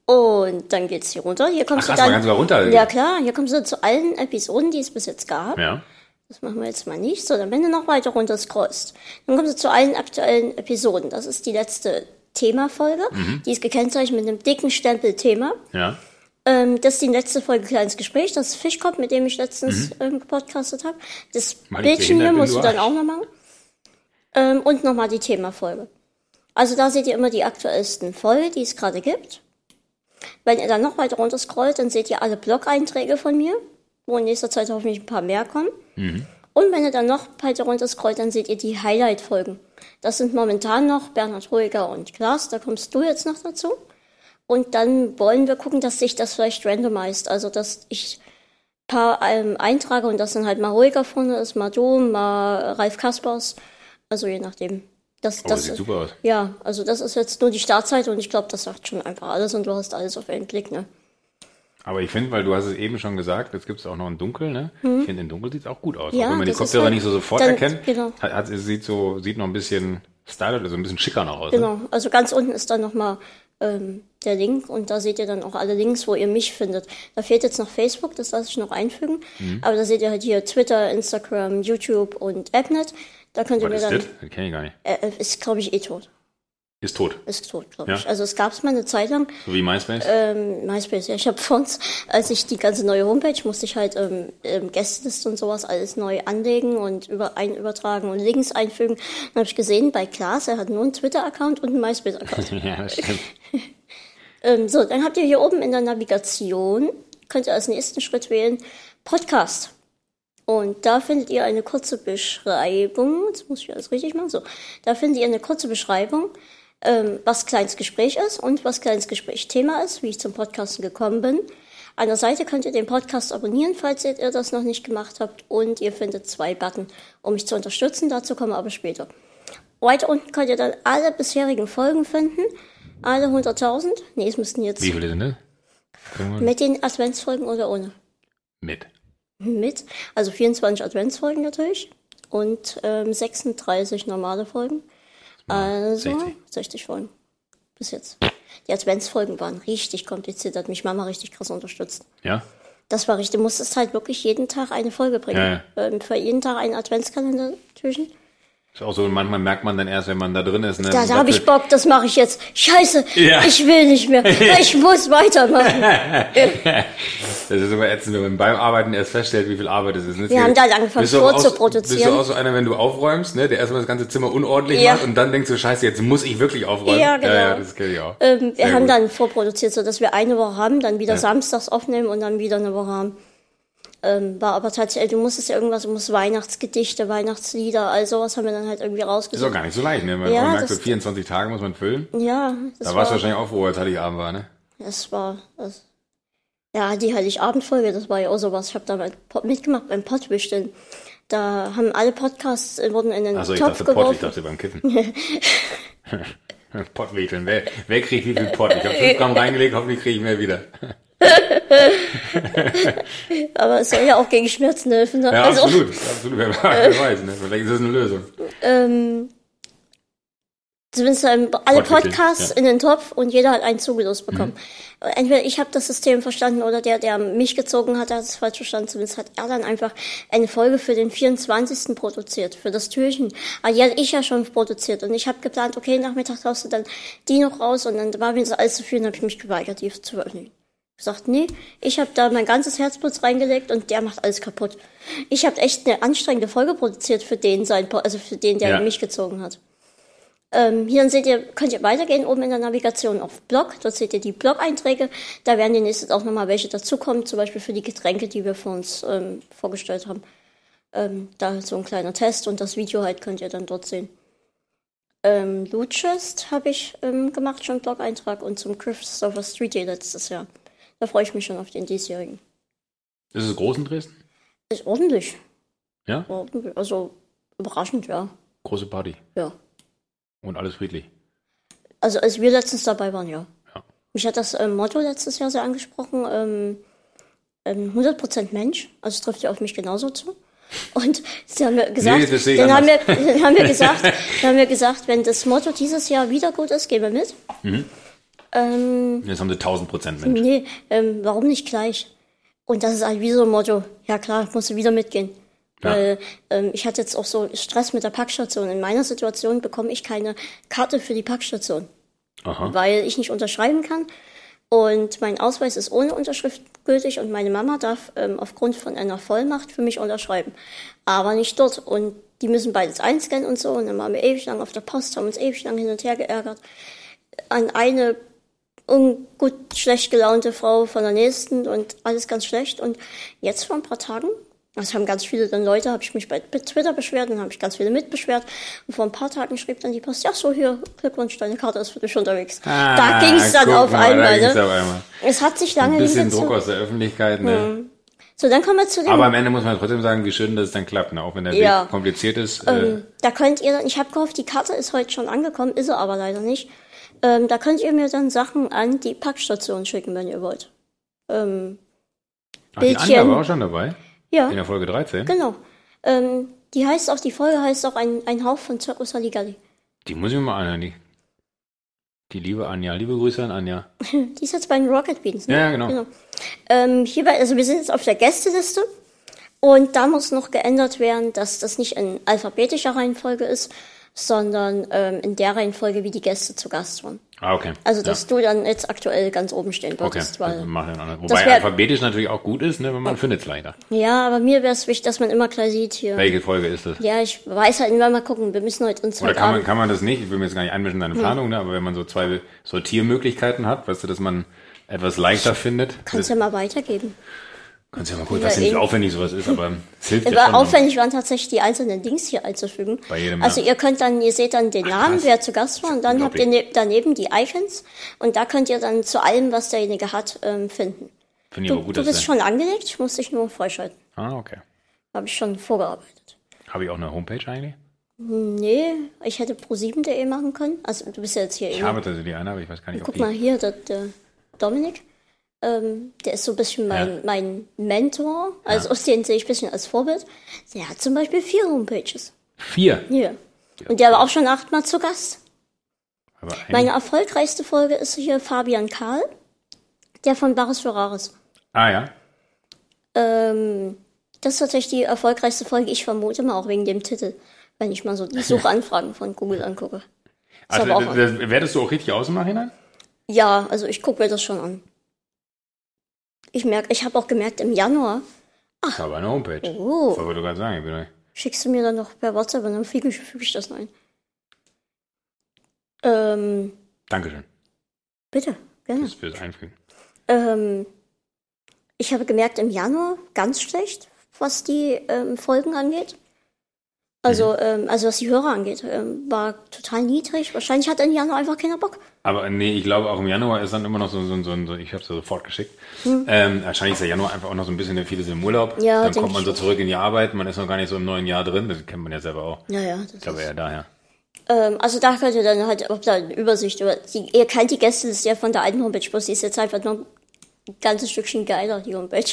Und dann geht's hier runter. Hier kommst Ach, du krass, dann. man kann sogar runter. Ja klar, hier kommst du zu allen Episoden, die es bis jetzt gab. Ja. Das machen wir jetzt mal nicht. So, dann wenn du noch weiter runter scrollst, dann kommst du zu allen aktuellen Episoden. Das ist die letzte Themafolge. Die ist gekennzeichnet mit einem dicken Stempel Thema. Ja. Ähm, das ist die letzte Folge Kleines Gespräch. Das ist Fischkopf, mit dem ich letztens ähm, gepodcastet habe. Das ich Bildchen hier musst du du dann auch noch machen. Ähm, und nochmal die Themafolge. Also da seht ihr immer die aktuellsten Folgen, die es gerade gibt. Wenn ihr dann noch weiter runter scrollt, dann seht ihr alle Blog-Einträge von mir, wo in nächster Zeit hoffentlich ein paar mehr kommen. Und wenn ihr dann noch weiter runter scrollt, dann seht ihr die Highlight-Folgen. Das sind momentan noch Bernhard Ruhiger und Klaas, da kommst du jetzt noch dazu. Und dann wollen wir gucken, dass sich das vielleicht randomisiert. Also, dass ich ein paar ähm, eintrage und das dann halt mal ruhiger vorne ist, mal du, mal Ralf Kaspers. Also je nachdem. Das, Oh, das sieht ist- super aus. Ja, also das ist jetzt nur die Startzeit und ich glaube, das sagt schon einfach alles und du hast alles auf einen Blick, ne? Aber ich finde, weil du hast es eben schon gesagt, jetzt gibt es auch noch ein Dunkel, ne? Ich finde, in Dunkel sieht es auch gut aus. Ja, auch wenn man die Kopfhörer halt- nicht so sofort dann- erkennt. genau. Hat, hat, es sieht so, sieht noch ein bisschen stylisch, also ein bisschen schicker noch aus. Ne? Genau, also ganz unten ist dann nochmal ähm, der Link und da seht ihr dann auch alle Links, wo ihr mich findet. Da fehlt jetzt noch Facebook, das lasse ich noch einfügen. Mhm. Aber da seht ihr halt hier Twitter, Instagram, YouTube und AppNet. Da könnt ihr Was mir ist dann. das? Das kenne ich gar nicht. Äh, ist, glaube ich, eh tot. Ist tot. Ist tot, glaube Ja. ich. Also es gab es mal eine Zeit lang. So wie MySpace. Ähm, MySpace, ja. Ich habe vor uns, als ich die ganze neue Homepage, musste ich halt ähm, ähm, Gästeliste und sowas alles neu anlegen und über ein übertragen und Links einfügen. Dann habe ich gesehen, bei Klaas, er hat nur einen Twitter-Account und einen MySpace-Account. ja, das stimmt. ähm, so, dann habt ihr hier oben in der Navigation, könnt ihr als nächsten Schritt wählen, Podcast. Und da findet ihr eine kurze Beschreibung. Jetzt muss ich alles richtig machen. So, da findet ihr eine kurze Beschreibung, ähm, was kleines Gespräch ist und was kleines Gespräch Thema ist, wie ich zum Podcasten gekommen bin. An der Seite könnt ihr den Podcast abonnieren, falls ihr das noch nicht gemacht habt. Und ihr findet zwei Button, um mich zu unterstützen. Dazu kommen wir aber später. Weiter unten könnt ihr dann alle bisherigen Folgen finden. Alle 100.000. Nee, es müssten jetzt Wie viele das? Irgendwann? mit den Adventsfolgen oder ohne. Mit. Mit. Also 24 Adventsfolgen natürlich. Und ähm, 36 normale Folgen. Also 60. 60. Folgen. Bis jetzt. Die Adventsfolgen waren richtig kompliziert, hat mich Mama richtig krass unterstützt. Ja? Das war richtig. Du musstest halt wirklich jeden Tag eine Folge bringen. Ähm, für jeden Tag einen Adventskalender zwischen. Ist auch so, manchmal merkt man dann erst, wenn man da drin ist. Ne? Da, da habe ich Bock, das mache ich jetzt. Scheiße, Ja. ich will nicht mehr. Ich muss weitermachen. Das ist immer ätzend, wenn man beim Arbeiten erst feststellt, wie viel Arbeit es ist. Wir haben da angefangen vorzuproduzieren. Bist du auch so einer, wenn du aufräumst, ne, der erstmal das ganze Zimmer unordentlich Ja. macht und dann denkst du, scheiße, jetzt muss ich wirklich aufräumen. Ja, genau. Ja, ja das kenne ich auch. Ähm, wir Sehr haben gut. dann vorproduziert, so dass wir eine Woche haben, dann wieder samstags aufnehmen und dann wieder eine Woche haben. Ähm, war aber tatsächlich, du musstest ja irgendwas, du musst Weihnachtsgedichte, Weihnachtslieder, all sowas haben wir dann halt irgendwie Das ist auch rausgesucht. gar nicht so leicht, ne? Man, Ja, merkt, so das- 24 Tage muss man füllen. Ja, das Da warst war, du wahrscheinlich auch froh, als Heiligabend war, ne? das war, das, ja, die Heiligabendfolge, das war ja auch sowas. Ich habe da mitgemacht beim Pottwichteln. Da haben alle Podcasts, äh, wurden in den ich Topf dachte Pott, ich dachte beim Kiffen. Pottwedeln. Wer, wer kriegt wie viel Pott? Ich habe 5 Gramm reingelegt, hoffentlich kriege ich mehr wieder. Aber es soll ja auch gegen Schmerzen helfen. Ne? Ja, also, absolut. absolut. Wer, weiß, ne? Vielleicht ist das eine Lösung. ähm, zumindest alle Podcasts ja. in den Topf und jeder hat einen zugelost bekommen. Mhm. Entweder ich habe das System verstanden oder der, der mich gezogen hat, hat es falsch verstanden. Zumindest hat er dann einfach eine Folge für den 24. produziert, für das Türchen. Aber die hatte ich ja schon produziert und ich habe geplant, okay, Nachmittag haust du dann die noch raus und dann war mir das alles zu viel und habe ich mich geweigert, die zu veröffentlichen. Gesagt, nee, ich habe da mein ganzes Herzblut reingelegt und der macht alles kaputt. Ich habe echt eine anstrengende Folge produziert für den sein, also für den, der Ja. mich gezogen hat. Ähm, hier seht ihr, könnt ihr weitergehen oben in der Navigation auf Blog. Dort seht ihr die Blog-Einträge. Da werden demnächst auch nochmal welche dazukommen, zum Beispiel für die Getränke, die wir für uns ähm, vorgestellt haben. Ähm, da so ein kleiner Test und das Video halt könnt ihr dann dort sehen. Ähm, habe ich ähm, gemacht, schon Blog-Eintrag und zum Christopher Street Day letztes Jahr. Da freue ich mich schon auf den diesjährigen. Ist es groß in Dresden? Ist ordentlich. Ja? Also überraschend, ja. Große Party. Ja. Und alles friedlich. Also als wir letztens dabei waren, ja. Ja. Mich hat das ähm, Motto letztes Jahr sehr angesprochen. Ähm, ähm, 100% Mensch. Also es trifft ja auf mich genauso zu. Und sie haben mir gesagt, Nee, dann, haben wir, dann haben wir gesagt, dann haben wir gesagt, wenn das Motto dieses Jahr wieder gut ist, gehen wir mit. Mhm. Ähm, Jetzt haben sie 1000 Prozent Mensch. nee, ähm, warum nicht gleich? Und das ist halt wie so ein Motto. Ja klar, musst du wieder mitgehen. Weil ähm, ich hatte jetzt auch so Stress mit der Packstation. In meiner Situation bekomme ich keine Karte für die Packstation, Aha. weil ich nicht unterschreiben kann. Und mein Ausweis ist ohne Unterschrift gültig und meine Mama darf ähm, aufgrund von einer Vollmacht für mich unterschreiben. Aber nicht dort. Und die müssen beides einscannen und so. Und dann waren wir ewig lang auf der Post, haben uns ewig lang hin und her geärgert. An eine ungut, schlecht gelaunte Frau von der nächsten und alles ganz schlecht. Und jetzt vor ein paar Tagen, das haben ganz viele dann Leute, habe ich mich bei Twitter beschwert, dann habe ich ganz viele mitbeschwert. Und vor ein paar Tagen schrieb dann die Post, ja so, hier, Glückwunsch, deine Karte ist für dich unterwegs. Ah, da ging es dann auf mal, da einmal. ging's Ne? auf einmal. Es hat sich lange Ein bisschen. Druck aus der Öffentlichkeit, ne? So, dann kommen wir zu dem Aber am Ende muss man trotzdem sagen, wie schön, dass es dann klappt, ne? Auch wenn der Ja. Weg kompliziert ist. äh, Da könnt ihr dann, ich habe gehofft, die Karte ist heute schon angekommen, ist sie aber leider nicht. Ähm, da könnt ihr mir dann Sachen an die Packstation schicken, wenn ihr wollt. Ähm, ach, die Bildchen. Anja war auch schon dabei. ja, In der Folge 13. genau. Ähm, die heißt auch, die Folge heißt auch ein, ein Hauch von Circus Halligalli. Die muss ich mir mal anhören. Die, die liebe Anja. Liebe Grüße an Anja. Die ist jetzt bei den Rocket Beans. Ne? Ja, genau. Ähm, hierbei, also wir sind jetzt auf der Gästeliste und da muss noch geändert werden, dass das nicht in alphabetischer Reihenfolge ist, sondern ähm, in der Reihenfolge, wie die Gäste zu Gast waren. Ah, okay. Also, dass du dann jetzt aktuell ganz oben stehen Okay, würdest. Weil, also machen Wobei wär- alphabetisch natürlich auch gut ist, ne, wenn man findet es leichter. ja, aber mir wäre es wichtig, dass man immer gleich sieht hier. Welche Folge ist das? Ja, ich weiß halt immer mal gucken. Wir müssen heute uns Oder heute kann man, kann man das nicht, ich will mir jetzt gar nicht einmischen in Hm. deine Planung, ne, aber wenn man so zwei Sortiermöglichkeiten hat, weißt du, dass man etwas leichter findet. Kannst ja mal weitergeben. Kannst ja mal gucken, Ja, dass ja nicht aufwendig sowas ist, aber es hilft ja Aber schon. aufwendig waren tatsächlich die einzelnen Dings hier einzufügen. Bei jedem, also ja. ihr könnt dann, ihr seht dann den Namen, krass. wer zu Gast war, und dann habt ihr ne daneben die Icons und da könnt ihr dann zu allem, was derjenige hat, ähm, finden. Finde ich Du, aber gut, du bist schon angelegt, ich muss dich nur freischalten. Ah, okay. Habe ich schon vorgearbeitet. Habe ich auch eine Homepage eigentlich? Nee, ich hätte pro7.de machen können. Also du bist ja jetzt hier Ich eben. habe tatsächlich eine, aber ich weiß gar nicht, ob Guck mal hier, der, der Dominik. Ähm, der ist so ein bisschen mein, Ja. mein Mentor. Also den sehe ich ein bisschen als Vorbild. Der hat zum Beispiel vier Homepages. Vier. Hier. Und der war auch schon achtmal zu Gast. Aber ein, Meine erfolgreichste Folge ist hier Fabian Karl, der von Baris Ferraris. ah ja. Ähm, das ist tatsächlich die erfolgreichste Folge. Ich vermute mal auch wegen dem Titel, wenn ich mal so die Suchanfragen von Google angucke. Ist Also das, das, wertest du auch richtig aus im Nachhinein? Ja, also ich gucke mir das schon an. Ich merke, ich habe auch gemerkt, im Januar Ich habe eine Homepage. Oh. Was wollte du gerade sagen? Ich bin, schickst du mir dann noch per WhatsApp und dann füge ich, füge ich das ein. Ähm, Dankeschön bitte, gerne. fürs, fürs Einfügen. Ähm, ich habe gemerkt, im Januar ganz schlecht, was die ähm, Folgen angeht. Also, ähm, also was die Hörer angeht, ähm, war total niedrig. Wahrscheinlich hat im Januar einfach keiner Bock. Aber nee, ich glaube auch im Januar ist dann immer noch so, so, so, so ich habe es ja sofort geschickt. Ähm, wahrscheinlich ist der Januar einfach auch noch so ein bisschen, viele sind im Urlaub. Hm. Ja, dann kommt man so zurück in die Arbeit, man ist noch gar nicht so im neuen Jahr drin, das kennt man ja selber auch. Ja, ja. Das Ich glaube eher daher. ähm, also da könnt ihr dann halt auch da eine Übersicht über die, ihr kennt die Gäste, das ist ja von der alten Homepage, bloß die ist jetzt einfach noch ein ganzes Stückchen geiler, die Homepage.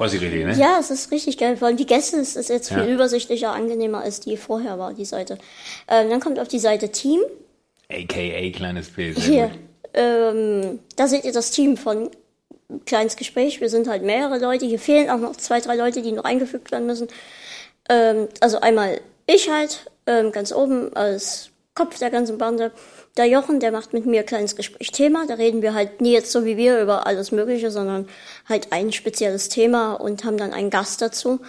Richtig, ne? Ja, es ist richtig geil. Vor allem die Gäste es ist jetzt viel Ja. übersichtlicher, angenehmer, als die vorher war, die Seite. Ähm, dann kommt auf die Seite Team. AKA kleines P. Hier. Ähm, da seht ihr das Team von Kleines Gespräch. Wir sind halt mehrere Leute. Hier fehlen auch noch zwei, drei Leute, die noch eingefügt werden müssen. Ähm, also einmal ich halt, ähm, ganz oben als Kopf der ganzen Bande. Der Jochen, der macht mit mir kleines Gespräch Thema. Da reden wir halt nie jetzt so wie wir über alles Mögliche, sondern halt ein spezielles Thema und haben dann einen Gast dazu,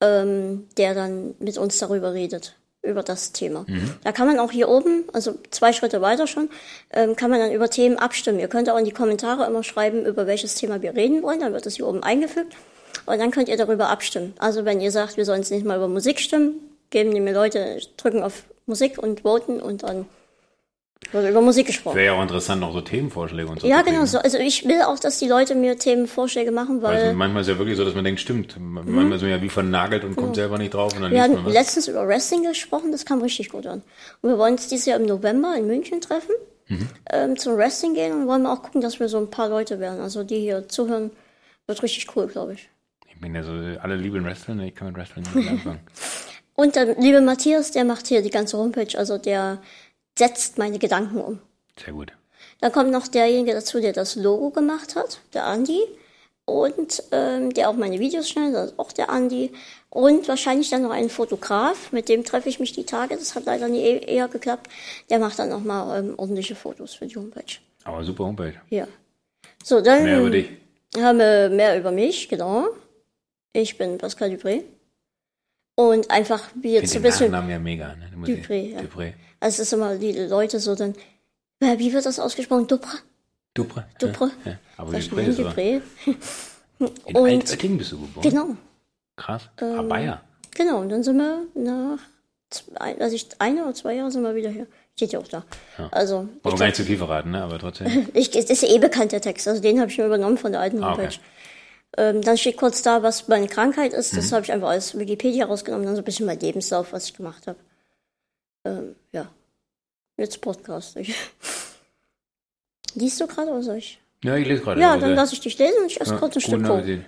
ähm, der dann mit uns darüber redet, über das Thema. Da kann man auch hier oben, also zwei Schritte weiter schon, ähm, kann man dann über Themen abstimmen. Ihr könnt auch in die Kommentare immer schreiben, über welches Thema wir reden wollen, dann wird es hier oben eingefügt und dann könnt ihr darüber abstimmen. Also wenn ihr sagt, wir sollen es nicht mal über Musik stimmen, geben die mir Leute, drücken auf Musik und voten und dann wird über Musik gesprochen. Wäre ja auch interessant, noch so Themenvorschläge und so. Ja, genau so. Also ich will auch, dass die Leute mir Themenvorschläge machen, Weil weil manchmal ist ja wirklich so, dass man denkt, stimmt. Manchmal ist man ja wie vernagelt und kommt selber nicht drauf und dann wir haben letztens über Wrestling gesprochen, das kam richtig gut an. Und wir wollen uns dieses Jahr im November in München treffen, Mhm. ähm, zum Wrestling gehen und wollen auch gucken, dass wir so ein paar Leute werden. Also die hier zuhören, wird richtig cool, glaube ich. Ich bin ja so, alle lieben Wrestling, ich kann mit Wrestling nicht anfangen. Und der liebe Matthias, der macht hier die ganze Homepage, also der setzt meine Gedanken um. Sehr gut. Dann kommt noch derjenige dazu, der das Logo gemacht hat, der Andi. und ähm, der auch meine Videos schneidet, das ist auch der Andi. Und wahrscheinlich dann noch einen Fotograf, mit dem treffe ich mich die Tage. Das hat leider nie e- eher geklappt. Der macht dann auch mal ähm, ordentliche Fotos für die Homepage. Aber super Homepage. Ja. So, dann Mehr über dich. haben wir mehr über mich, genau. Ich bin Pascal Dupré. Und einfach wie jetzt so ein bisschen. Nachnamen ja mega. Ne? Dupré, ja. Dupré. Also es ist immer die Leute so dann. Ja, Wie wird das ausgesprochen? Dupre? Dupré. Dupré. Ja, ja. Aber aber. Dupré. In Und- Altötting bist du geboren. Genau. Krass. ah, Bayer. Genau, und dann sind wir nach also ich, ein oder zwei Jahre sind wir wieder hier. Steht ja auch da. Also, Wollen gar nicht zu viel verraten, ne? aber trotzdem. ich, das ist ja eh bekannt, der Text. Also den habe ich mir übernommen von der alten Ah, okay. Homepage. ähm, dann steht kurz da, was meine Krankheit ist. Mhm. Das habe ich einfach aus Wikipedia rausgenommen. Dann so ein bisschen mein Lebenslauf, was ich gemacht habe. Ähm, ja. Jetzt Podcast. Ich. Liest du gerade oder soll ich? Ja, ich lese gerade. Ja, dann lasse ich dich lesen und ich esse ja, kurz ein Stück. Appetit.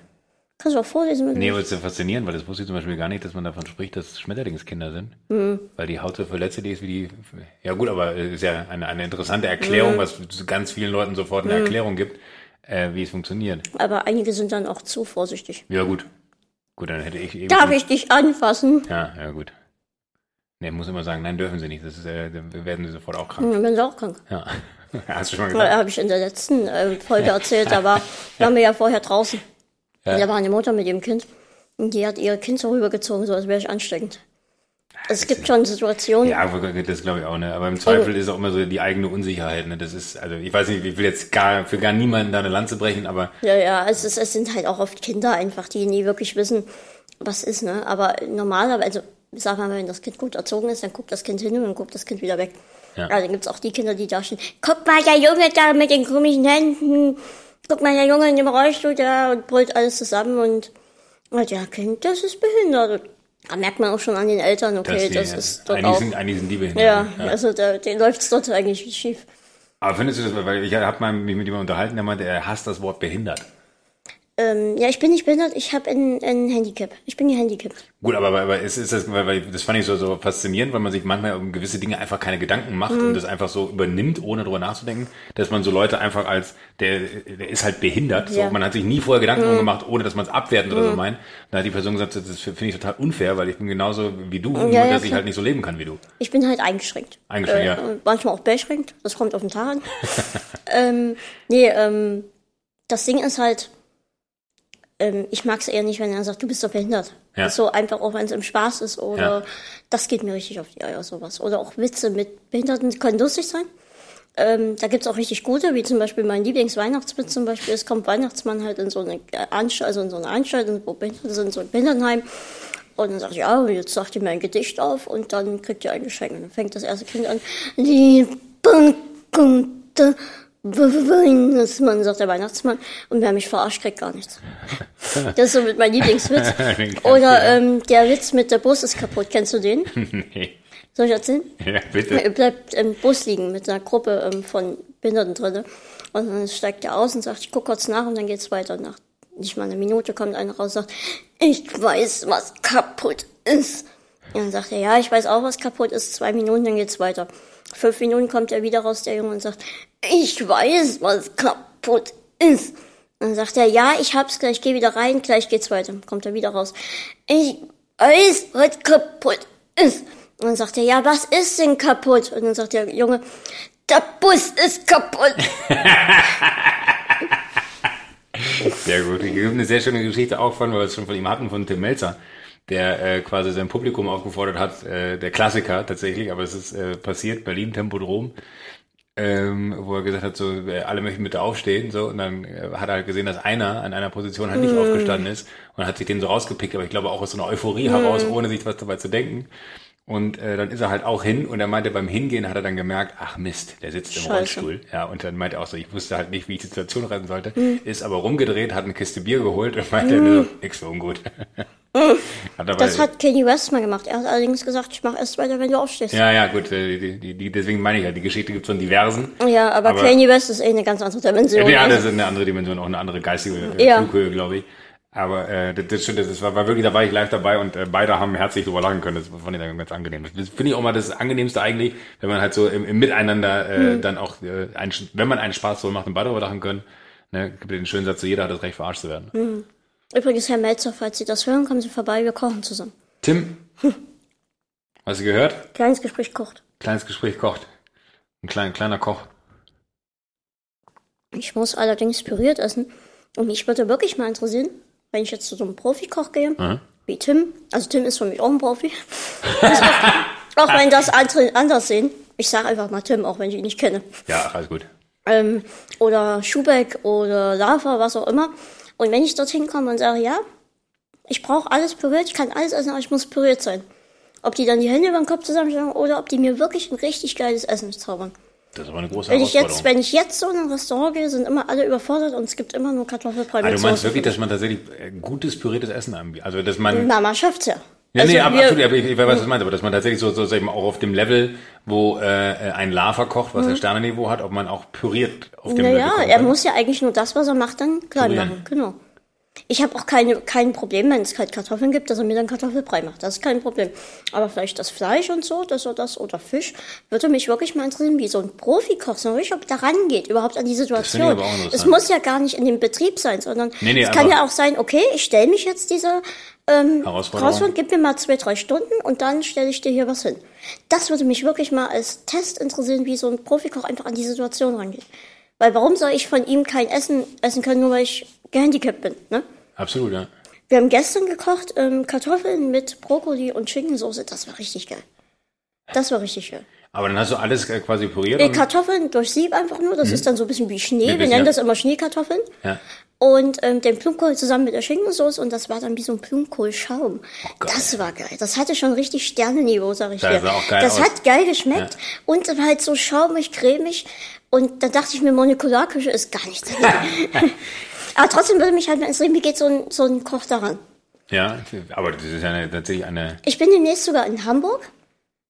Kannst du auch vorlesen, wenn Nee, aber es ist ja faszinierend, weil das wusste ich zum Beispiel gar nicht, dass man davon spricht, dass Schmetterlingskinder sind. Mhm. Weil die Haut so verletzt ist wie die. Ja, gut, aber es ist ja eine, eine interessante Erklärung, Mhm. was ganz vielen Leuten sofort eine Erklärung gibt, äh, wie es funktioniert. Aber einige sind dann auch zu vorsichtig. Ja, gut. Gut, dann hätte ich eben. Darf ich dich anfassen? Ja, ja, gut. Nee, muss immer sagen, nein, dürfen sie nicht. Das ist, äh, dann werden sie sofort auch krank. Hm, bin auch krank. Ja. Hast du schon mal gesagt? habe ich in der letzten äh, Folge erzählt. Da war, waren wir ja vorher draußen. Ja. Da war eine Mutter mit ihrem Kind. Und die hat ihr Kind so rübergezogen, so als wäre ich ansteckend. Es gibt schon Situationen. Ja, das glaube ich auch, ne? Aber im Zweifel ist auch immer so die eigene Unsicherheit, ne? Das ist, also ich weiß nicht, ich will jetzt gar für gar niemanden da eine Lanze brechen, aber Ja, ja, es, ist, es sind halt auch oft Kinder einfach, die nie wirklich wissen, was ist, ne? Aber normalerweise, also sag mal, wenn das Kind gut erzogen ist, dann guckt das Kind hin und dann guckt das Kind wieder weg. Ja. Ja. dann gibt's auch die Kinder, die da stehen. Guck mal, der Junge da mit den komischen Händen. Guck mal, der Junge in dem Rollstuhl da und brüllt alles zusammen und, und ja, Kind, das ist behindert. Da merkt man auch schon an den Eltern, okay, das, die, ist dort eigentlich auch. sind, eigentlich sind die behindert. Ja, ne? also da, den läuft's dort eigentlich schief. Aber findest du das, weil ich habe mich mit jemandem unterhalten, der meinte, er hasst das Wort behindert. Ähm, ja, ich bin nicht behindert, ich habe ein, ein Handicap. Ich bin gehandicapt. Gut, aber, aber ist, ist das, weil, weil das fand ich so, so faszinierend, weil man sich manchmal um gewisse Dinge einfach keine Gedanken macht Mhm. und das einfach so übernimmt, ohne drüber nachzudenken, dass man so Leute einfach als, der, der ist halt behindert. So, Ja. Mhm. man hat sich nie vorher Gedanken drum gemacht, ohne dass man es abwertend oder so meint. Da hat die Person gesagt, das finde ich total unfair, weil ich bin genauso wie du, nur ja, dass ich halt nicht so leben kann wie du. Ich bin halt eingeschränkt. Eingeschränkt, äh, ja. Manchmal auch beschränkt. Das kommt auf den Tag an. ähm, nee, ähm, das Ding ist halt, ähm, ich mag es eher nicht, wenn er sagt, du bist doch behindert. Ja. So einfach auch, wenn es im Spaß ist oder Ja. das geht mir richtig auf die Eier, sowas. Oder auch Witze mit Behinderten können lustig sein. Ähm, da gibt's auch richtig gute, wie zum Beispiel mein Lieblingsweihnachtswitz zum Beispiel. Es kommt Weihnachtsmann halt in so eine Anstalt, also in so eine Anstalt, wo Behinderte sind, so ein Behindertenheim. Und dann sagt, ja, jetzt sagt ihr mir ein Gedicht auf und dann kriegt ihr ein Geschenk. Und dann fängt das erste Kind an, liebe gute Weihnachtsmann, sagt der Weihnachtsmann. Und wer mich verarscht, kriegt gar nichts. Das ist so mit mein Lieblingswitz. Oder ja. ähm, der Witz mit der Bus ist kaputt. Kennst du den? nee. Soll ich erzählen? Ja, bitte. Er bleibt im Bus liegen mit einer Gruppe ähm, von Behinderten drinne. Und dann steigt er aus und sagt, ich guck kurz nach und dann geht's weiter. Nach nicht mal eine Minute kommt einer raus und sagt, ich weiß, was kaputt ist. Und dann sagt er, ja, ich weiß auch, was kaputt ist. Zwei Minuten, dann geht's weiter. Fünf Minuten kommt er wieder raus, der Junge, und sagt, ich weiß, was kaputt ist. Dann sagt er, ja, ich hab's gleich, geh wieder rein, gleich geht's weiter. Kommt er wieder raus. Ich weiß, was kaputt ist. Dann sagt er, ja, was ist denn kaputt? Und dann sagt der Junge, der Bus ist kaputt. Sehr gut. Eine sehr schöne Geschichte auch von, weil wir es schon von ihm hatten, von Tim Melzer, der äh, quasi sein Publikum aufgefordert hat, äh, der Klassiker tatsächlich, aber es ist äh, passiert, Berlin Tempodrom, ähm, wo er gesagt hat, so äh, alle möchten bitte aufstehen, so und dann äh, hat er halt gesehen, dass einer an einer Position halt nicht aufgestanden ist und hat sich den so rausgepickt, aber ich glaube auch aus so einer Euphorie heraus, ohne sich was dabei zu denken. Und äh, dann ist er halt auch hin und er meinte, beim Hingehen hat er dann gemerkt, ach Mist, der sitzt im Scheiße. Rollstuhl. Ja, und dann meinte er auch so, ich wusste halt nicht, wie ich die Situation retten sollte, ist aber rumgedreht, hat eine Kiste Bier geholt und meinte nur, nix für ungut. aber, Das hat Kanye West mal gemacht. Er hat allerdings gesagt, ich mache erst weiter, wenn du aufstehst. ja, ja, gut, äh, die, die, die, deswegen meine ich ja, die Geschichte gibt es von diversen. Ja, aber, Aber- Kanye West ist eh eine ganz andere Dimension. Ja, das Also, ist eine andere Dimension, auch eine andere geistige äh, Ja. Flughöhe, glaube ich. Aber äh, das, das, das war, war wirklich, da war ich live dabei und äh, beide haben herzlich drüber lachen können. Das fand ich dann ganz angenehm. Das finde ich auch mal das Angenehmste eigentlich, wenn man halt so im, im Miteinander äh, Mhm. dann auch, äh, ein, wenn man einen Spaß so macht und beide drüber lachen können. Ne, gibt den schönen Satz, so jeder hat das Recht, verarscht zu werden. Mhm. Übrigens, Herr Melzer, falls Sie das hören, kommen Sie vorbei, wir kochen zusammen. Tim, hast du gehört? Kleines Gespräch kocht. Kleines Gespräch kocht. Ein klein, kleiner Koch. Ich muss allerdings püriert essen. Und mich würde wirklich mal interessieren, wenn ich jetzt zu so einem Profikoch gehe, Mhm. wie Tim. Also Tim ist für mich auch ein Profi. Auch, auch wenn das andere anders sehen. Ich sage einfach mal Tim, auch wenn ich ihn nicht kenne. Ja, alles gut. ähm, oder Schubeck oder Lava, was auch immer. Und wenn ich dorthin komme und sage, ja, ich brauche alles püriert, ich kann alles essen, aber ich muss püriert sein. Ob die dann die Hände über den Kopf zusammenschlagen oder ob die mir wirklich ein richtig geiles Essen zaubern. Das ist aber eine große Wenn ich jetzt, wenn ich jetzt so in ein Restaurant gehe, sind immer alle überfordert und es gibt immer nur Kartoffelbrei ah, mit du meinst wirklich, dass man tatsächlich äh, gutes püriertes Essen anbietet? Also, dass man... Mama schafft's ja. Ja, Also nee, aber absolut, aber ich, ich weiß, was du meinst, aber dass man tatsächlich so, so mal, auch auf dem Level, wo äh, ein Lava kocht, was ein Sternenniveau hat, ob man auch püriert auf dem Level Naja, er muss ja eigentlich nur das, was er macht, dann klein Pürieren. machen. Genau. Ich habe auch keine, kein Problem, wenn es halt Kartoffeln gibt, dass er mir dann Kartoffelbrei macht. Das ist kein Problem. Aber vielleicht das Fleisch und so, das oder das oder Fisch, würde mich wirklich mal interessieren, wie so ein Profikoch so richtig ob da rangeht, überhaupt an die Situation. Es muss ja gar nicht in dem Betrieb sein, sondern Nee, nee, es kann ja auch sein, okay, ich stelle mich jetzt dieser ähm. Herausforderung, gib mir mal zwei, drei Stunden und dann stelle ich dir hier was hin. Das würde mich wirklich mal als Test interessieren, wie so ein Profikoch einfach an die Situation rangeht. Weil warum soll ich von ihm kein Essen essen können, nur weil ich gehandicapt bin, ne? Absolut, ja. Wir haben gestern gekocht ähm, Kartoffeln mit Brokkoli und Schinkensoße. Das war richtig geil. Das war richtig geil. Aber dann hast du alles äh, quasi püriert. Äh, und- Kartoffeln durch Sieb einfach nur. Das ist dann so ein bisschen wie Schnee. Wir bisschen, nennen ja. das immer Schneekartoffeln. ja. Und ähm, den Blumenkohl zusammen mit der Schinkensoße und das war dann wie so ein Blumenkohlschaum. geil. das war geil. Das hatte schon richtig Sternenniveau, sag ich Das dir. sah auch geil das aus. hat geil geschmeckt und war halt so schaumig, cremig. Und da dachte ich mir, Molekularküche ist gar nichts. Aber trotzdem würde mich halt mal interessieren, wie geht so ein, so ein Koch daran? Ja, aber das ist ja eine, tatsächlich eine Ich bin demnächst sogar in Hamburg.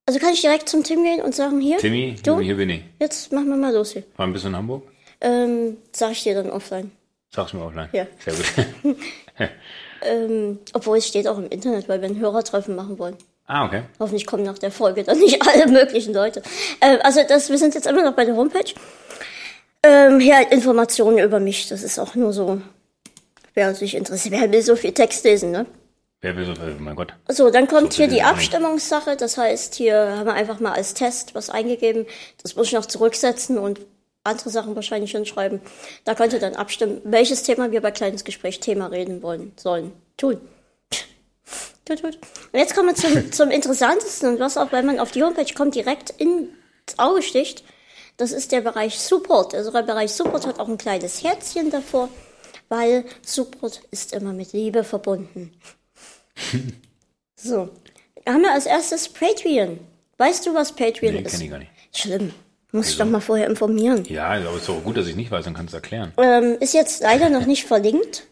Also kann ich direkt zum Tim gehen und sagen, hier, Timmy, du, hier bin ich. jetzt machen wir mal los hier. War ein bisschen in Hamburg? Ähm, sag ich dir dann offline. Sag's mir offline. Ja. Sehr gut. Ähm, obwohl es steht auch im Internet, weil wir ein Hörertreffen machen wollen. ah, okay. Hoffentlich kommen nach der Folge dann nicht alle möglichen Leute. Ähm, also das, wir sind jetzt immer noch bei der Homepage. Ähm, hier halt Informationen über mich. Das ist auch nur so, wer sich interessiert. Wer will so viel Text lesen, ne? Wer will so, oh mein Gott. So, dann kommt So hier die. Abstimmungssache. Das heißt, hier haben wir einfach mal als Test was eingegeben. Das muss ich noch zurücksetzen und andere Sachen wahrscheinlich hinschreiben. Da könnt ihr dann abstimmen, welches Thema wir bei Kleines Gespräch Thema reden wollen, sollen, tun. Tut, tut. Und jetzt kommen wir zum, zum Interessantesten und was auch, wenn man auf die Homepage kommt, direkt ins Auge sticht. Das ist der Bereich Support. Also der Bereich Support hat auch ein kleines Herzchen davor, weil Support ist immer mit Liebe verbunden. So. Haben wir als erstes Patreon. Weißt du, was Patreon Nee, ist? kenne ich gar nicht. Schlimm. Muss ich doch mal vorher informieren. Ja, aber es ist doch gut, dass ich nicht weiß, dann kannst du erklären. Ähm, ist jetzt leider noch nicht verlinkt.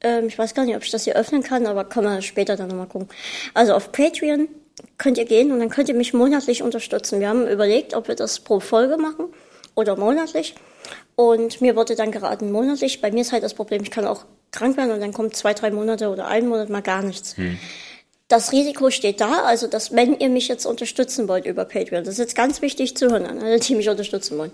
Ähm, ich weiß gar nicht, ob ich das hier öffnen kann, aber können wir später dann nochmal gucken. Also auf Patreon könnt ihr gehen und dann könnt ihr mich monatlich unterstützen. Wir haben überlegt, ob wir das pro Folge machen oder monatlich. Und mir wurde dann geraten monatlich. Bei mir ist halt das Problem, ich kann auch krank werden und dann kommt zwei, drei Monate oder einen Monat mal gar nichts. Das Risiko steht da, also dass wenn ihr mich jetzt unterstützen wollt über Patreon, das ist jetzt ganz wichtig zu hören an alle, die mich unterstützen wollen.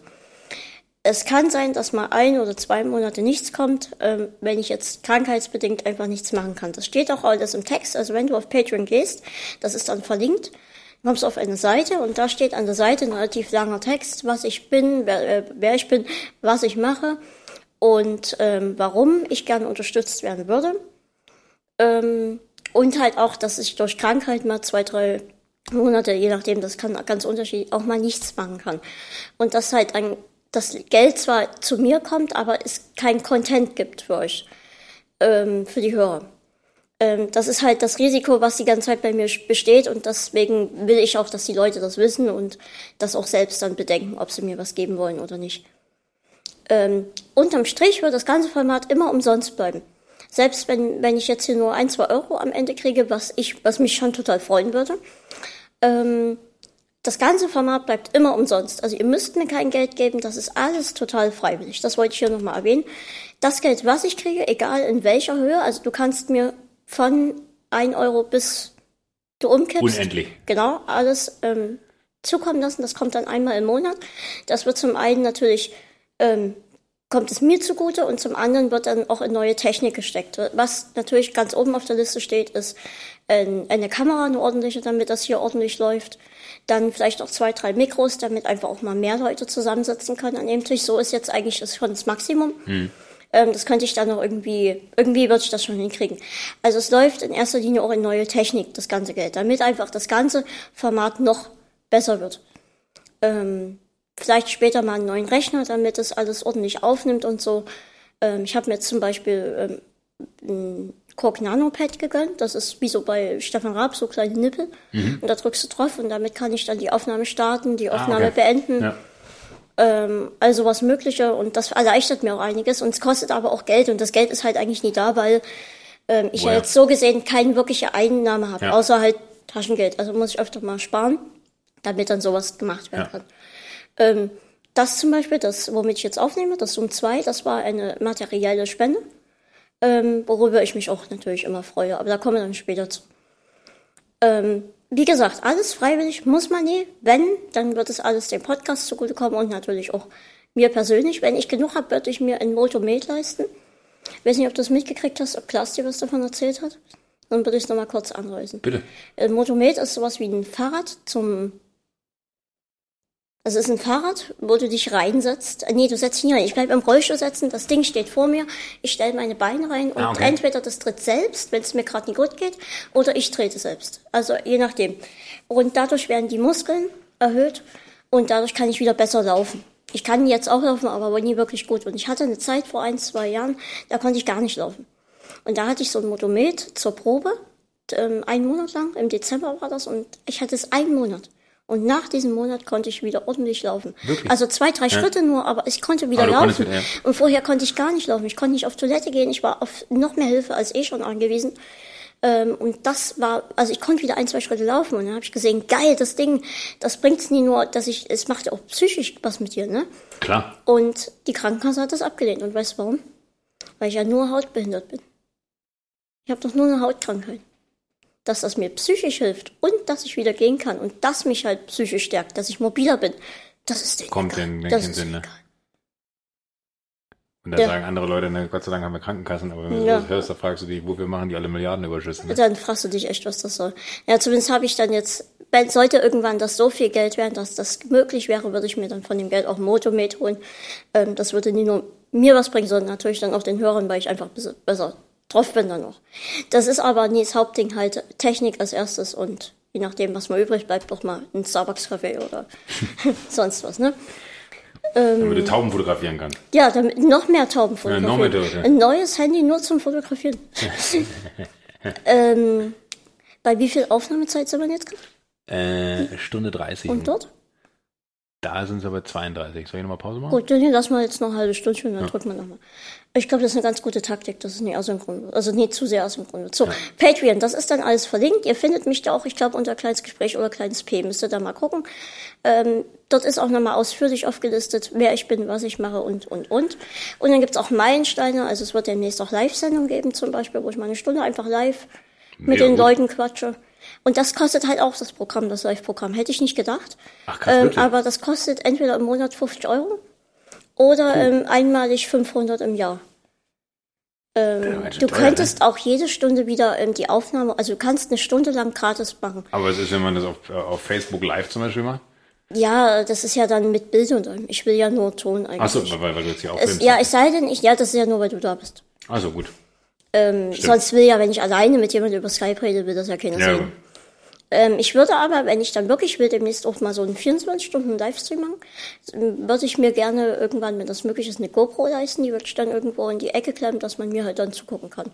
Es kann sein, dass mal ein oder zwei Monate nichts kommt, ähm, wenn ich jetzt krankheitsbedingt einfach nichts machen kann. Das steht auch alles im Text. Also wenn du auf Patreon gehst, das ist dann verlinkt, kommst du auf eine Seite und da steht an der Seite ein relativ langer Text, was ich bin, wer, äh, wer ich bin, was ich mache und ähm, warum ich gerne unterstützt werden würde. Ähm, und halt auch, dass ich durch Krankheit mal zwei, drei Monate, je nachdem, das kann ganz unterschiedlich, auch mal nichts machen kann. Und dass halt ein, das Geld zwar zu mir kommt, aber es kein Content gibt für euch, ähm, für die Hörer. Ähm, das ist halt das Risiko, was die ganze Zeit bei mir besteht und deswegen will ich auch, dass die Leute das wissen und das auch selbst dann bedenken, ob sie mir was geben wollen oder nicht. Ähm, unterm Strich wird das ganze Format immer umsonst bleiben. Selbst wenn, wenn ich jetzt hier nur ein, zwei Euro am Ende kriege, was ich, was mich schon total freuen würde. Ähm, das ganze Format bleibt immer umsonst. Also ihr müsst mir kein Geld geben, das ist alles total freiwillig. Das wollte ich hier nochmal erwähnen. Das Geld, was ich kriege, egal in welcher Höhe, also du kannst mir von ein Euro bis du umkippst. Unendlich. Genau, alles ähm, zukommen lassen. Das kommt dann einmal im Monat. Das wird zum einen natürlich ähm, kommt es mir zugute und zum anderen wird dann auch in neue Technik gesteckt. Was natürlich ganz oben auf der Liste steht, ist eine Kamera, eine ordentliche, damit das hier ordentlich läuft. Dann vielleicht auch zwei, drei Mikros, damit einfach auch mal mehr Leute zusammensitzen können an dem Tisch. So ist jetzt eigentlich das schon das Maximum. Hm. Ähm, das könnte ich dann noch irgendwie, irgendwie würde ich das schon hinkriegen. Also es läuft in erster Linie auch in neue Technik, das ganze Geld, damit einfach das ganze Format noch besser wird. Ähm, vielleicht später mal einen neuen Rechner, damit es alles ordentlich aufnimmt und so. Ähm, ich habe mir jetzt zum Beispiel ähm, ein Korg Nanopad gegönnt. Das ist wie so bei Stefan Raab, so kleine Nippel. Mhm. Und da drückst du drauf und damit kann ich dann die Aufnahme starten, die Aufnahme ah, okay. beenden. Ja. Ähm, also was Mögliche und das erleichtert mir auch einiges und es kostet aber auch Geld und das Geld ist halt eigentlich nie da, weil ähm, ich ja jetzt so gesehen keine wirkliche Einnahme habe, ja. außer halt Taschengeld. Also muss ich öfter mal sparen, damit dann sowas gemacht werden kann. Ähm, das zum Beispiel, das, womit ich jetzt aufnehme, das Zoom 2, das war eine materielle Spende, ähm, worüber ich mich auch natürlich immer freue, aber da kommen wir dann später zu. Ähm, wie gesagt, alles freiwillig muss man nie. Wenn, dann wird es alles dem Podcast zugutekommen und natürlich auch mir persönlich. Wenn ich genug habe, würde ich mir ein Motomet leisten. Ich weiß nicht, ob du das mitgekriegt hast, ob Klaas dir was davon erzählt hat. Dann würde ich es nochmal kurz anreißen. Bitte. Ein Motomet ist sowas wie ein Fahrrad zum das ist ein Fahrrad, wo du dich reinsetzt. Nee, du setzt dich nicht rein. Ich bleibe im Rollstuhl sitzen, das Ding steht vor mir, ich stelle meine Beine rein und ah, okay. entweder das tritt selbst, wenn es mir gerade nicht gut geht, oder ich trete selbst. Also je nachdem. Und dadurch werden die Muskeln erhöht und dadurch kann ich wieder besser laufen. Ich kann jetzt auch laufen, aber nie wirklich gut. Und ich hatte eine Zeit vor ein, zwei Jahren, da konnte ich gar nicht laufen. Und da hatte ich so ein Motomet zur Probe, ähm, einen Monat lang, im Dezember war das, und ich hatte es einen Monat. Und nach diesem Monat konnte ich wieder ordentlich laufen. Wirklich? Also zwei, drei ja. Schritte nur, aber ich konnte wieder laufen. Wieder, ja. Und vorher konnte ich gar nicht laufen. Ich konnte nicht auf Toilette gehen. Ich war auf noch mehr Hilfe als eh schon angewiesen. Ähm, und das war, also ich konnte wieder ein, zwei Schritte laufen. Und dann habe ich gesehen, geil, das Ding, das bringt es nie nur, dass ich, es macht auch psychisch was mit dir, ne? Klar. Und die Krankenkasse hat das abgelehnt. Und weißt du warum? Weil ich ja nur hautbehindert bin. Ich habe doch nur eine Hautkrankheit dass das mir psychisch hilft und dass ich wieder gehen kann und das mich halt psychisch stärkt, dass ich mobiler bin, das ist den Kommt egal. den, den das Sinn, ne? Und da ja. sagen andere Leute, ne, Gott sei Dank haben wir Krankenkassen, aber wenn du ja. das hörst, da fragst du dich, wofür machen die alle Milliardenüberschüsse? Ne? Dann fragst du dich echt, was das soll. Ja, zumindest habe ich dann jetzt, wenn sollte irgendwann das so viel Geld werden, dass das möglich wäre, würde ich mir dann von dem Geld auch ein Motomet holen. Ähm, das würde nicht nur mir was bringen, sondern natürlich dann auch den Hörern, weil ich einfach besser drauf bin dann noch. Das ist aber nie das Hauptding halt Technik als erstes und je nachdem, was mal übrig bleibt, doch mal ein Starbucks-Café oder sonst was, ne? Ähm, damit du Tauben fotografieren kannst. Ja, damit noch mehr Tauben fotografieren. Ja, noch mehr. Ein neues Handy nur zum Fotografieren. ähm, bei wie viel Aufnahmezeit sind wir jetzt gerade? Äh, Stunde 30. Und dort? Da sind es aber 32. Soll ich nochmal Pause machen? Gut, dann lassen wir jetzt noch eine halbe Stunde und dann ja. drücken wir nochmal. Ich glaube, das ist eine ganz gute Taktik, dass es nicht asynchron wird. Also nicht zu sehr asynchron wird. So, ja. Patreon, das ist dann alles verlinkt. Ihr findet mich da auch, ich glaube, unter kleines Gespräch oder kleines P. Müsst ihr da mal gucken. Ähm, dort ist auch nochmal ausführlich aufgelistet, wer ich bin, was ich mache und, und, und. Und dann gibt's auch Meilensteine. Also es wird demnächst auch Live-Sendungen geben, zum Beispiel, wo ich mal eine Stunde einfach live mit ja, den gut. Leuten quatsche. Und das kostet halt auch das Programm, das Live-Programm. Hätte ich nicht gedacht. Ach, krass, ähm, aber das kostet entweder im Monat 50 Euro oder ähm, einmalig 500 im Jahr. Ähm, du teuer, könntest ne? auch jede Stunde wieder ähm, die Aufnahme, also du kannst eine Stunde lang gratis machen. Aber es ist, wenn man das auf, äh, auf Facebook Live zum Beispiel macht? Ja, das ist ja dann mit Bild und allem. Ich will ja nur Ton eigentlich. Achso, weil, weil du jetzt hier auch es, Ja, es sei denn, ich, ja, das ist ja nur, weil du da bist. Also gut. Ähm, sonst will ja, wenn ich alleine mit jemandem über Skype rede, will das ja keiner ja, sehen. Ähm, ich würde aber, wenn ich dann wirklich will, demnächst auch mal so einen 24-Stunden-Livestream machen, würde ich mir gerne irgendwann, wenn das möglich ist, eine GoPro leisten. Die würde ich dann irgendwo in die Ecke klemmen, dass man mir halt dann zugucken kann.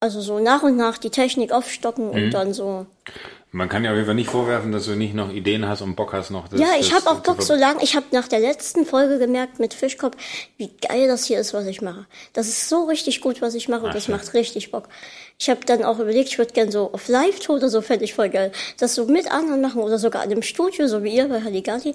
Also so nach und nach die Technik aufstocken mhm. und dann so. Man kann ja auf jeden Fall nicht vorwerfen, dass du nicht noch Ideen hast und Bock hast noch. Das, ja, ich habe auch Bock, so lange. Ich habe nach der letzten Folge gemerkt mit Fischkopf, wie geil das hier ist, was ich mache. Das ist so richtig gut, was ich mache. Ach, das schön. macht richtig Bock. Ich habe dann auch überlegt, ich würde gerne so auf Live-Tour oder so, fände ich voll geil. Das so mit anderen machen oder sogar in einem Studio, so wie ihr bei Haligati.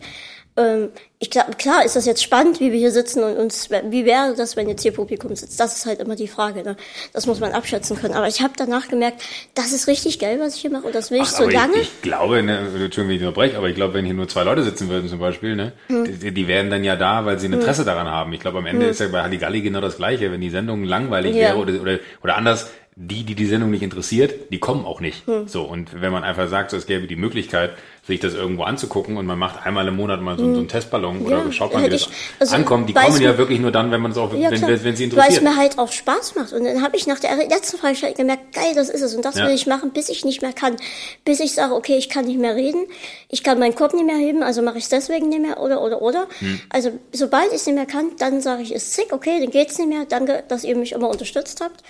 Ähm, ich glaube, klar ist das jetzt spannend, wie wir hier sitzen und uns, wie wäre das, wenn jetzt hier Publikum sitzt? Das ist halt immer die Frage, ne? Das muss man abschätzen können. Aber ich habe danach gemerkt, das ist richtig geil, was ich hier mache und das will ich Ach, so aber lange. Ich, ich glaube, ne, Entschuldigung, wenn ich unterbreche, aber ich glaube, wenn hier nur zwei Leute sitzen würden zum Beispiel, ne, Hm. die, die wären dann ja da, weil sie ein Interesse daran haben. Ich glaube, am Ende ist ja bei Halligalli genau das Gleiche. Wenn die Sendung langweilig Ja. wäre oder, oder, oder anders, die, die die Sendung nicht interessiert, die kommen auch nicht. Hm. So, und wenn man einfach sagt, so, es gäbe die Möglichkeit, sich das irgendwo anzugucken und man macht einmal im Monat mal so, so einen Testballon oder Hm. Ja, schaut mal, wie das ich- also ankommt, die kommen ja man- wirklich nur dann, wenn man es auch, Ja, wenn, wenn, wenn sie Weil es interessiert. mir halt auch Spaß macht. Und dann habe ich nach der letzten Frage gemerkt, geil, das ist es. Und das Ja. will ich machen, bis ich nicht mehr kann. Bis ich sage, okay, ich kann nicht mehr reden, ich kann meinen Kopf nicht mehr heben, also mache ich es deswegen nicht mehr oder oder oder. Hm. Also sobald ich es nicht mehr kann, dann sage ich, ist sick, okay, dann geht's nicht mehr. Danke, dass ihr mich immer unterstützt habt.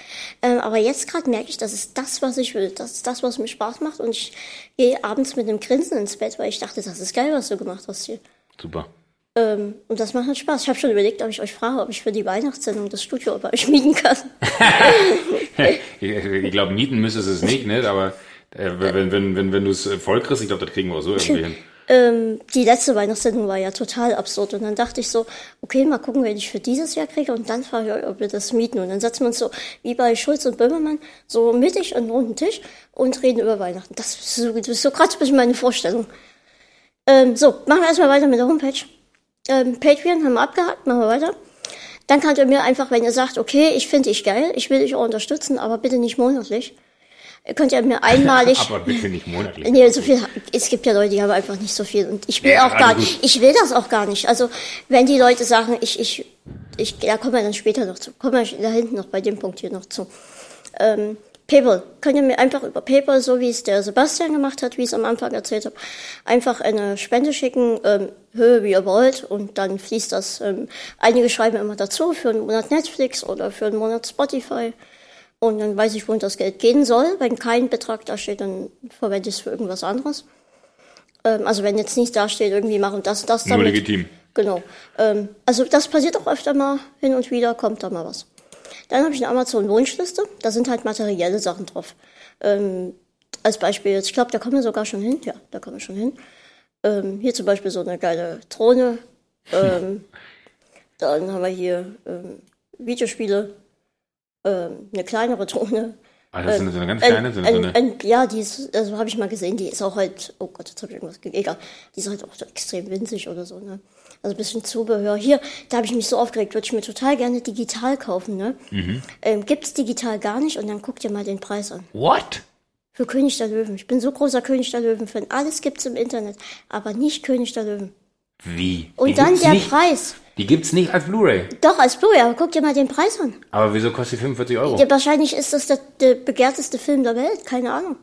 Ähm, aber jetzt gerade merke ich, das ist das, was ich will. Das ist das, was mir Spaß macht. Und ich gehe abends mit einem Grinsen ins Bett, weil ich dachte, das ist geil, was du gemacht hast hier. Super. Ähm, und das macht halt Spaß. Ich habe schon überlegt, ob ich euch frage, ob ich für die Weihnachtssendung das Studio bei euch mieten kann. ich glaube, mieten müsstest du es nicht, ne? aber äh, wenn, wenn, wenn, wenn du es voll kriegst, ich glaube, das kriegen wir auch so irgendwie hin. Ähm, die letzte Weihnachtssendung war ja total absurd. Und dann dachte ich so, okay, mal gucken, wen ich für dieses Jahr kriege. Und dann frage ich euch, ob wir das mieten. Und dann setzen wir uns so, wie bei Schulz und Böhmermann, so mittig an einen runden Tisch und reden über Weihnachten. Das ist so, das ist so gerade ein bisschen meine Vorstellung. Ähm, so, machen wir erstmal weiter mit der Homepage. Ähm, Patreon haben wir abgehakt, machen wir weiter. Dann könnt ihr mir einfach, wenn ihr sagt, okay, ich finde dich geil, ich will dich auch unterstützen, aber bitte nicht monatlich, könnt ihr mir einmalig Aber bitte nicht monatlich. Nee, so viel, es gibt ja Leute, die haben einfach nicht so viel und ich will Ja, auch gar nicht, ich will das auch gar nicht. Also, wenn die Leute sagen, ich, ich, ich, da kommen wir dann später noch zu, kommen wir da hinten noch bei dem Punkt hier noch zu. Ähm, PayPal, könnt ihr mir einfach über PayPal, so wie es der Sebastian gemacht hat, wie ich es am Anfang erzählt habe, einfach eine Spende schicken, ähm, Höhe wie ihr wollt und dann fließt das, ähm, einige schreiben immer dazu für einen Monat Netflix oder für einen Monat Spotify. Und dann weiß ich, wohin das Geld gehen soll. Wenn kein Betrag da steht, dann verwende ich es für irgendwas anderes. Ähm, also wenn jetzt nicht da steht, irgendwie machen das, das Nur damit. legitim. Genau. Ähm, also das passiert auch öfter mal hin und wieder, kommt da mal was. Dann habe ich eine Amazon-Wunschliste. Da sind halt materielle Sachen drauf. Ähm, als Beispiel jetzt, ich glaube, da kommen wir sogar schon hin. Ja, da kommen wir schon hin. Ähm, hier zum Beispiel so eine geile Drohne. Ähm, dann haben wir hier ähm, Videospiele. Ähm, eine kleinere Drohne. Also das ist so eine ganz Ein- kleine, so eine, so ein, eine ein, ja, die ist, also habe ich mal gesehen, die ist auch halt, oh Gott, jetzt habe ich irgendwas ge- egal, die ist halt auch so extrem winzig oder so, ne? Also ein bisschen Zubehör. Hier, da habe ich mich so aufgeregt, würde ich mir total gerne digital kaufen, ne? Mhm. Ähm, gibt's digital gar nicht und dann guck dir mal den Preis an. What? Für König der Löwen. Ich bin so großer König der Löwen-Fan. Alles gibt's im Internet, aber nicht König der Löwen. Wie? Und Die dann der nicht. Preis. Die gibt's nicht als Blu-ray. Doch, als Blu-ray, aber guck dir mal den Preis an. Aber wieso kostet die 45 Euro? Ja, wahrscheinlich ist das der, der begehrteste Film der Welt, keine Ahnung.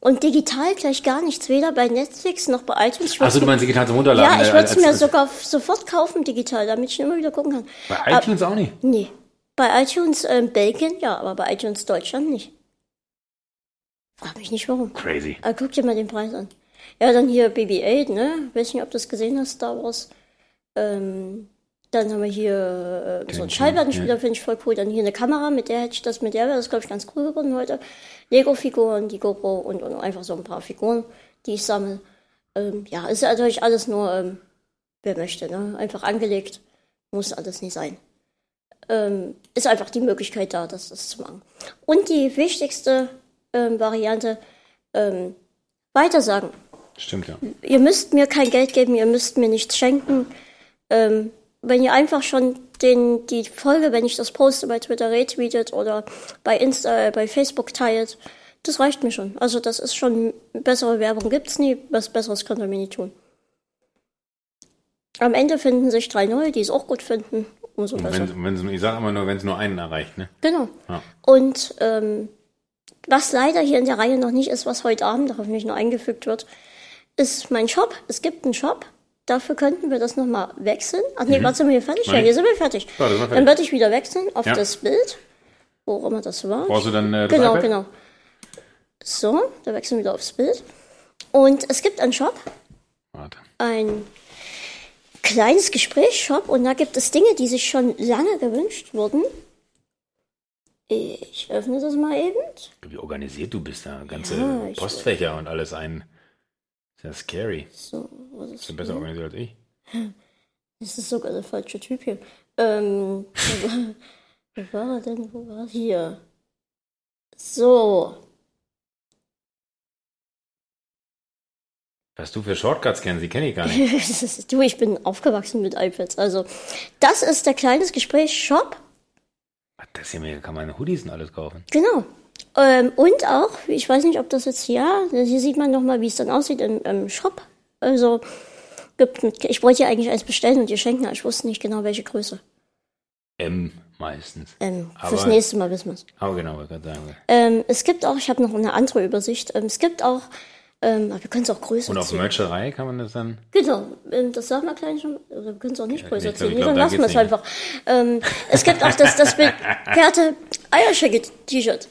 Und digital gleich gar nichts, weder bei Netflix noch bei iTunes. Achso, du meinst digital zum Runterladen? ja, ich äh, würde es mir als- sogar sofort kaufen, digital, damit ich immer wieder gucken kann. Bei iTunes auch nicht. Nee. Bei iTunes ähm, Belgien, ja, aber bei iTunes Deutschland nicht. Frag mich nicht warum. Crazy. Aber guck dir mal den Preis an. Ja, dann hier BB-8, ne? Weiß nicht, ob du das gesehen hast, Star Wars. Ähm, dann haben wir hier äh, so einen Schallplattenspieler, finde ich voll cool. Dann hier eine Kamera, mit der hätte ich das, mit der wäre das, glaube ich, ganz cool geworden heute. Lego-Figuren, die GoPro und, und einfach so ein paar Figuren, die ich sammle. Ähm, ja, ist natürlich alles nur, ähm, wer möchte, ne? Einfach angelegt. Muss alles nicht sein. Ähm, ist einfach die Möglichkeit da, das, das zu machen. Und die wichtigste ähm, Variante, ähm, weitersagen. Stimmt, ja. Ihr müsst mir kein Geld geben, ihr müsst mir nichts schenken. Ähm, wenn ihr einfach schon den, die Folge, wenn ich das poste bei Twitter retweetet oder bei Insta, äh, bei Facebook teilt, das reicht mir schon. Also das ist schon bessere Werbung gibt's nie, was besseres könnt ihr mir nie tun. Am Ende finden sich drei neue, die es auch gut finden. Umso besser. Wenn, wenn's, ich sage immer nur, wenn es nur einen erreicht, ne? Genau. Ja. Und ähm, was leider hier in der Reihe noch nicht ist, was heute Abend hoffentlich noch eingefügt wird, ist mein Shop. Es gibt einen Shop. Dafür könnten wir das nochmal wechseln. Ach nee, warte, sind wir hier fertig? Ja, Nein. hier sind wir fertig. Ja, wir fertig. Dann würde ich wieder wechseln auf Ja. das Bild. Wo auch immer das war. Brauchst du dann äh, Genau, iPad? genau. So, da wechseln wir wieder aufs Bild. Und es gibt einen Shop, Warte. ein kleines Gesprächsshop und da gibt es Dinge, die sich schon lange gewünscht wurden. Ich öffne das mal eben. Wie organisiert du bist da. Ganze Ja, Postfächer und alles ein. Ist ja scary. So, was ist Bist du besser organisiert als ich? Das ist sogar der falsche Typ hier. Ähm, wo war- er denn? Wo war er? Hier? So. Was du für Shortcuts kennst, die kenne ich gar nicht. Das ist- du, ich bin aufgewachsen mit iPads. Also, das ist der kleines Gespräch Shop. Was, Das hier kann man Hoodies und alles kaufen. Genau. Ähm, und auch, ich weiß nicht, ob das jetzt hier, hier sieht man nochmal, wie es dann aussieht im, im Shop. Also, gibt mit, ich wollte ja eigentlich eins bestellen und dir schenken, aber ich wusste nicht genau, welche Größe. M meistens. Ähm, fürs Aber- nächste Mal wissen wir es. Aber genau, ich gerade sagen. Ähm, es gibt auch, ich habe noch eine andere Übersicht, ähm, es gibt auch, ähm, aber wir können es auch größer Und auf ziehen. Mercherei kann man das dann. Genau, ähm, das sagen wir gleich schon, oder wir können es auch nicht größer ich ziehen. glaub, dann da lassen wir es einfach. Ähm, es gibt auch das, das begehrte Eierschecke-T-Shirt.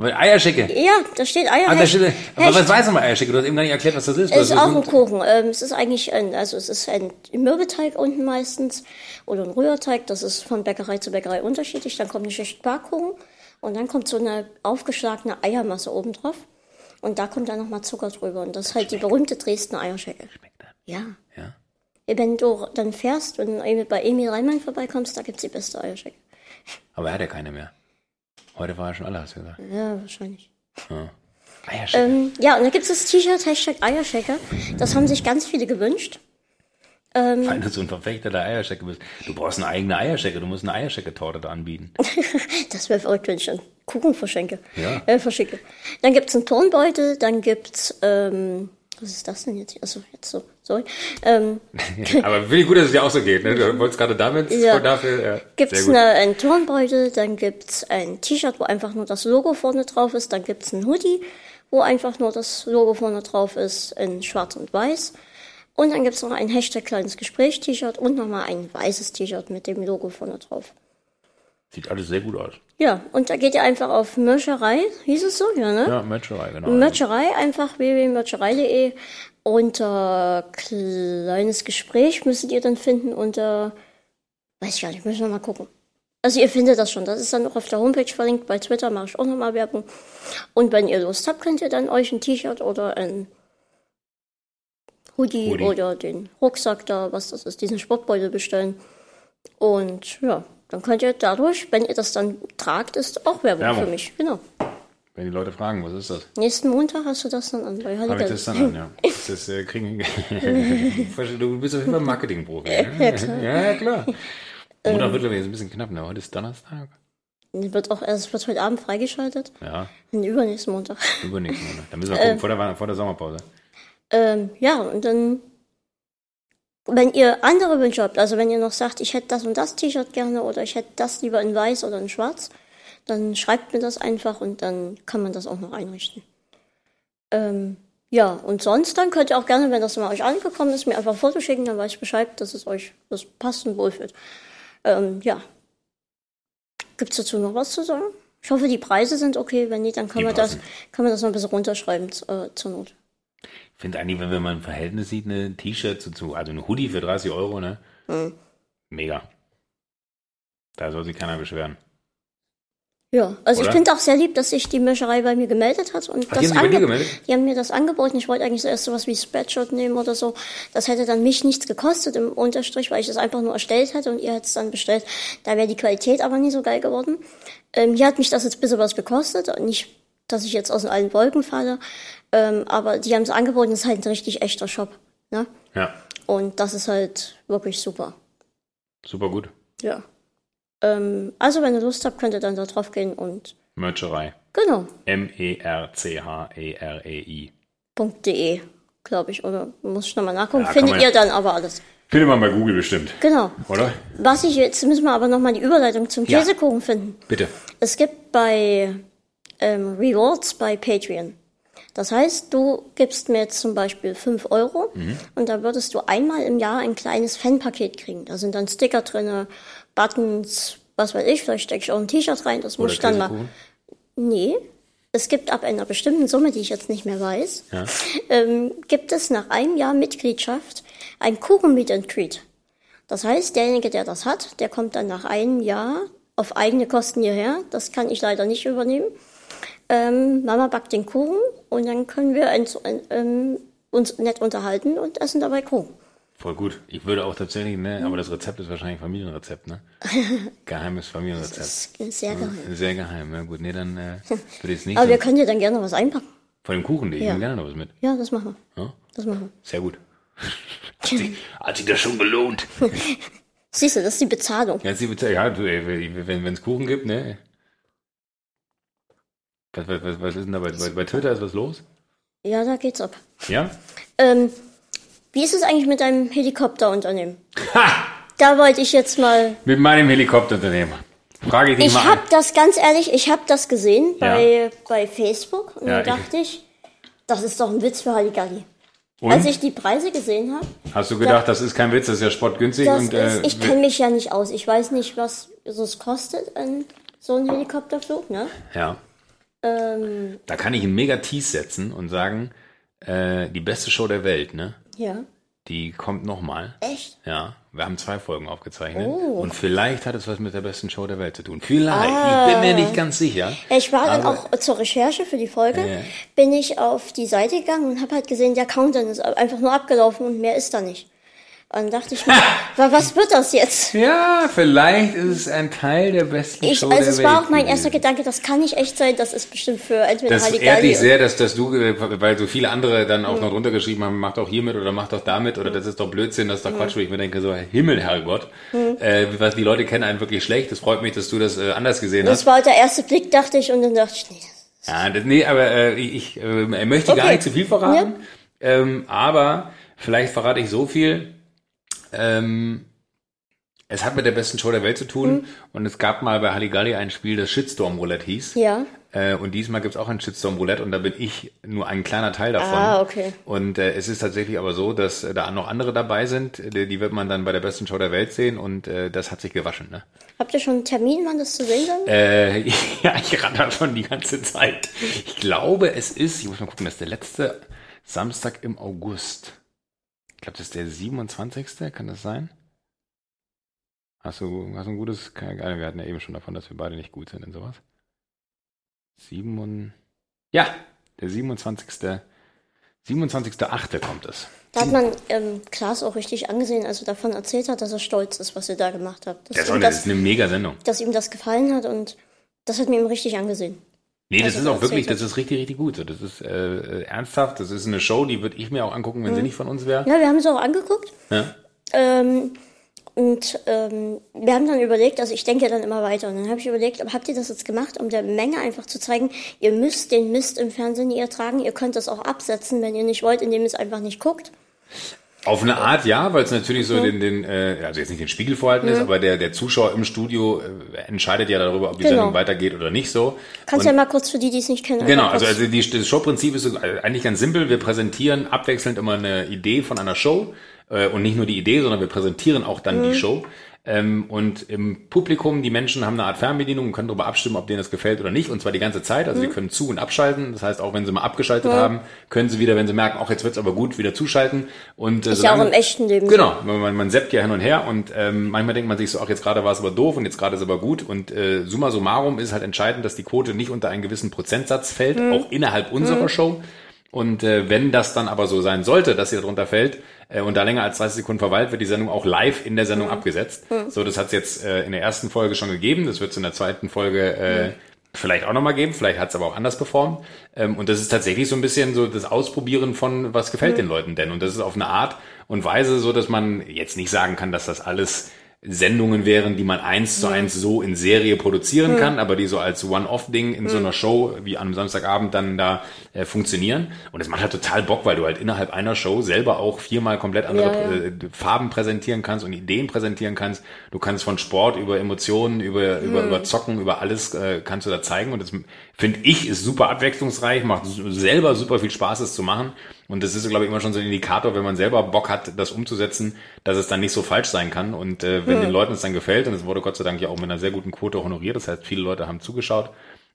Weil Eierschicke. Ja, da steht Eier. Ah, da steht, aber was weiß man Eierschicke? Du hast eben gar nicht erklärt, was das ist. Es ist auch ein Kuchen. Ähm, es ist eigentlich ein, also es ist ein Mürbeteig unten meistens oder ein Rührteig. Das ist von Bäckerei zu Bäckerei unterschiedlich. Dann kommt eine Schicht Backkuchen und dann kommt so eine aufgeschlagene Eiermasse oben drauf. Und da kommt dann nochmal Zucker drüber. Und das ist halt die berühmte Dresdner Eierschecke. Schmeckt das? Ja. Ja. Wenn du dann fährst und bei Emil Reimann vorbeikommst, da gibt's die beste Eierschecke. Aber er hat ja keine mehr. Heute war er schon alle, hast du gesagt. Ja, wahrscheinlich. Eierschicke. Ähm, ja, und da gibt's das T-Shirt Hashtag Eierschecke. Das haben sich ganz viele gewünscht. Weil du so ein Verfechter der Eierschecke bist. Du brauchst eine eigene Eierschecke. Du musst eine Eierschecke-Torte da anbieten. Das wäre verrückt, wenn ich einen Kuchen verschenke. Ja. Äh, verschicke. Dann gibt's einen Turnbeutel, dann gibt's, ähm, was ist das denn jetzt? hier? Achso, jetzt so, sorry. Ähm, Aber finde ich gut, dass es dir auch so geht. Ne? Du wolltest gerade damit Ja. dafür. Ja. gut. eine, einen Turnbeutel, dann gibt's ein T-Shirt, wo einfach nur das Logo vorne drauf ist, dann gibt's einen Hoodie, wo einfach nur das Logo vorne drauf ist, in schwarz und weiß. Und dann gibt's noch ein Hashtag kleines Gespräch-T-Shirt und nochmal ein weißes T-Shirt mit dem Logo vorne drauf. Sieht alles sehr gut aus. Ja, und da geht ihr einfach auf Mörscherei, hieß es so, ja, ne? Ja, Mercherei, genau. Mötscherei, einfach www.mötscherei.de. Unter kleines Gespräch müsstet ihr dann finden unter, weiß ich gar nicht, müssen wir mal gucken. Also ihr findet das schon, das ist dann auch auf der Homepage verlinkt, bei Twitter mache ich auch nochmal Werbung. Und wenn ihr Lust habt, könnt ihr dann euch ein T-Shirt oder ein Hoodie, Hoodie. oder den Rucksack da, was das ist, diesen Sportbeutel bestellen. Und ja, dann könnt ihr dadurch, wenn ihr das dann tragt, ist auch Werbung, Werbung. für mich. Genau. Wenn die Leute fragen, was ist das? Nächsten Montag hast du das dann an Habe ich das dann an, ja. Das äh, kriegen, du bist auf jeden Fall Marketingprofi. Ne? Ja, klar. Ja, klar. Montag wird, glaube ich, jetzt ein bisschen knapp. Ne? Heute ist Donnerstag. Wird auch erst wird heute Abend freigeschaltet. Ja, Und übernächsten Montag. übernächsten Monat. Da müssen wir gucken, vor, der, vor der Sommerpause. Ähm, ja, und dann, wenn ihr andere Wünsche habt, also wenn ihr noch sagt, ich hätte das und das T-Shirt gerne oder ich hätte das lieber in weiß oder in schwarz, dann schreibt mir das einfach und dann kann man das auch noch einrichten. Ähm, ja, und sonst dann könnt ihr auch gerne, wenn das mal euch angekommen ist, mir einfach ein Foto schicken, dann weiß ich Bescheid, dass es euch das passt und wohlfühlt. Ähm, ja. Gibt's dazu noch was zu sagen? Ich hoffe, die Preise sind okay. Wenn nicht, dann kann Die man das, kann man das noch ein bisschen runterschreiben äh, zur Not. Ich finde eigentlich, wenn man ein Verhältnis sieht, ein T-Shirt zu, zu, also ein Hoodie für 30 Euro, ne? Mhm. Mega. Da soll sich keiner beschweren. Ja, also Oder? ich finde auch sehr lieb, dass sich die Mischerei bei mir gemeldet hat. Und Ach, das die haben gemeldet? Die haben mir das angeboten. Ich wollte eigentlich zuerst sowas wie Spreadshirt nehmen oder so. Das hätte dann mich nichts gekostet im Unterstrich, weil ich das einfach nur erstellt hatte und ihr hättet es dann bestellt. Da wäre die Qualität aber nie so geil geworden. Ähm, hier hat mich das jetzt ein bisschen was gekostet. Nicht, dass ich jetzt aus allen Wolken falle. Ähm, aber die haben es angeboten. Das ist halt ein richtig echter Shop. Ne? Ja, Und das ist halt wirklich super. super gut. Ja. Ähm, also wenn ihr Lust habt, könnt ihr dann da drauf gehen und Mercherei. genau. E M-E-R-C-H-E-R-E-I. .de, glaube ich, oder muss ich nochmal nachgucken. Ja, Findet ihr dann aber alles. Findet man bei Google bestimmt, Genau. oder? Was ich jetzt müssen wir aber nochmal die Überleitung zum Ja. Käsekuchen finden. Bitte. Es gibt bei ähm, Rewards bei Patreon. Das heißt, du gibst mir jetzt zum Beispiel 5 Euro Mhm. und da würdest du einmal im Jahr ein kleines Fanpaket kriegen. Da sind dann Sticker drinne, Buttons, was weiß ich, vielleicht stecke ich auch ein T-Shirt rein, das muss ich dann mal. Nee. Es gibt ab einer bestimmten Summe, die ich jetzt nicht mehr weiß, Ja. ähm, gibt es nach einem Jahr Mitgliedschaft ein Kuchen Meet and Greet. Das heißt, derjenige, der das hat, der kommt dann nach einem Jahr auf eigene Kosten hierher. Das kann ich leider nicht übernehmen. Ähm, Mama backt den Kuchen und dann können wir uns, ähm, uns nett unterhalten und essen dabei Kuchen. Voll gut. Ich würde auch tatsächlich, ne, aber das Rezept ist wahrscheinlich Familienrezept, ne? Geheimes Familienrezept. Das ist sehr geheim. Sehr geheim, ja gut. Nee, dann äh, würde ich es nicht. Aber wir können dir dann gerne was einpacken. Von dem Kuchen, ich Ja. nehme gerne noch was mit. Ja, das machen wir. Ja? Das machen Sehr gut. Hat sich, hat sich das schon gelohnt. wir. Siehst du, das ist die Bezahlung. Ja, sie bezahlt, ja, du, ey, wenn es Kuchen gibt, ne? Was, was, was, was ist denn da bei, bei, bei Twitter? Ist was los? Ja, da geht's ab. Ja? Ähm, wie ist es eigentlich mit deinem Helikopterunternehmen? Ha! Da wollte ich jetzt mal. Mit meinem Helikopterunternehmer. Frage ich dich Ich mal habe an. das ganz ehrlich, ich habe das gesehen Ja. bei, bei Facebook und Ja, ich- dachte ich, das ist doch ein Witz für Halligalli. Und? Als ich die Preise gesehen habe, Hast du gedacht, das ist kein Witz, das ist ja spottgünstig das und äh, ist, ich kenne mich ja nicht aus. Ich weiß nicht, was es kostet, ein, so ein Helikopterflug, ne? ja. Ähm, Da kann ich einen mega Tease setzen und sagen, äh, die beste Show der Welt, ne? Ja. Die kommt nochmal. Echt? Ja, wir haben zwei Folgen aufgezeichnet. Oh. Und vielleicht hat es was mit der besten Show der Welt zu tun. Vielleicht. Ah. Ich bin mir nicht ganz sicher. Ich war dann auch zur Recherche für die Folge, Ja. bin ich auf die Seite gegangen und habe halt gesehen, der Countdown ist einfach nur abgelaufen und mehr ist da nicht. Und dann dachte ich mir, wa- was wird das jetzt? Ja, vielleicht ist es ein Teil der besten Ich, Show also der es Welt. war auch mein gewesen. erster Gedanke, das kann nicht echt sein, das ist bestimmt für entweder Das ehrt dich sehr, dass, dass du, äh, weil so viele andere dann auch noch drunter geschrieben haben, mach doch hiermit oder mach doch damit oder das ist doch Blödsinn, das ist doch Quatsch, wo ich mir denke, so Himmel, Herrgott. Äh, was die Leute kennen einen wirklich schlecht. Das freut mich, dass du das äh, anders gesehen hast. Das war halt der erste Blick, dachte ich, und dann dachte ich, nee, das Ja, das, nee, aber äh, ich äh, möchte gar Okay. nicht zu viel verraten. Ähm, aber vielleicht verrate ich so viel. Ähm, es hat mit der besten Show der Welt zu tun Mhm. und es gab mal bei Halligalli ein Spiel, das Shitstorm Roulette hieß. Ja. Äh, und diesmal gibt's auch ein Shitstorm Roulette und da bin ich nur ein kleiner Teil davon. Ah, okay. Und äh, es ist tatsächlich aber so, dass äh, da noch andere dabei sind, die, die wird man dann bei der besten Show der Welt sehen und äh, das hat sich gewaschen. Ne? Habt ihr schon einen Termin, wann das zu sehen sein? Äh, ja, ich ratter schon die ganze Zeit. Ich glaube, es ist, ich muss mal gucken, das ist der letzte Samstag im August. Ich glaube, das ist der 27. Kann das sein? Hast du, hast du ein gutes, keine Ahnung, wir hatten ja eben schon davon, dass wir beide nicht gut sind in sowas. Sieben, ja, der 27. 27.8. kommt es. Da hat man ähm, Klaas auch richtig angesehen, als er davon erzählt hat, dass er stolz ist, was ihr da gemacht habt. Dass, Das das das, ist eine mega Sendung. dass ihm das gefallen hat und das hat mir ihm richtig angesehen. Nee, das Also ist auch wirklich, das ist richtig, richtig gut. Das ist äh, äh, ernsthaft, das ist eine Show, die würde ich mir auch angucken, wenn sie nicht von uns wäre. Ja, wir haben es auch angeguckt. Ja. Ähm, und ähm, wir haben dann überlegt, also ich denke dann immer weiter. Und dann habe ich überlegt, habt ihr das jetzt gemacht, um der Menge einfach zu zeigen, ihr müsst den Mist im Fernsehen nie ertragen, ihr könnt das auch absetzen, wenn ihr nicht wollt, indem ihr es einfach nicht guckt. Auf eine Art ja, weil es natürlich so den, den äh, also jetzt nicht den Spiegel vorhalten ist, aber der, der Zuschauer im Studio äh, entscheidet ja darüber, ob die Genau. Sendung weitergeht oder nicht so. Kannst Und- ja mal kurz für die, die es nicht kennen. Genau, also, also die, das Showprinzip ist äh, eigentlich ganz simpel. Wir präsentieren abwechselnd immer eine Idee von einer Show äh, und nicht nur die Idee, sondern wir präsentieren auch dann die Show. Ähm, und im Publikum, die Menschen haben eine Art Fernbedienung und können darüber abstimmen, ob denen das gefällt oder nicht. Und zwar die ganze Zeit. Also sie können zu- und abschalten. Das heißt, auch wenn sie mal abgeschaltet haben, können sie wieder, wenn sie merken, auch jetzt wird's aber gut, wieder zuschalten. Und, äh, ist ja auch solange- im echten Leben. Genau, man, man, man zappt ja hin und her und ähm, manchmal denkt man sich so, ach jetzt gerade war es aber doof und jetzt gerade ist es aber gut und äh, summa summarum ist halt entscheidend, dass die Quote nicht unter einen gewissen Prozentsatz fällt, auch innerhalb unserer Show. Und äh, wenn das dann aber so sein sollte, dass sie darunter fällt äh, und da länger als 30 Sekunden verweilt, wird die Sendung auch live in der Sendung abgesetzt. So, das hat es jetzt äh, in der ersten Folge schon gegeben, das wird es in der zweiten Folge äh, vielleicht auch nochmal geben, vielleicht hat es aber auch anders performt. Ähm, und das ist tatsächlich so ein bisschen so das Ausprobieren von, was gefällt den Leuten denn. Und das ist auf eine Art und Weise so, dass man jetzt nicht sagen kann, dass das alles Sendungen wären, die man eins zu eins so in Serie produzieren kann, aber die so als One-Off-Ding in so einer Show wie am Samstagabend dann da äh, funktionieren. Und es macht halt total Bock, weil du halt innerhalb einer Show selber auch viermal komplett andere Ja, ja. Äh, Farben präsentieren kannst und Ideen präsentieren kannst. Du kannst von Sport über Emotionen, über, über, über Zocken, über alles äh, kannst du da zeigen. Und das finde ich ist super abwechslungsreich, macht selber super viel Spaß, es zu machen. Und das ist, glaube ich, immer schon so ein Indikator, wenn man selber Bock hat, das umzusetzen, dass es dann nicht so falsch sein kann. Und äh, wenn den Leuten es dann gefällt, und es wurde Gott sei Dank ja auch mit einer sehr guten Quote honoriert, das heißt, viele Leute haben zugeschaut,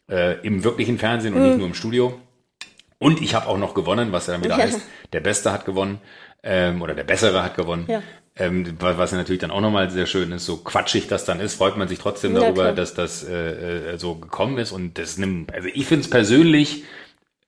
äh, im wirklichen Fernsehen und nicht nur im Studio. Und ich habe auch noch gewonnen, was ja dann wieder heißt, der Beste hat gewonnen ähm, oder der Bessere hat gewonnen. Ja. Ähm, was ja natürlich dann auch nochmal sehr schön ist, so quatschig das dann ist, freut man sich trotzdem Ja, darüber, klar. dass das äh, äh, so gekommen ist. Und das nimmt, also ich finde es persönlich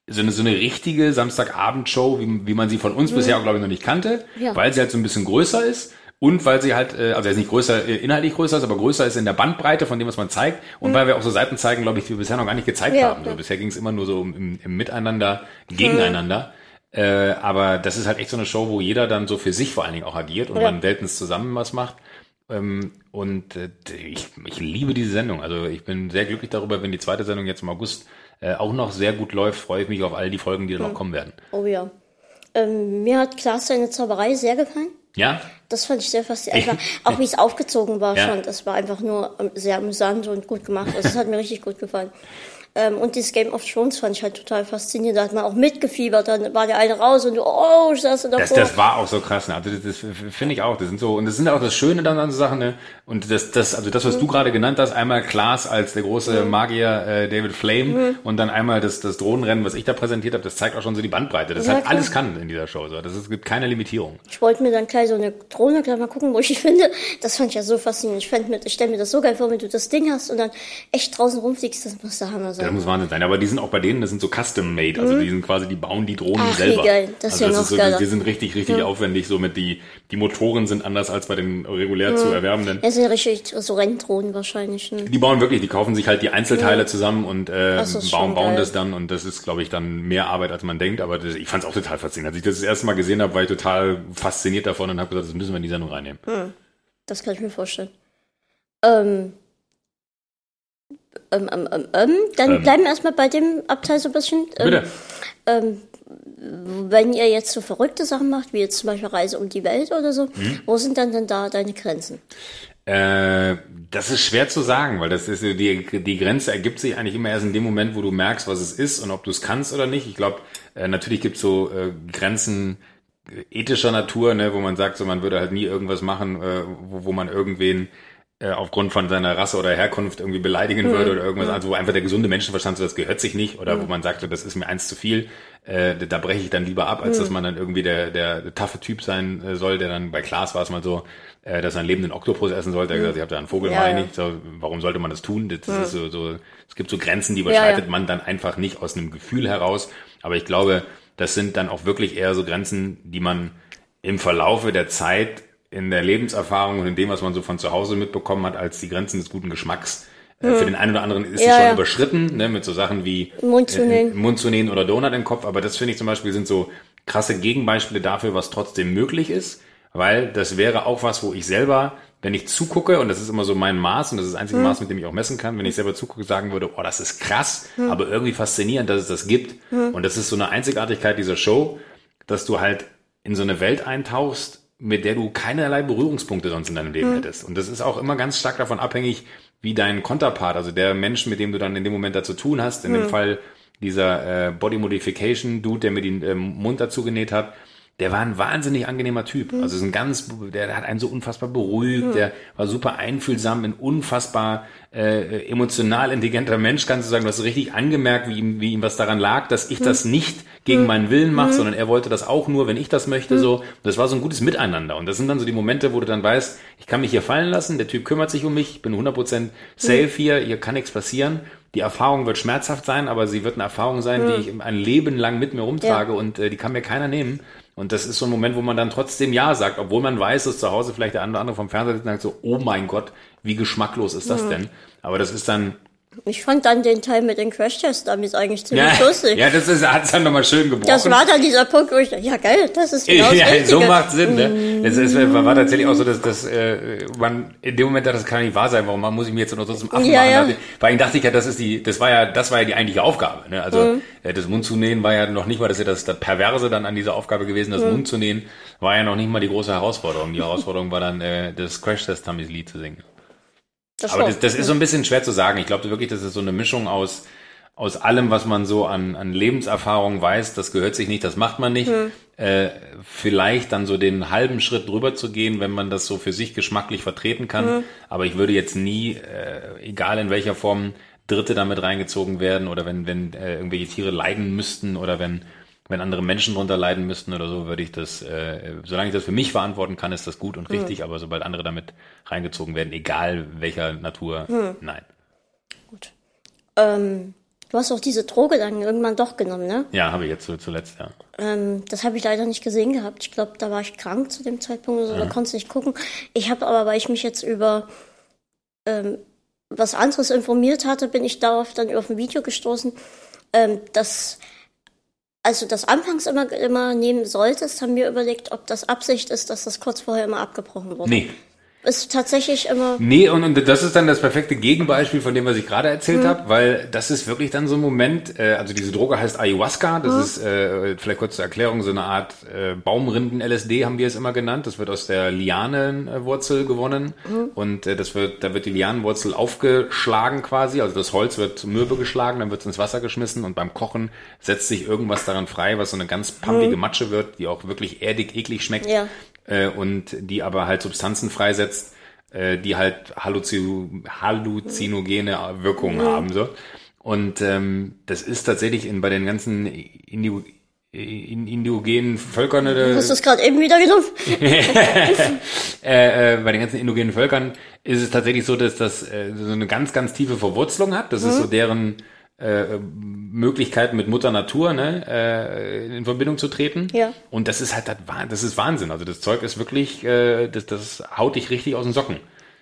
so eine, so eine richtige Samstagabendshow, wie, wie man sie von uns bisher, glaube ich, noch nicht kannte, Mhm. Ja. weil sie halt so ein bisschen größer ist. Und weil sie halt, äh, also jetzt nicht größer, äh, inhaltlich größer ist, aber größer ist in der Bandbreite von dem, was man zeigt. Und weil wir auch so Seiten zeigen, glaube ich, die wir bisher noch gar nicht gezeigt Mhm. Ja, haben. So, bisher ging es immer nur so im, im Miteinander, gegeneinander. Äh, aber das ist halt echt so eine Show, wo jeder dann so für sich vor allen Dingen auch agiert und Ja. man selten zusammen was macht. Ähm, und äh, ich, ich liebe diese Sendung. Also ich bin sehr glücklich darüber, wenn die zweite Sendung jetzt im August äh, auch noch sehr gut läuft, freue ich mich auf all die Folgen, die dann noch kommen werden. Oh ja. Ähm, mir hat Klaas seine Zauberei sehr gefallen. Ja? Das fand ich sehr faszinierend. Einfach, auch wie es aufgezogen war Ja. schon. Das war einfach nur ähm, sehr amüsant und gut gemacht. Also das hat mir richtig gut gefallen. Ähm, und dieses Game of Thrones fand ich halt total faszinierend. Da hat man auch mitgefiebert. Dann war der eine raus und du, oh, ich saß da Das, das war auch so krass. Ne? Also das, das finde ich auch. Das sind so und das sind auch das Schöne dann an so Sachen. Ne? Und das, das, also das, was du gerade genannt hast, einmal Klaas als der große Magier äh, David Flame und dann einmal das, das Drohnenrennen, was ich da präsentiert habe, das zeigt auch schon so die Bandbreite. Das Ja, halt alles kann in dieser Show. So. Das ist, es gibt keine Limitierung. Ich wollte mir dann gleich so eine Drohne gleich mal gucken, wo ich die finde. Das fand ich ja so faszinierend. Ich, fänd mir- ich stelle mir das so geil vor, wenn du das Ding hast und dann echt draußen rumfliegst. Das muss der Hammer Das muss Wahnsinn sein. Aber die sind auch bei denen, das sind so custom-made. Also die sind quasi, die bauen die Drohnen Ach, wie selber. geil. Das ist also ja noch so. Die, die sind richtig, richtig aufwendig. So mit die, die Motoren sind anders als bei den regulär zu erwerbenden. Das sind ja richtig so Renndrohnen wahrscheinlich. Ne? Die bauen wirklich, die kaufen sich halt die Einzelteile zusammen und äh, Das ist bauen, bauen das dann und das ist, glaube ich, dann mehr Arbeit, als man denkt. Aber das, ich fand es auch total faszinierend. Als ich das das erste Mal gesehen habe, war ich total fasziniert davon und habe gesagt, das müssen wir in die Sendung reinnehmen. Das kann ich mir vorstellen. Ähm, ähm, ähm, ähm, ähm. Dann Ähm. bleiben wir erstmal bei dem Abteil so ein bisschen. Ähm, Bitte. Wenn ihr jetzt so verrückte Sachen macht, wie jetzt zum Beispiel Reise um die Welt oder so, Mhm. wo sind dann denn da deine Grenzen? Äh, das ist schwer zu sagen, weil das ist die, die Grenze ergibt sich eigentlich immer erst in dem Moment, wo du merkst, was es ist und ob du es kannst oder nicht. Ich glaube, äh, natürlich gibt es so äh, Grenzen äh, ethischer Natur, ne, wo man sagt, so man würde halt nie irgendwas machen, äh, wo, wo man irgendwen äh, aufgrund von seiner Rasse oder Herkunft irgendwie beleidigen würde oder irgendwas, also wo einfach der gesunde Menschenverstand so, das gehört sich nicht oder wo man sagt, so, das ist mir eins zu viel, äh, da breche ich dann lieber ab, als dass man dann irgendwie der, der, der taffe Typ sein äh, soll, der dann bei Klaas war es mal so, äh, dass er einen lebenden Oktopus essen sollte. Er hat gesagt, ich habe da einen Vogel, Ja, ja. nicht. So, warum sollte man das tun? Das ist so, so, es gibt so Grenzen, die überschreitet ja. man dann einfach nicht aus einem Gefühl heraus. Aber ich glaube, das sind dann auch wirklich eher so Grenzen, die man im Verlaufe der Zeit in der Lebenserfahrung und in dem, was man so von zu Hause mitbekommen hat, als die Grenzen des guten Geschmacks. äh, Für den einen oder anderen ist sie Hm. Ja, schon ja. überschritten, ne, mit so Sachen wie Mund zu äh, nähen. Mund zu nähen oder Donut im Kopf. Aber das finde ich zum Beispiel sind so krasse Gegenbeispiele dafür, was trotzdem möglich ist. Weil das wäre auch was, wo ich selber, wenn ich zugucke, und das ist immer so mein Maß, und das ist das Hm. einzige Maß, mit dem ich auch messen kann, wenn ich selber zugucke, sagen würde, oh, das ist krass, Hm. aber irgendwie faszinierend, dass es das gibt. Und das ist so eine Einzigartigkeit dieser Show, dass du halt in so eine Welt eintauchst, mit der du keinerlei Berührungspunkte sonst in deinem Leben hättest. Und das ist auch immer ganz stark davon abhängig, wie dein Konterpart, also der Mensch, mit dem du dann in dem Moment da zu tun hast, in dem Fall dieser äh, Body Modification Dude, der mir den ähm, Mund dazu genäht hat, der war ein wahnsinnig angenehmer Typ. Also ist ein ganz, der hat einen so unfassbar beruhigt, der war super einfühlsam, ein unfassbar äh, emotional intelligenter Mensch, kannst du sagen. Du hast richtig angemerkt, wie ihm, wie ihm was daran lag, dass ich das nicht gegen meinen Willen mache, sondern er wollte das auch nur, wenn ich das möchte. So, das war so ein gutes Miteinander. Und das sind dann so die Momente, wo du dann weißt, ich kann mich hier fallen lassen, der Typ kümmert sich um mich, ich bin 100% safe hier, hier kann nichts passieren. Die Erfahrung wird schmerzhaft sein, aber sie wird eine Erfahrung sein, die ich ein Leben lang mit mir rumtrage und äh, die kann mir keiner nehmen. Und das ist so ein Moment, wo man dann trotzdem Ja sagt, obwohl man weiß, dass zu Hause vielleicht der oder andere vom Fernseher sitzt und sagt so, oh mein Gott, wie geschmacklos ist das denn? Aber das ist dann, Ich fand dann den Teil mit den Crash-Test-Dummies eigentlich ziemlich ja, lustig. ja, das ist, hat es dann nochmal schön gebrochen. Das war dann dieser Punkt, wo ich dachte, ja geil, das ist genau das ja, Richtige. so macht Sinn, ne? Das ist, war tatsächlich auch so, dass, dass äh, man in dem Moment dachte, das kann nicht wahr sein, warum man muss ich mir jetzt noch so zum Affen Ja, machen? ja. Weil ich dachte ich ja, das ist die, das war ja, das war ja die eigentliche Aufgabe. Ne? Also Mhm. äh, das Mund zu nähen war ja noch nicht mal, das ist ja das, das Perverse dann an dieser Aufgabe gewesen, Mhm. das Mund zu nähen, war ja noch nicht mal die große Herausforderung. Die Herausforderung war dann, äh, das Crash Test Tammys Lied zu singen. Das Aber das, das ist so ein bisschen schwer zu sagen. Ich glaube wirklich, das ist so eine Mischung aus, aus allem, was man so an, an Lebenserfahrung weiß. Das gehört sich nicht, das macht man nicht. Äh, vielleicht dann so den halben Schritt drüber zu gehen, wenn man das so für sich geschmacklich vertreten kann. Aber ich würde jetzt nie, äh, egal in welcher Form, Dritte damit reingezogen werden oder wenn, wenn äh, irgendwelche Tiere leiden müssten oder wenn, wenn andere Menschen drunter leiden müssten oder so, würde ich das, äh, solange ich das für mich verantworten kann, ist das gut und richtig, aber sobald andere damit reingezogen werden, egal welcher Natur, nein. Gut. Ähm, du hast auch diese Droge dann irgendwann doch genommen, ne? Ja, habe ich jetzt so zuletzt, ja. Ähm, das habe ich leider nicht gesehen gehabt. Ich glaube, da war ich krank zu dem Zeitpunkt, also da konnte ich nicht gucken. Ich habe aber, weil ich mich jetzt über ähm, was anderes informiert hatte, bin ich darauf dann auf ein Video gestoßen, ähm, dass also das anfangs immer immer nehmen solltest, haben wir überlegt, ob das Absicht ist, dass das kurz vorher immer abgebrochen wurde. Nee, Ist tatsächlich immer Nee, und, und das ist dann das perfekte Gegenbeispiel von dem, was ich gerade erzählt Mhm. habe, weil das ist wirklich dann so ein Moment, äh, also diese Droge heißt Ayahuasca, das ist äh, vielleicht kurz zur Erklärung so eine Art äh, Baumrinden-LSD, haben wir es immer genannt. Das wird aus der Lianenwurzel gewonnen und äh, das wird, da wird die Lianenwurzel aufgeschlagen quasi, also das Holz wird Mürbe geschlagen, dann wird es ins Wasser geschmissen und beim Kochen setzt sich irgendwas daran frei, was so eine ganz pampige Matsche wird, die auch wirklich erdig, eklig schmeckt Ja. Äh, und die aber halt Substanzen freisetzt, äh, die halt Halluzi halluzinogene Wirkungen haben. So. Und ähm, das ist tatsächlich in, bei den ganzen Indi in indogenen Völkern oder Hast du es gerade eben wieder genommen? äh, äh, bei den ganzen indogenen Völkern ist es tatsächlich so, dass das äh, so eine ganz, ganz tiefe Verwurzelung hat. Das ist so deren äh, Möglichkeit mit Mutter Natur ne, äh, in Verbindung zu treten. Ja. Und das ist halt das, ist Wahnsinn. Also das Zeug ist wirklich, äh, das, das haut dich richtig aus den Socken.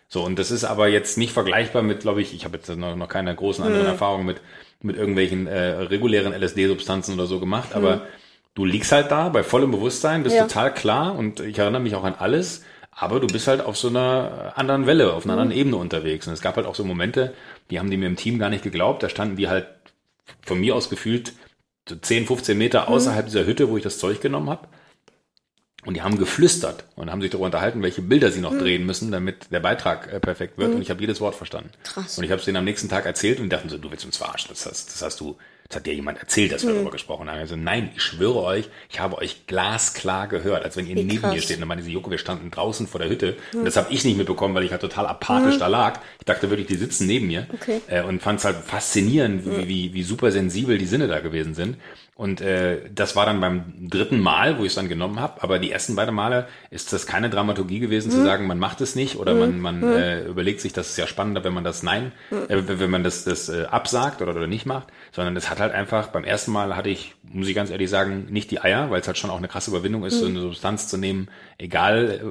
So, und das ist aber jetzt nicht vergleichbar mit, glaube ich, ich habe jetzt noch, noch keine großen anderen Erfahrungen mit, mit irgendwelchen äh, regulären LSD-Substanzen oder so gemacht, aber du liegst halt da bei vollem Bewusstsein, bist Ja. total klar und ich erinnere mich auch an alles, aber du bist halt auf so einer anderen Welle, auf einer anderen Ebene unterwegs. Und es gab halt auch so Momente, die haben die mir im Team gar nicht geglaubt, da standen die halt von mir aus gefühlt so 10, 15 Meter außerhalb dieser Hütte, wo ich das Zeug genommen habe. Und die haben geflüstert und haben sich darüber unterhalten, welche Bilder sie noch drehen müssen, damit der Beitrag äh, perfekt wird. Und ich habe jedes Wort verstanden. Krass. Und ich habe es denen am nächsten Tag erzählt und die dachten so, du willst uns verarschen. Das hast, das hast du, das hat dir jemand erzählt, dass wir darüber gesprochen haben. Also nein, ich schwöre euch, ich habe euch glasklar gehört, als wenn ihr Wie neben krass. mir steht. Und dann meinte sie, Joko, wir standen draußen vor der Hütte. Und das habe ich nicht mitbekommen, weil ich halt total apathisch da lag. Ich dachte wirklich, die sitzen neben mir. Okay. Äh, und fand es halt faszinierend, wie, wie, wie super sensibel die Sinne da gewesen sind. Und äh, das war dann beim dritten Mal, wo ich es dann genommen habe. Aber die ersten beiden Male ist das keine Dramaturgie gewesen, zu sagen, man macht es nicht oder man, man äh, überlegt sich, das ist ja spannender, wenn man das Nein, äh, wenn man das, das äh, absagt oder, oder nicht macht, sondern es hat halt einfach, beim ersten Mal hatte ich, muss ich ganz ehrlich sagen, nicht die Eier, weil es halt schon auch eine krasse Überwindung ist, so eine Substanz zu nehmen, egal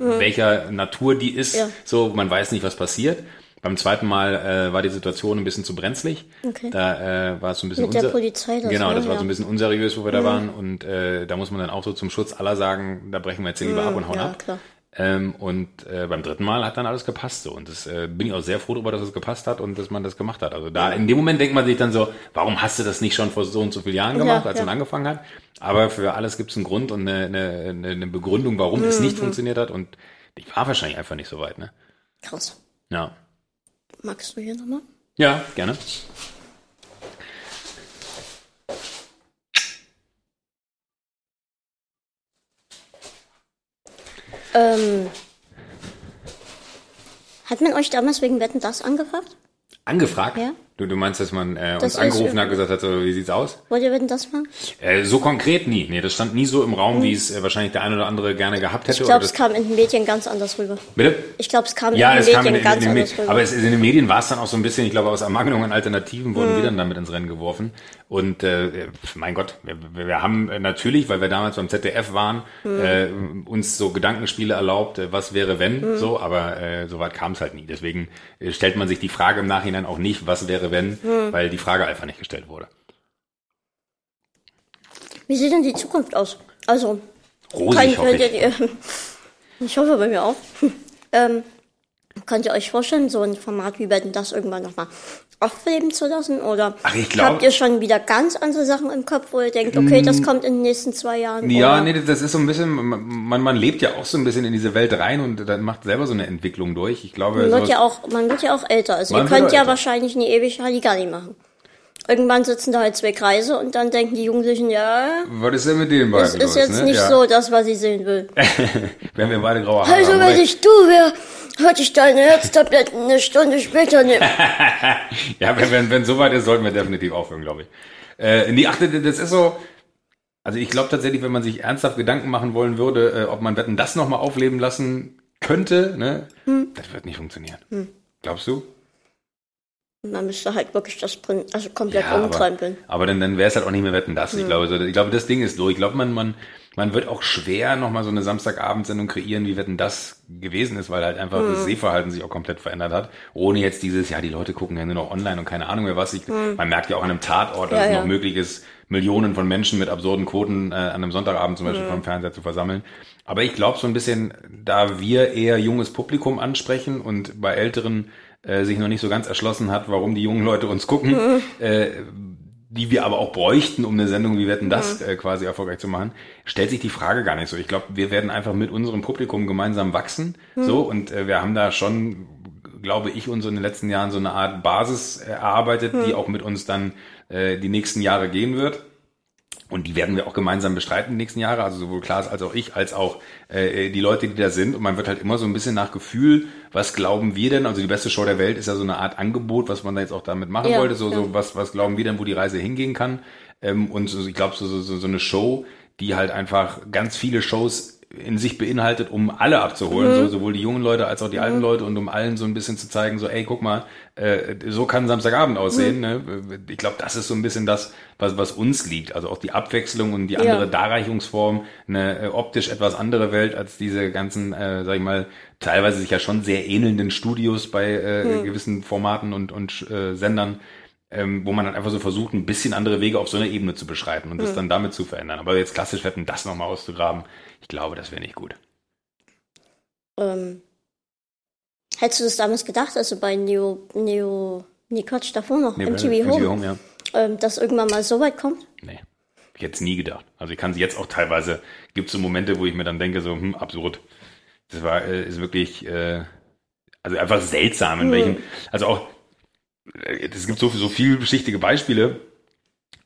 äh, welcher Natur die ist, Ja. so, man weiß nicht, was passiert. Beim zweiten Mal äh, war die Situation ein bisschen zu brenzlig. Okay. Da äh, war es so ein bisschen Mit der Polizei das Genau, war, das war ja. so ein bisschen unseriös, wo wir da waren. Und äh, da muss man dann auch so zum Schutz aller sagen, da brechen wir jetzt hier lieber ab und hauen ja, ab. klar. Ähm, und äh, beim dritten Mal hat dann alles gepasst so. Und das äh, bin ich auch sehr froh darüber, dass es gepasst hat und dass man das gemacht hat. Also da in dem Moment denkt man sich dann so, warum hast du das nicht schon vor so und so vielen Jahren gemacht, Ja, als ja. man angefangen hat? Aber für alles gibt es einen Grund und eine, eine, eine Begründung, warum es Mhm. nicht funktioniert hat. Und ich war wahrscheinlich einfach nicht so weit, ne? Krass. Ja. Magst du hier nochmal? Ja, gerne. Ähm, hat man euch damals wegen Wetten das angefragt? Angefragt? Ja. Du, du meinst, dass man äh, Das uns ist angerufen hat, gesagt hat, so, wie sieht's aus? Wollt ihr Wetten das machen? Äh, so konkret nie. Nee, das stand nie so im Raum, wie es äh, wahrscheinlich der ein oder andere gerne gehabt hätte. Ich glaube, es das, kam in den Medien ganz anders rüber. bitte? Ich glaube, es kam Ja, in den kam in, Medien in, ganz in, den anders Medien. rüber. Aber es, in den Medien war es dann auch so ein bisschen, ich glaube, aus Ermangelung an Alternativen wurden wir dann damit ins Rennen geworfen. Und äh, mein Gott, wir, wir haben äh, natürlich, weil wir damals beim ZDF waren, Mhm. äh, uns so Gedankenspiele erlaubt, äh, was wäre wenn, Mhm. so, aber äh, so weit kam es halt nie. Deswegen äh, stellt man sich die Frage im Nachhinein auch nicht, was wäre wenn, Mhm. weil die Frage einfach nicht gestellt wurde. Wie sieht denn die Zukunft aus? Also, Rosig, hoffe könnt ich. ihr, ich hoffe bei mir auch. ähm, könnt ihr euch vorstellen, so ein Format wie Wetten das irgendwann nochmal aufleben zu lassen? Oder Ach, ich glaub- habt ihr schon wieder ganz andere Sachen im Kopf, wo ihr denkt, okay, das kommt in den nächsten zwei Jahren? Ja, oder? nee, das ist so ein bisschen, man, man lebt ja auch so ein bisschen in diese Welt rein und dann macht selber so eine Entwicklung durch. Ich glaube, Man wird ja auch, man wird ja auch älter. Also Man ihr könnt ja älter. wahrscheinlich nie ewig Halligalli machen. Irgendwann sitzen da halt zwei Kreise und dann denken die Jugendlichen, ja, Was ist denn mit den beiden das ist los, jetzt ne? nicht ja. so das, was ich sehen will. Wenn wir beide graue Haare Also haben. wenn ich du wäre, würde ich deine Herztabletten eine Stunde später nehmen. Ja, wenn, wenn, wenn soweit ist, sollten wir definitiv aufhören, glaube ich. Äh, nee, ach, das ist so. Also ich glaube tatsächlich, wenn man sich ernsthaft Gedanken machen wollen würde, äh, ob man Wetten das nochmal aufleben lassen könnte, ne, Hm. das wird nicht funktionieren. Glaubst du? Man müsste halt wirklich das Prin- also komplett aber, umkrempeln. aber dann, dann wäre es halt auch nicht mehr Wetten das. Hm. Ich glaube, so, ich glaube, das Ding ist durch. Ich glaube, man, man, man wird auch schwer nochmal so eine Samstagabendsendung kreieren, wie Wetten das gewesen ist, weil halt einfach Hm. das Sehverhalten sich auch komplett verändert hat. Ohne jetzt dieses, ja, die Leute gucken ja nur noch online und keine Ahnung mehr was. Ich, Man merkt ja auch an einem Tatort, dass Hm. Ja, es ja. noch möglich ist, Millionen von Menschen mit absurden Quoten äh, an einem Sonntagabend zum Hm. Beispiel vom Fernseher zu versammeln. Aber ich glaube so ein bisschen, da wir eher junges Publikum ansprechen und bei Älteren äh, sich noch nicht so ganz erschlossen hat, warum die jungen Leute uns gucken, äh, die wir aber auch bräuchten, um eine Sendung wie Wetten das äh, quasi erfolgreich zu machen, stellt sich die Frage gar nicht so. Ich glaube, wir werden einfach mit unserem Publikum gemeinsam wachsen. So und äh, wir haben da schon, glaube ich, uns in den letzten Jahren so eine Art Basis erarbeitet, die auch mit uns dann äh, die nächsten Jahre gehen wird. Und die werden wir auch gemeinsam bestreiten die nächsten Jahre, also sowohl Klaas als auch ich, als auch äh, die Leute, die da sind. Und man wird halt immer so ein bisschen nach Gefühl, was glauben wir denn? Also die beste Show der Welt ist ja so eine Art Angebot, was man da jetzt auch damit machen Ja, wollte. So, ja. so was, was glauben wir denn, wo die Reise hingehen kann? Ähm, und so, ich glaube, so, so, so so eine Show, die halt einfach ganz viele Shows in sich beinhaltet, um alle abzuholen, so, sowohl die jungen Leute als auch die alten Leute und um allen so ein bisschen zu zeigen, so, ey, guck mal, äh, so kann Samstagabend aussehen. Ne? Ich glaube, das ist so ein bisschen das, was, was uns liegt. Also auch die Abwechslung und die andere Ja. Darreichungsform, eine äh, optisch etwas andere Welt als diese ganzen, äh, sag ich mal, teilweise sich ja schon sehr ähnelnden Studios bei äh, gewissen Formaten und, und äh, Sendern ähm, wo man dann einfach so versucht, ein bisschen andere Wege auf so einer Ebene zu beschreiten und das dann damit zu verändern. Aber jetzt klassisch wetten, das nochmal auszugraben, ich glaube, das wäre nicht gut. Ähm, hättest du das damals gedacht, also bei Neo, Neo, nee Quatsch, davor noch, Nee, MTV, Home, Home, ja. ähm, dass irgendwann mal so weit kommt? Nee. Ich jetzt nie gedacht. Also ich kann sie jetzt auch teilweise, gibt es so Momente, wo ich mir dann denke, so, hm, absurd. Das war, äh, ist wirklich, äh, also einfach seltsam, in welchem, also auch, äh, es gibt so, so vielschichtige Beispiele,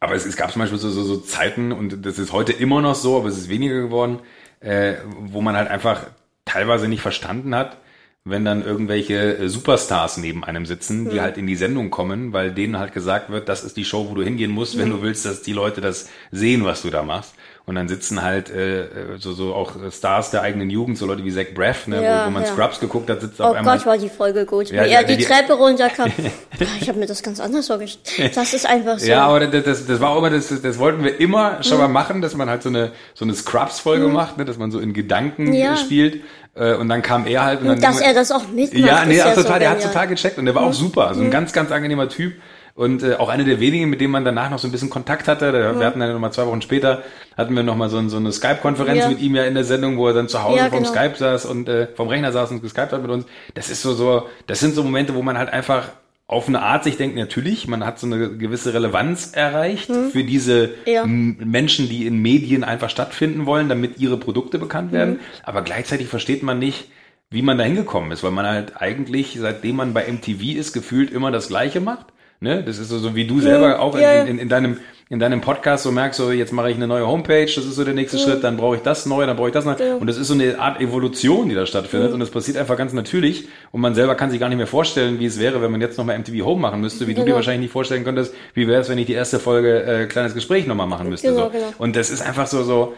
aber es, es gab zum Beispiel so, so, so Zeiten, und das ist heute immer noch so, aber es ist weniger geworden, äh, wo man halt einfach teilweise nicht verstanden hat, wenn dann irgendwelche äh, Superstars neben einem sitzen, die halt in die Sendung kommen, weil denen halt gesagt wird, das ist die Show, wo du hingehen musst, wenn du willst, dass die Leute das sehen, was du da machst. Und dann sitzen halt äh, äh, so, so auch Stars der eigenen Jugend, so Leute wie Zach Braff, ne, Ja, wo, wo man ja. Scrubs geguckt hat, sitzt Oh auf einmal. Gott, war die Folge gut. Ja, ja, er die, die- Treppe runterkam. ich habe mir das ganz anders vorgestellt. Das ist einfach so. Ja, aber das, das, das war auch immer, das, das wollten wir immer schon mal machen, dass man halt so eine, so eine Scrubs-Folge macht, ne, dass man so in Gedanken äh, spielt. Äh, und dann kam er halt. Und, Und dann dass er das auch mitmacht. Ja, nee, ist ja total, so der hat total gecheckt und der war auch super. Also ein ganz, ganz angenehmer Typ. Und äh, auch einer der wenigen, mit dem man danach noch so ein bisschen Kontakt hatte. Der, Wir hatten dann nochmal zwei Wochen später, hatten wir nochmal so, ein- so eine Skype-Konferenz Ja. mit ihm ja in der Sendung, wo er dann zu Hause Ja, vom genau. Skype saß und äh, vom Rechner saß und geskypt hat mit uns. Das ist so, so, das sind so Momente, wo man halt einfach auf eine Art sich denkt, natürlich, man hat so eine gewisse Relevanz erreicht für diese Hm. Ja. Menschen, die in Medien einfach stattfinden wollen, damit ihre Produkte bekannt werden. Hm. Aber gleichzeitig versteht man nicht, wie man da hingekommen ist, weil man halt eigentlich, seitdem man bei MTV ist, gefühlt immer das Gleiche macht. Ne? Das ist so, so wie du selber auch ja. in, in, in, deinem, in deinem Podcast so merkst, so jetzt mache ich eine neue Homepage, das ist so der nächste Schritt, dann brauche ich das neu, dann brauche ich das neu. Und das ist so eine Art Evolution, die da stattfindet. Und das passiert einfach ganz natürlich. Und man selber kann sich gar nicht mehr vorstellen, wie es wäre, wenn man jetzt nochmal MTV Home machen müsste, wie du dir Genau. wahrscheinlich nicht vorstellen könntest, wie wäre es, wenn ich die erste Folge äh, kleines Gespräch nochmal machen müsste. Genau, so. genau. Und das ist einfach so, so,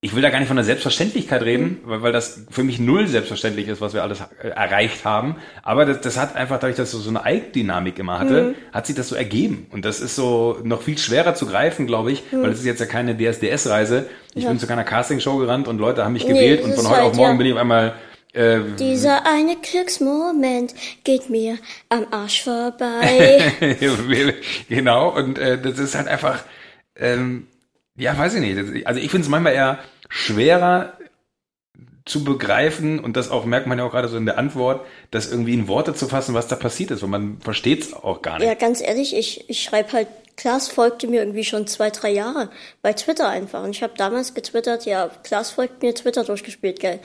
ich will da gar nicht von der Selbstverständlichkeit reden, weil, weil das für mich null selbstverständlich ist, was wir alles äh, erreicht haben. Aber das, das hat einfach, dadurch, dass es so eine Eigendynamik immer hatte, hat sich das so ergeben. Und das ist so noch viel schwerer zu greifen, glaube ich, weil es ist jetzt ja keine DSDS-Reise. Ich bin zu keiner Castingshow gerannt und Leute haben mich Nee, gewählt das und von heute halt, auf morgen ja. bin ich auf einmal äh, Dieser eine Glücksmoment geht mir am Arsch vorbei. genau, und äh, das ist halt einfach, ähm, ja, weiß ich nicht. Also ich finde es manchmal eher schwerer zu begreifen und das auch merkt man ja auch gerade so in der Antwort, das irgendwie in Worte zu fassen, was da passiert ist, weil man versteht es auch gar nicht. ja, ganz ehrlich, ich, ich schreibe halt, Klaas folgte mir irgendwie schon zwei, drei Jahre bei Twitter einfach. Und ich habe damals getwittert, ja, Klaas folgt mir Twitter durchgespielt. Hat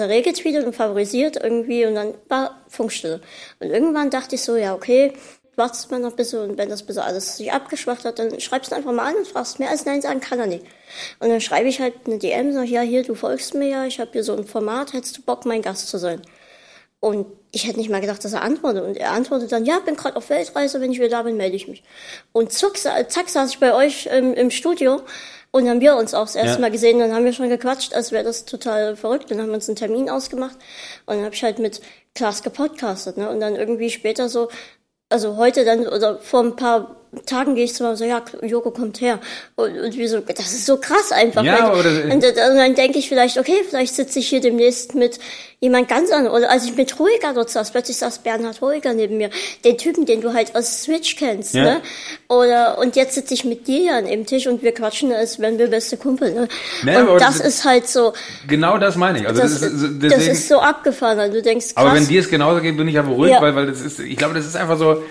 er regetweetet und favorisiert irgendwie und dann war Funkstille. Und irgendwann dachte ich so, ja, okay, wartest mal noch ein bisschen und wenn das bisschen alles sich abgeschwacht hat, dann schreibst du einfach mal an und fragst mehr als Nein sagen kann er nicht. Und dann schreibe ich halt eine DM, sag, ja, hier, du folgst mir ja, ich habe hier so ein Format, hättest du Bock, mein Gast zu sein? Und ich hätte nicht mal gedacht, dass er antwortet. Und er antwortet dann, ja, bin gerade auf Weltreise, wenn ich wieder da bin, melde ich mich. Und zack, zack saß ich bei euch ähm, im Studio und dann haben wir uns auch das erste ja. Mal gesehen, dann haben wir schon gequatscht, als wäre das total verrückt. Dann haben wir uns einen Termin ausgemacht und dann habe ich halt mit Klaas gepodcastet. Ne? Und dann irgendwie später so, also heute dann oder vor ein paar Tagen gehe ich zu so, ja, Joko kommt her. Und, und wie so, das ist so krass einfach. Ja, oder, und, und dann denke ich vielleicht, okay, vielleicht sitze ich hier demnächst mit jemand ganz anderem. Oder als ich mit Ruhiger dort saß, plötzlich saß Bernhard Ruhiger neben mir. Den Typen, den du halt aus Switch kennst, ja. ne? Oder, und jetzt sitze ich mit dir an dem Tisch und wir quatschen, als wären wir beste Kumpel, ne? Naja, und das, das ist halt so. Genau das meine ich. Also das, das, ist, deswegen, das ist so abgefahren, du denkst, krass. Aber wenn dir es genauso geht, bin ich ja beruhigt, ja. weil, weil das ist, ich glaube, das ist einfach so,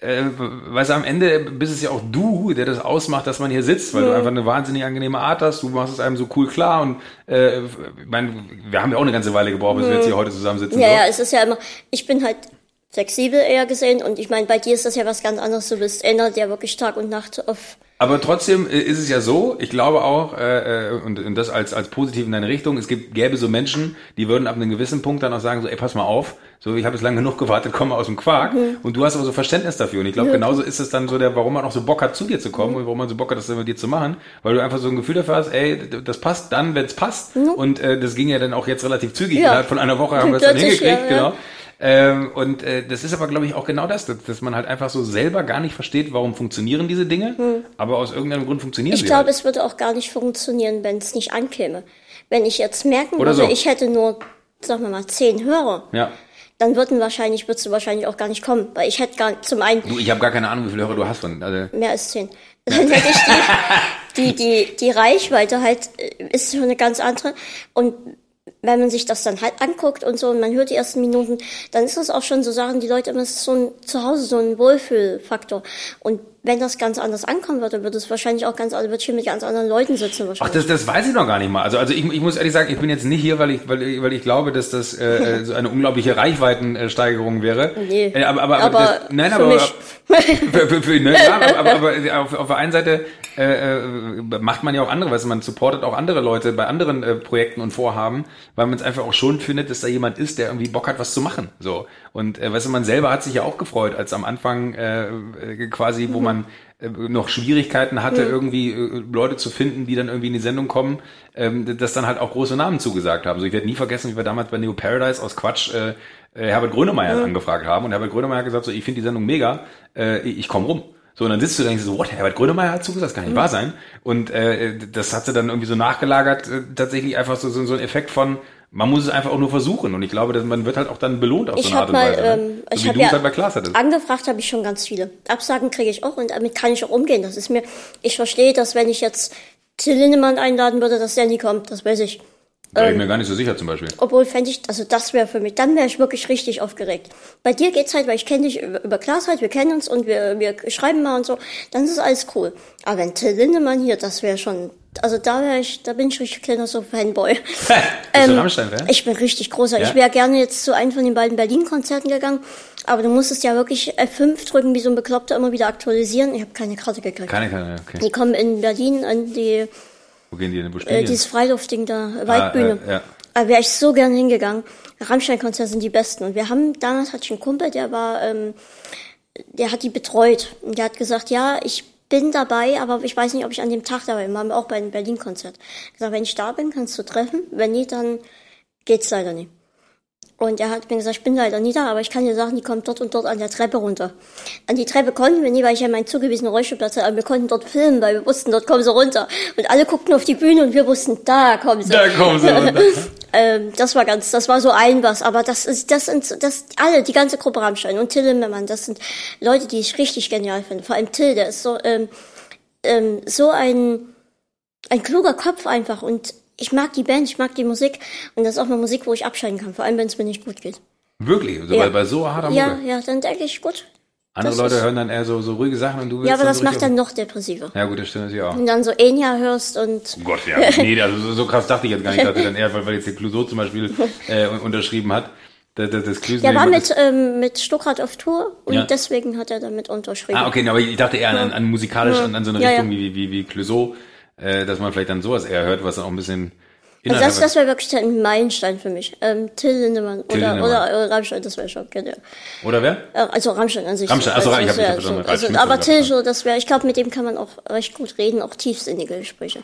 äh, weißt du, am Ende bist es ja auch du, der das ausmacht, dass man hier sitzt, weil mhm. du einfach eine wahnsinnig angenehme Art hast, du machst es einem so cool klar und äh, ich mein, wir haben ja auch eine ganze Weile gebraucht, bis wir jetzt hier heute zusammensitzen. Ja, so. ja, es ist ja immer, ich bin halt flexibel eher gesehen und ich meine, bei dir ist das ja was ganz anderes, du bist einer, der wirklich Tag und Nacht auf aber trotzdem äh, ist es ja so, ich glaube auch, äh, äh, und, und das als, als positiv in deine Richtung, es gibt, gäbe so Menschen, die würden ab einem gewissen Punkt dann auch sagen, so, ey, pass mal auf, so, ich habe jetzt lange genug gewartet, komme aus dem Quark. Mhm. Und du hast aber so Verständnis dafür. Und ich glaube, mhm. genauso ist es dann so der, warum man auch so Bock hat, zu dir zu kommen mhm. und warum man so Bock hat, das mit dir zu machen, weil du einfach so ein Gefühl dafür hast, ey, das passt dann, wenn es passt. Mhm. Und äh, das ging ja dann auch jetzt relativ zügig. Ja. Innerhalb von einer Woche haben wir es dann hingekriegt, ja, genau. Ähm, und äh, das ist aber, glaube ich, auch genau das, dass, dass man halt einfach so selber gar nicht versteht, warum funktionieren diese Dinge, hm. aber aus irgendeinem Grund funktionieren ich sie. Ich glaube, halt. es würde auch gar nicht funktionieren, wenn es nicht ankäme. Wenn ich jetzt merken Oder würde, so. ich hätte nur, sagen wir mal, zehn Hörer. Ja dann würden wahrscheinlich, würdest du wahrscheinlich auch gar nicht kommen, weil ich hätte gar zum einen. Du, ich habe gar keine Ahnung, wie viele Hörer du hast von. Also mehr als zehn. Dann hätte ich die, die, die, die Reichweite halt äh, ist schon eine ganz andere. Und wenn man sich das dann halt anguckt und so und man hört die ersten Minuten, dann ist das auch schon so Sachen, die Leute immer so ein Zuhause so ein Wohlfühlfaktor. Und wenn das ganz anders ankommen würde, würde es wahrscheinlich auch ganz, also wird hier mit ganz anderen Leuten sitzen wahrscheinlich. Ach, das, das weiß ich noch gar nicht mal. Also, also ich, ich muss ehrlich sagen, ich bin jetzt nicht hier, weil ich, weil, weil ich glaube, dass das äh, so eine unglaubliche Reichweitensteigerung wäre. Nee. Äh, aber, aber, aber das, nein, aber, mich. für, für, für, ne, ja, aber, aber, aber auf, auf der einen Seite äh, äh, macht man ja auch andere, weißt du, man supportet auch andere Leute bei anderen äh, Projekten und Vorhaben, weil man es einfach auch schon findet, dass da jemand ist, der irgendwie Bock hat, was zu machen. So. Und äh, weißt du, man selber hat sich ja auch gefreut, als am Anfang äh, äh quasi, wo mhm. man äh, noch Schwierigkeiten hatte, mhm. irgendwie äh, Leute zu finden, die dann irgendwie in die Sendung kommen, ähm, dass dann halt auch große Namen zugesagt haben. So, ich werde nie vergessen, wie wir damals bei Neo Paradise aus Quatsch äh, äh Herbert Grönemeyer mhm. angefragt haben und Herbert Grönemeyer hat gesagt, so, ich finde die Sendung mega, äh, ich komme rum. So, und dann sitzt du da und denkst so, what, Herbert Grönemeyer hat zugesagt, das kann nicht mhm. wahr sein. Und äh, das hat sie dann irgendwie so nachgelagert, äh, tatsächlich einfach so, so, so ein Effekt von, man muss es einfach auch nur versuchen und ich glaube, dass man wird halt auch dann belohnt auf ich so eine Art und mal, Weise. Ne? Ähm, so ich habe ja halt angefragt habe ich schon ganz viele. Absagen kriege ich auch und damit kann ich auch umgehen. Das ist mir, ich verstehe, dass wenn ich jetzt Till Lindemann einladen würde, dass der nie kommt, das weiß ich. Wäre ähm, ich mir gar nicht so sicher zum Beispiel. Obwohl fände ich, also das wäre für mich, dann wäre ich wirklich richtig aufgeregt. Bei dir geht's halt, weil ich kenne dich über, Klaas halt, wir kennen uns und wir, wir schreiben mal und so, dann ist alles cool. Aber wenn Till Lindemann hier, das wäre schon, also da wäre ich, da bin ich richtig kleiner so Fanboy. Ähm, wer? Ich bin richtig großer. Ja? Ich wäre gerne jetzt zu einem von den beiden Berlin-Konzerten gegangen, aber du musstest ja wirklich F5 drücken, wie so ein Bekloppter, immer wieder aktualisieren. Ich habe keine Karte gekriegt. Keine Karte, okay. Die kommen in Berlin an die, wo gehen die denn? Wo äh, dieses Freiluftding da, Waldbühne. Ah, äh, ja. Da wäre ich so gern hingegangen. Rammstein-Konzerte sind die besten. Und wir haben, damals hatte ich einen Kumpel, der war, ähm, der hat die betreut. Und der hat gesagt, ja, ich bin dabei, aber ich weiß nicht, ob ich an dem Tag dabei bin. Wir haben auch bei einem Berlin-Konzert. gesagt, wenn ich da bin, kannst du treffen. Wenn nicht, dann geht's leider nicht. Und er hat mir gesagt, ich bin leider nie da, aber ich kann dir sagen, die kommt dort und dort an der Treppe runter. An die Treppe konnten wir nie, weil ich ja meinen zugewiesenen Rollstuhlplatz hatte, aber wir konnten dort filmen, weil wir wussten, dort kommen sie runter. Und alle guckten auf die Bühne und wir wussten, da kommen sie. Da kommen sie runter. ähm, das war ganz, das war so ein was, aber das ist, das sind, das, alle, die ganze Gruppe Rammstein und Till Immermann, das sind Leute, die ich richtig genial finde. Vor allem Till, der ist so, ähm, ähm, so ein, ein kluger Kopf einfach und ich mag die Band, ich mag die Musik und das ist auch mal Musik, wo ich abschalten kann, vor allem wenn es mir nicht gut geht. Wirklich? Also ja. bei, bei so harter Mucke? Ja, ja, dann denke ich, gut. Andere Leute hören dann eher so, so ruhige Sachen und du willst Ja, aber das macht dann noch depressiver. Ja, gut, das stimmt natürlich auch. Und dann so Enya hörst und. Oh Gott, ja. nee, also so, so krass dachte ich jetzt gar nicht, dass dann eher, weil, weil jetzt der Clouseau zum Beispiel äh, unterschrieben hat. Das, das, das Klösen Der war das- mit, ähm, mit Stuckrad auf Tour und Ja. deswegen hat er damit unterschrieben. Ah, okay, aber ich dachte eher an, an, an musikalisch, an, an so eine Ja, Richtung ja. wie, wie, wie Clouseau, äh, dass man vielleicht dann sowas eher hört, was dann auch ein bisschen Also das, das wäre wirklich ein Meilenstein für mich. Ähm, Till Lindemann Till oder, Lindemann. oder äh, Rammstein, das wäre schon genial. Oder wer? Äh, Also Rammstein an sich. Rammstein, so, ach so, also, ich hab- ich das hab so, Ralf also, Schmitz Aber oder Till so, das wäre, ich glaube, mit dem kann man auch recht gut reden, auch tiefsinnige Gespräche.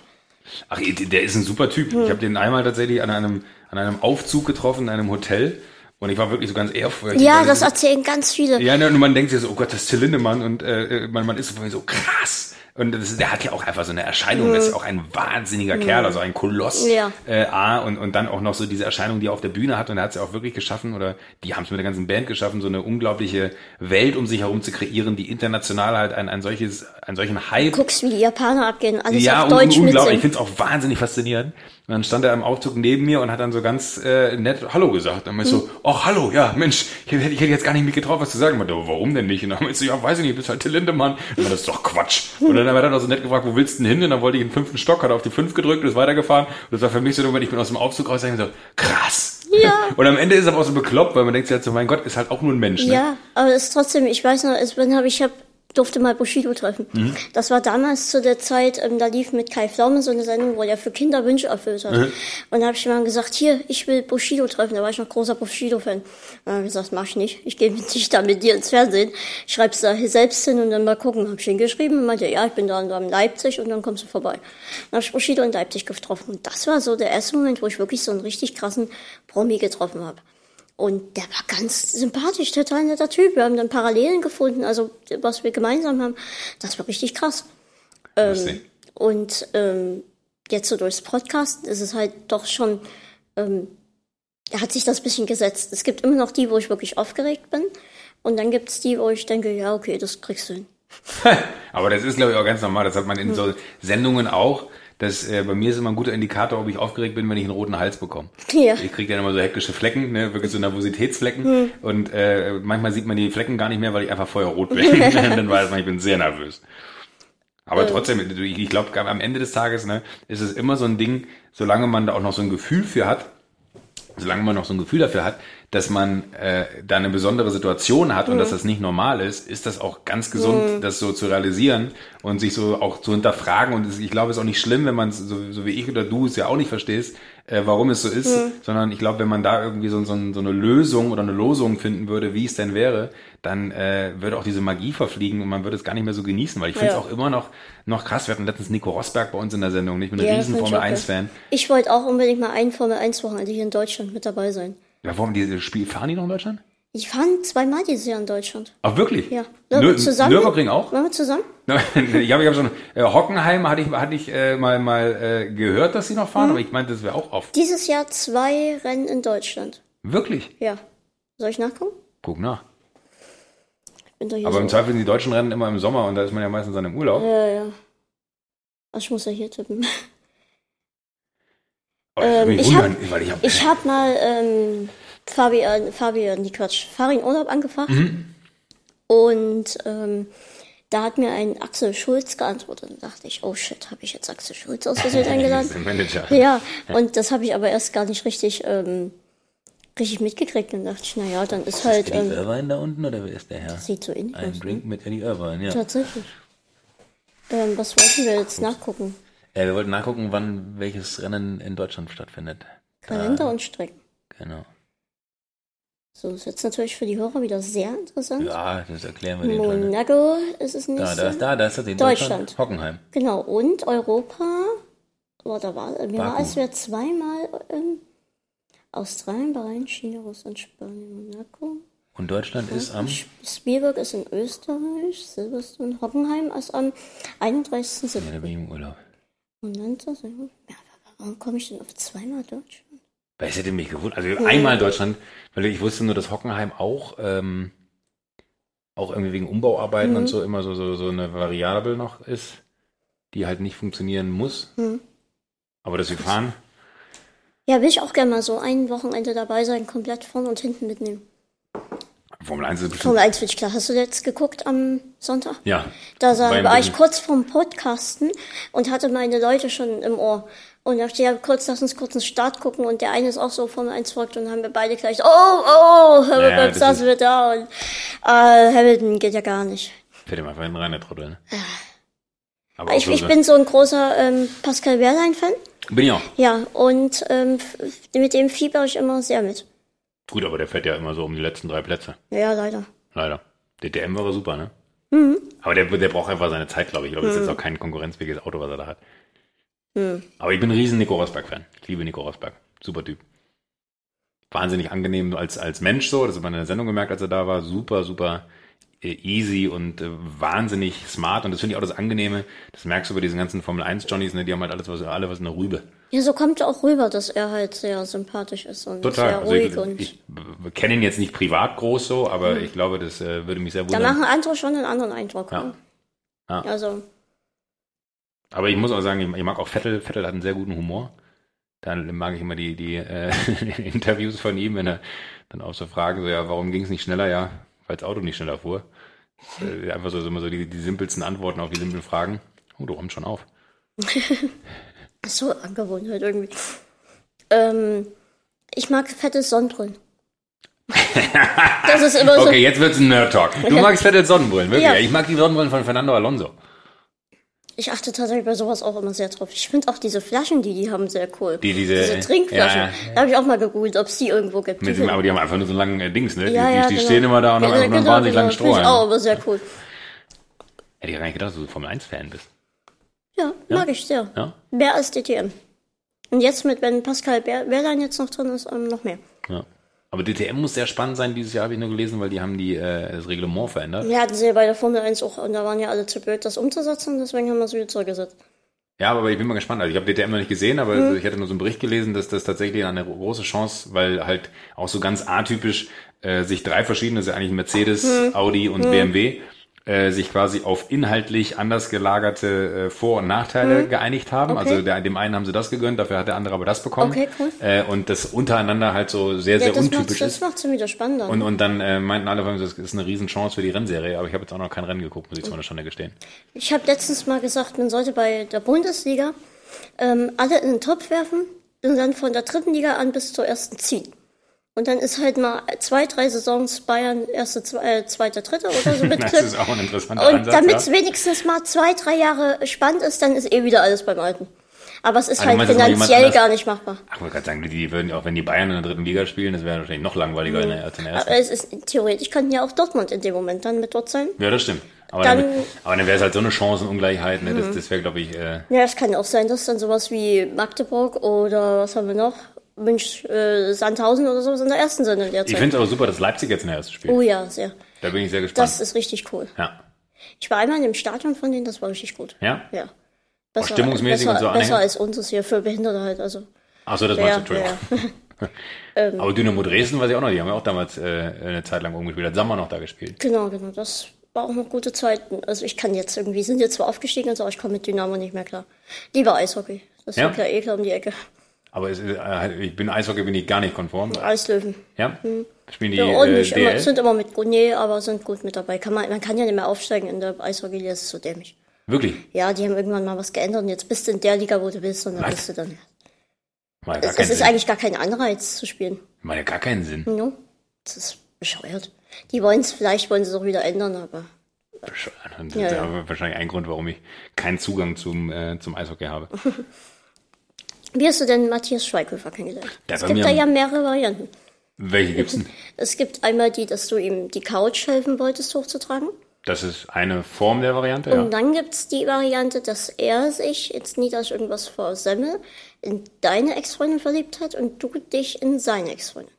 Ach, der ist ein super Typ. Hm. Ich habe den einmal tatsächlich an einem, an einem Aufzug getroffen, in einem Hotel. Und ich war wirklich so ganz ehrfurchtig. Ja, das erzählen ganz viele. Ja, ne, und man denkt sich so, oh Gott, das ist Till Lindemann und äh, man, man ist so krass. Und das, ist- der hat ja auch einfach so eine Erscheinung, das ist auch ein wahnsinniger Kerl, also ein Koloss. Mhm. Ja. Äh, A, und, und dann auch noch so diese Erscheinung, die er auf der Bühne hat. Und er hat es ja auch wirklich geschaffen, oder die haben es mit der ganzen Band geschaffen, so eine unglaubliche Welt um sich herum zu kreieren, die international halt ein, ein solches, einen solchen Hype Guckst, wie die Japaner abgehen, alles ja, auf Deutsch un unglaublich. Ich finde es auch wahnsinnig faszinierend. Und dann stand er im Aufzug neben mir und hat dann so ganz äh, nett Hallo gesagt. Dann meinte ich Hm. so, ach hallo, ja, Mensch, ich hätte, ich hätte jetzt gar nicht mitgetraut, was zu sagen. Meinte, "Oh, warum denn nicht? Und dann meinte ich so, ja, weiß ich nicht, bist halt Till Lindemann. Und dann das ist doch Quatsch. Und dann hat er dann auch so nett gefragt, wo willst du denn hin? Und dann wollte ich den fünften Stock, hat auf die fünf gedrückt und ist weitergefahren. Und das war für mich so, wenn ich bin aus dem Aufzug raus, und so, krass. Ja. Und am Ende ist er aber auch so bekloppt, weil man denkt sich halt so, mein Gott, ist halt auch nur ein Mensch. Ne? Ja, aber es ist trotzdem, ich weiß noch, es, wenn habe ich hab, durfte mal Bushido treffen. Mhm. Das war damals zu der Zeit, ähm, da lief mit Kai Pflaume so eine Sendung, wo er für Kinder Wünsche erfüllt hat. Mhm. Und da habe ich mal gesagt, hier, ich will Bushido treffen. Da war ich noch großer Bushido-Fan. Und dann habe ich gesagt, mach ich nicht. Ich gehe nicht da mit dir ins Fernsehen. Schreib's da hier selbst hin und dann mal gucken. Habe ich ihn geschrieben und meinte, ja, ich bin da und da in Leipzig und dann kommst du vorbei. Dann habe ich Bushido in Leipzig getroffen. Und das war so der erste Moment, wo ich wirklich so einen richtig krassen Promi getroffen habe. Und der war ganz sympathisch, total netter Typ. Wir haben dann Parallelen gefunden, also was wir gemeinsam haben. Das war richtig krass. Lustig. Und ähm, jetzt so durchs Podcast ist es halt doch schon, ähm, hat sich das bisschen gesetzt. Es gibt immer noch die, wo ich wirklich aufgeregt bin. Und dann gibt's die, wo ich denke, ja, okay, das kriegst du hin. Aber das ist, glaube ich, auch ganz normal. Das hat man in so Sendungen auch. Das, äh, bei mir ist immer ein guter Indikator, ob ich aufgeregt bin, wenn ich einen roten Hals bekomme. Ja. Ich kriege dann immer so hektische Flecken, ne, wirklich so Nervositätsflecken. Und äh, manchmal sieht man die Flecken gar nicht mehr, weil ich einfach feuerrot bin. dann weiß man, ich bin sehr nervös. Aber trotzdem, ich ich glaube, am Ende des Tages ne, ist es immer so ein Ding, solange man da auch noch so ein Gefühl für hat, solange man noch so ein Gefühl dafür hat, dass man äh, da eine besondere Situation hat und dass das nicht normal ist, ist das auch ganz gesund, das so zu realisieren und sich so auch zu hinterfragen. Und ich glaube, es ist auch nicht schlimm, wenn man es, so, so wie ich oder du es ja auch nicht verstehst, äh, warum es so ist, sondern ich glaube, wenn man da irgendwie so, so, so eine Lösung oder eine Losung finden würde, wie es denn wäre, dann äh, würde auch diese Magie verfliegen und man würde es gar nicht mehr so genießen, weil ich finde es Ja. auch immer noch, noch krass. Wir hatten letztens Nico Rosberg bei uns in der Sendung. Ich bin ein Ja, riesen Formel auch geil. 1-Fan. Ich wollte auch unbedingt mal ein Formel 1 Wochenende hier in Deutschland mit dabei sein. Ja, warum diese Spiel fahren die noch in Deutschland? Ich fahre zweimal dieses Jahr in Deutschland. Ach, wirklich? Ja. Nür zusammen? Nürburgring auch? Wollen wir zusammen? ich habe ich hab schon, äh, Hockenheim hatte ich, hatte ich äh, mal, mal äh, gehört, dass sie noch fahren, aber ich meinte, das wäre auch oft. Dieses Jahr zwei Rennen in Deutschland. Wirklich? Ja. Soll ich nachgucken? Guck nach. Ich bin doch hier Aber im so. Zweifel sind die deutschen Rennen immer im Sommer und da ist man ja meistens dann im Urlaub. Ja, ja. Ach, ich muss ja hier tippen. Ähm, mich ich hab- habe Ich habe mal ähm, Fabian, Fabian, die Quatsch, Farin Urlaub angefragt. Mhm. Und ähm, da hat mir ein Axel Schulz geantwortet. Und dachte ich, oh shit, habe ich jetzt Axel Schulz aus Versehen eingeladen? Manager. Ja, und das habe ich aber erst gar nicht richtig, ähm, richtig mitgekriegt. Und dachte ich, naja, dann ist halt, Eddie ähm, Irvine da unten oder wer ist der Herr? sieht so ähnlich Ein aus. Drink mit Eddie Irvine, ja. Tatsächlich. Ähm, was wollten wir jetzt nachgucken? Ja. Wir wollten nachgucken, wann welches Rennen in Deutschland stattfindet. Kalender und Strecken. Genau. So, ist jetzt natürlich für die Hörer wieder sehr interessant. Ja, das erklären wir den schon. Monaco ist es nicht. Da, da ist da, da ist das in Deutschland. Deutschland. Hockenheim. Genau, und Europa, oh, da war, mir war es wir zweimal ähm, Australien, Bahrain, China, Russland, Spanien, Monaco. Und Deutschland ist am Spielberg ist in Österreich, Silverstone, Hockenheim ist am 31.07. Ja, da bin ich im Urlaub. Und dann das, ja, warum komme ich denn auf zweimal Deutschland? Weil es hätte mich gewundert. Also einmal in Deutschland, weil ich wusste nur, dass Hockenheim auch, ähm, auch irgendwie wegen Umbauarbeiten Mhm. und so immer so, so, so eine Variable noch ist, die halt nicht funktionieren muss. Mhm. Aber dass sie fahren, Ja, will ich auch gerne mal so ein Wochenende dabei sein, komplett vorne und hinten mitnehmen. Formel 1 ist bestimmt. Formel 1 wird klar. Hast du jetzt geguckt am Sonntag? Ja. Da sah, War ich kurz vorm Podcasten und hatte meine Leute schon im Ohr. Und da steht ja kurz, lass uns kurz einen Start gucken und der eine ist auch so Formel 1 folgt und haben wir beide gleich, oh, oh, Ja, Hamilton das saßen ist- wir da und äh, Hamilton geht ja gar nicht. Fährt ihm einfach hinten rein, der Trottel. Ne? Aber Ich, ich bin so ein großer ähm, Pascal Wehrlein-Fan. bin ich auch. Ja, und ähm, mit dem fieber ich immer sehr mit. Gut, aber der fährt ja immer so um die letzten drei Plätze. Ja, leider. Leider. DTM wäre super, ne? Mhm. Aber der, der braucht einfach seine Zeit, glaube ich. Ich glaube, das ist jetzt auch kein konkurrenzfähiges Auto, was er da hat. Aber ich bin ein riesen Nico Rosberg-Fan. Ich liebe Nico Rosberg. Super Typ. Wahnsinnig angenehm als, als Mensch so. Das hat man in der Sendung gemerkt, als er da war. Super, super easy und äh, wahnsinnig smart. Und das finde ich auch das Angenehme. Das merkst du bei diesen ganzen Formel 1 Johnnies, ne? Die haben halt alles, was, alle was in der Rübe. Ja, so kommt auch rüber, dass er halt sehr sympathisch ist und Total. sehr Also ruhig. ich, und ich b- kenne ihn jetzt nicht privat groß so, aber ich glaube, das äh, würde mich sehr da wundern. machen andere schon einen anderen Eindruck. Ja. ne? Ja. Also, Aber ich muss auch sagen, ich, ich mag auch Vettel. Vettel hat einen sehr guten Humor. Dann mag ich immer die, die äh, Interviews von ihm, wenn er dann auch so fragen, so, ja, warum ging es nicht schneller? Ja, weil das Auto nicht schneller fuhr. Ist, äh, einfach so, immer so die, die simpelsten Antworten auf die simplen Fragen. Oh, du räumst schon auf. so Angewohnheit irgendwie. Ähm, ich mag fette Sonnenbrillen. das ist immer so. Okay, jetzt wird's ein Nerd-Talk. Du magst Vettels Sonnenbrillen, wirklich? Ja. Ich mag die Sonnenbrillen von Fernando Alonso. Ich achte tatsächlich bei sowas auch immer sehr drauf. Ich finde auch diese Flaschen, die die haben, sehr cool. Die- diese- Trinkflaschen. ja, ja. Da habe ich auch mal gegoogelt, ob es die irgendwo gibt. Die dem, aber die haben einfach nur so langen äh, Dings, ne? Die, ja, die, ja, die genau. stehen immer da und haben einfach nur einen genau, wahnsinnig langen genau. Finde Stroh. ich auch, aber sehr cool. Hätte ich gar nicht gedacht, dass du Formel 1-Fan bist. Ja, mag ich sehr. Ja? Mehr als DTM. Und jetzt mit, wenn Pascal Ber- jetzt noch drin ist, ähm, noch mehr. Ja. Aber DTM muss sehr spannend sein dieses Jahr, habe ich nur gelesen, weil die haben die, äh, das Reglement verändert. Wir hatten sie ja bei der Formel 1 auch, und da waren ja alle zu blöd, das umzusetzen, deswegen haben wir es wieder zurückgesetzt. Ja, aber ich bin mal gespannt. Also ich habe DTM noch nicht gesehen, aber Mhm. ich hatte nur so einen Bericht gelesen, dass das tatsächlich eine große Chance, weil halt auch so ganz atypisch äh, sich drei verschiedene, das ist ja eigentlich Mercedes, Mhm. Audi und BMW, äh, sich quasi auf inhaltlich anders gelagerte äh, Vor- und Nachteile geeinigt haben. Mhm. Okay. Also der, dem einen haben sie das gegönnt, dafür hat der andere aber das bekommen. Okay, cool. Äh, und das untereinander halt so sehr, Ja, sehr das macht untypisch das ist. macht's dann wieder spannender. Und, und dann äh, meinten alle, das ist eine Riesenchance für die Rennserie, aber ich habe jetzt auch noch kein Rennen geguckt, muss ich zu meiner Stunde gestehen. Ich habe letztens mal gesagt, man sollte bei der Bundesliga ähm, alle in den Topf werfen und dann von der dritten Liga an bis zur ersten ziehen. Und dann ist halt mal zwei, drei Saisons Bayern erste, äh, zweite, dritte oder so mit Das ist auch ein interessanter Und damit ja. es wenigstens mal zwei, drei Jahre spannend ist, dann ist eh wieder alles beim Alten. Aber es ist Also halt finanziell gar nicht machbar. Ach, ich wollte gerade sagen, die, würden, auch wenn die Bayern in der dritten Liga spielen, das wäre wahrscheinlich noch langweiliger der- als in der ersten. Aber es ist theoretisch könnten ja auch Dortmund in dem Moment dann mit dort sein. Ja, das stimmt. Aber Dann- dann, aber dann wäre es halt so eine Chancenungleichheit, ne? Das, das wäre, glaube ich, äh, Ja, es kann auch sein, dass dann sowas wie Magdeburg oder was haben wir noch? Münch, äh, Sandhausen oder sowas in der ersten sind in der ich finde es aber super, dass Leipzig jetzt in der ersten spielt. Oh ja, sehr. Da bin ich sehr gespannt. Das ist richtig cool. ja. Ich war einmal in dem Stadion von denen, das war richtig gut. Ja? Ja. Besser, stimmungsmäßig besser, und so besser Anhänger? als uns ist hier für Behinderte halt. Also, Achso, das ja, meinst du, ja, Entschuldigung. ja. Aber Dynamo Dresden weiß ich auch noch, die haben ja auch damals äh, eine Zeit lang umgespielt. Hat Sammer noch da gespielt. Genau, genau. Das war auch noch gute Zeiten. Also ich kann jetzt irgendwie, sind jetzt zwar aufgestiegen und so, aber ich komme mit Dynamo nicht mehr klar. Lieber Eishockey. Das ist Ja? ja eh klar um die Ecke. Aber es, ist, äh, ich bin Eishockey bin ich gar nicht konform. Eislöwen. Ja? Spielen die Ja, äh, ordentlich. immer, DL? sind immer mit, nee, aber sind gut mit dabei. Kann man, man kann ja nicht mehr aufsteigen in der Eishockey, das ist so dämlich. Wirklich? Ja, die haben irgendwann mal was geändert und jetzt bist du in der Liga, wo du bist und dann Was? bist du dann. Mal Es, es ist eigentlich gar kein Anreiz zu spielen. Mal ja gar keinen Sinn. No? Das ist bescheuert. Die wollen es, vielleicht wollen sie es auch wieder ändern, aber. Bescheuert. Und Ja, das ist ja. wahrscheinlich ein Grund, warum ich keinen Zugang zum, äh, zum Eishockey habe. Wie hast du denn Matthias Schweighöfer kennengelernt? Der es gibt da ja mehrere Varianten. Welche gibt's denn? Es gibt einmal die, dass du ihm die Couch helfen wolltest hochzutragen. Das ist eine Form der Variante, ja. Und dann gibt's die Variante, dass er sich, jetzt nie, ich irgendwas versemmel, in deine Ex-Freundin verliebt hat und du dich in seine Ex-Freundin.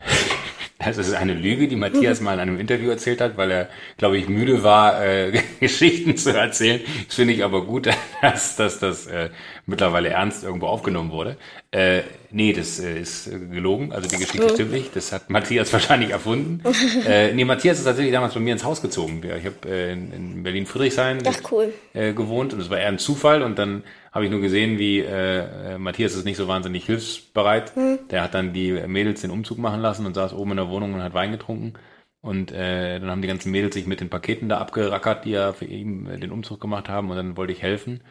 Das ist eine Lüge, die Matthias mal in einem Interview erzählt hat, weil er, glaube ich, müde war, äh, Geschichten zu erzählen. Das finde ich aber gut, dass, dass das äh, mittlerweile ernst irgendwo aufgenommen wurde. Äh, nee, das äh, ist gelogen. Also die Geschichte stimmt nicht. Das hat Matthias wahrscheinlich erfunden. äh, nee, Matthias ist tatsächlich damals bei mir ins Haus gezogen. Ich habe äh, in, in Berlin-Friedrichshain cool. äh, gewohnt und es war eher ein Zufall und dann habe ich nur gesehen, wie äh, äh, Matthias ist nicht so wahnsinnig hilfsbereit. Der hat dann die Mädels den Umzug machen lassen und saß oben in der Wohnung und hat Wein getrunken. Und äh, dann haben die ganzen Mädels sich mit den Paketen da abgerackert, die ja für ihn äh, den Umzug gemacht haben und dann wollte ich helfen.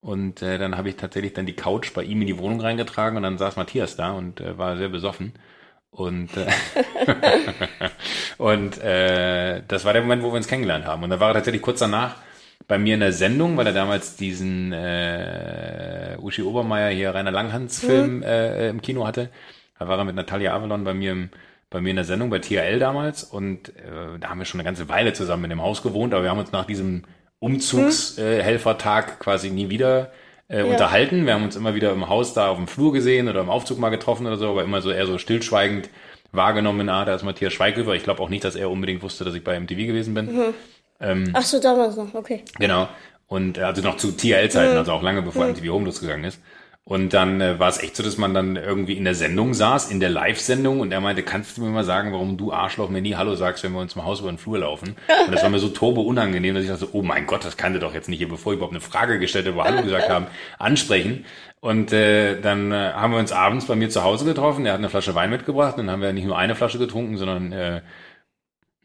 Und äh, dann habe ich tatsächlich dann die Couch bei ihm in die Wohnung reingetragen und dann saß Matthias da und äh, war sehr besoffen. Und, äh, und äh, das war der Moment, wo wir uns kennengelernt haben. Und dann war er tatsächlich kurz danach bei mir in der Sendung, weil er damals diesen äh, Uschi Obermeier hier Rainer Langhans Film äh, im Kino hatte. Da war er mit Natalia Avalon bei mir im, bei mir in der Sendung bei THL damals und äh, da haben wir schon eine ganze Weile zusammen in dem Haus gewohnt, aber wir haben uns nach diesem Umzugshelfertag äh, quasi nie wieder äh, unterhalten. Wir haben uns immer wieder im Haus da auf dem Flur gesehen oder im Aufzug mal getroffen oder so, aber immer so eher so stillschweigend wahrgenommen, ah, da ist Matthias Schweighöfer. Ich glaube auch nicht, dass er unbedingt wusste, dass ich bei MTV gewesen bin. Ach so, damals noch, okay. Genau. Und äh, also noch zu TRL-Zeiten, also auch lange bevor MTV Home losgegangen ist. Und dann äh, war es echt so, dass man dann irgendwie in der Sendung saß, in der Live-Sendung, und er meinte, kannst du mir mal sagen, warum du Arschloch mir nie Hallo sagst, wenn wir uns im Haus über den Flur laufen? Und das war mir so turbo unangenehm, dass ich dachte, oh mein Gott, das kann der doch jetzt nicht hier, bevor ich überhaupt eine Frage gestellt habe, Hallo gesagt haben, ansprechen. Und äh, dann äh, haben wir uns abends bei mir zu Hause getroffen. Er hat eine Flasche Wein mitgebracht. Und dann haben wir nicht nur eine Flasche getrunken, sondern äh,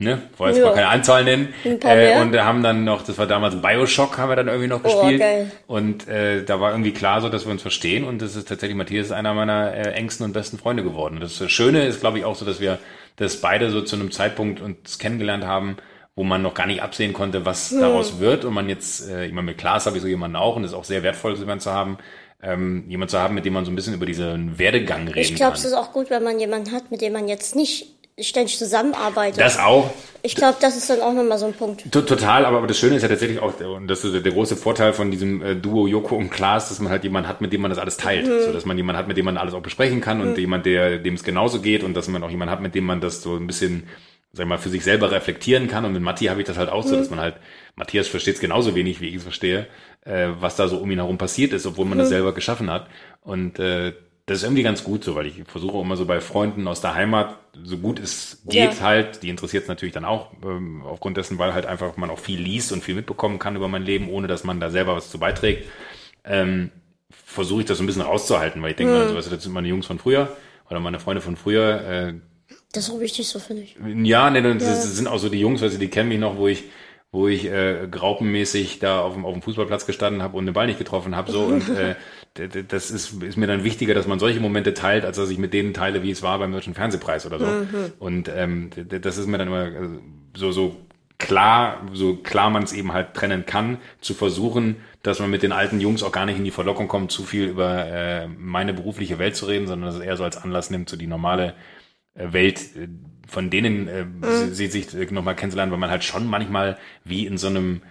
ne, wollte jetzt Ja. mal keine Anzahl nennen. Äh, und haben dann noch, das war damals Bioshock, haben wir dann irgendwie noch gespielt. geil. Und äh, da war irgendwie klar so, dass wir uns verstehen. Und das ist tatsächlich, Matthias ist einer meiner äh, engsten und besten Freunde geworden. Das Schöne ist, glaube ich, auch so, dass wir das beide so zu einem Zeitpunkt uns kennengelernt haben, wo man noch gar nicht absehen konnte, was Hm. daraus wird. Und man jetzt, äh, ich meine, mit Klaas habe ich so jemanden auch und es ist auch sehr wertvoll, so jemanden zu haben, ähm, jemand zu haben, mit dem man so ein bisschen über diesen Werdegang reden Ich glaube, kann. es ist auch gut, wenn man jemanden hat, mit dem man jetzt nicht ständig zusammenarbeitet. das auch. ich glaube, das ist dann auch nochmal so ein Punkt. To- Total, aber, das Schöne ist ja tatsächlich auch, und das ist der große Vorteil von diesem äh, Duo Joko und Klaas, dass man halt jemanden hat, mit dem man das alles teilt. So, dass man jemanden hat, mit dem man alles auch besprechen kann und jemand, der, dem es genauso geht und dass man auch jemanden hat, mit dem man das so ein bisschen, sag ich mal, für sich selber reflektieren kann. Und mit Matti habe ich das halt auch so, dass man halt, Matthias versteht es genauso wenig, wie ich es verstehe, äh, was da so um ihn herum passiert ist, obwohl man das selber geschaffen hat. Und äh, das ist irgendwie ganz gut so, weil ich versuche immer so bei Freunden aus der Heimat, so gut es geht, Ja. halt, die interessiert es natürlich dann auch, ähm, aufgrund dessen, weil halt einfach man auch viel liest und viel mitbekommen kann über mein Leben, ohne dass man da selber was zu beiträgt, ähm, versuche ich das so ein bisschen rauszuhalten, weil ich denke, also, weißt du, das sind meine Jungs von früher oder meine Freunde von früher, äh, Das ist auch wichtig, so finde ich. ja, ne, das, das sind auch so die Jungs, weißt du, die kennen mich noch, wo ich, wo ich äh, graupenmäßig da auf dem, auf dem Fußballplatz gestanden habe und den Ball nicht getroffen habe, so und äh, das ist, ist mir dann wichtiger, dass man solche Momente teilt, als dass ich mit denen teile, wie es war beim Deutschen Fernsehpreis oder so. Und ähm, das ist mir dann immer äh, so so klar, so klar man es eben halt trennen kann, zu versuchen, dass man mit den alten Jungs auch gar nicht in die Verlockung kommt, zu viel über äh, meine berufliche Welt zu reden, sondern dass es eher so als Anlass nimmt, so die normale äh, Welt äh, von denen äh, sie, sie sich nochmal kennenzulernen, weil man halt schon manchmal wie in so einem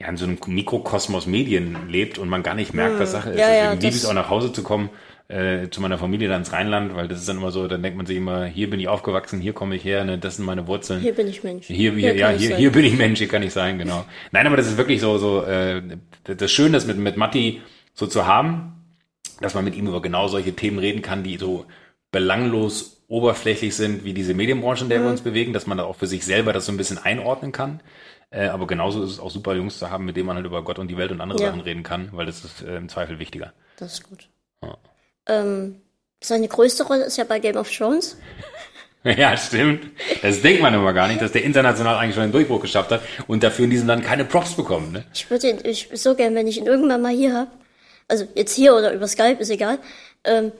ja, in so einem Mikrokosmos Medien lebt und man gar nicht merkt, was Sache ist. Ja, ja, Deswegen liebe ich es auch nach Hause zu kommen, äh, zu meiner Familie dann ins Rheinland, weil das ist dann immer so, dann denkt man sich immer, hier bin ich aufgewachsen, hier komme ich her, ne, das sind meine Wurzeln. Hier bin ich Mensch. Hier, hier, ja, kann ich hier, hier bin ich Mensch, hier kann ich sein, genau. Nein, aber das ist wirklich so, so äh, das Schöne, das mit, mit Matti so zu haben, dass man mit ihm über genau solche Themen reden kann, die so belanglos oberflächlich sind, wie diese Medienbranche, in der wir uns bewegen, dass man da auch für sich selber das so ein bisschen einordnen kann. Äh, aber genauso ist es auch super, Jungs zu haben, mit denen man halt über Gott und die Welt und andere Ja. Sachen reden kann, weil das ist äh, im Zweifel wichtiger. Das ist gut. Ja. Ähm, seine größte Rolle ist ja bei Game of Thrones. Ja, stimmt. Das denkt man immer gar nicht, dass der international eigentlich schon einen Durchbruch geschafft hat und dafür in diesem Land keine Props bekommt. Ne? Ich würde ihn, ich so gern, wenn ich ihn irgendwann mal hier hab, also jetzt hier oder über Skype, ist egal, ähm,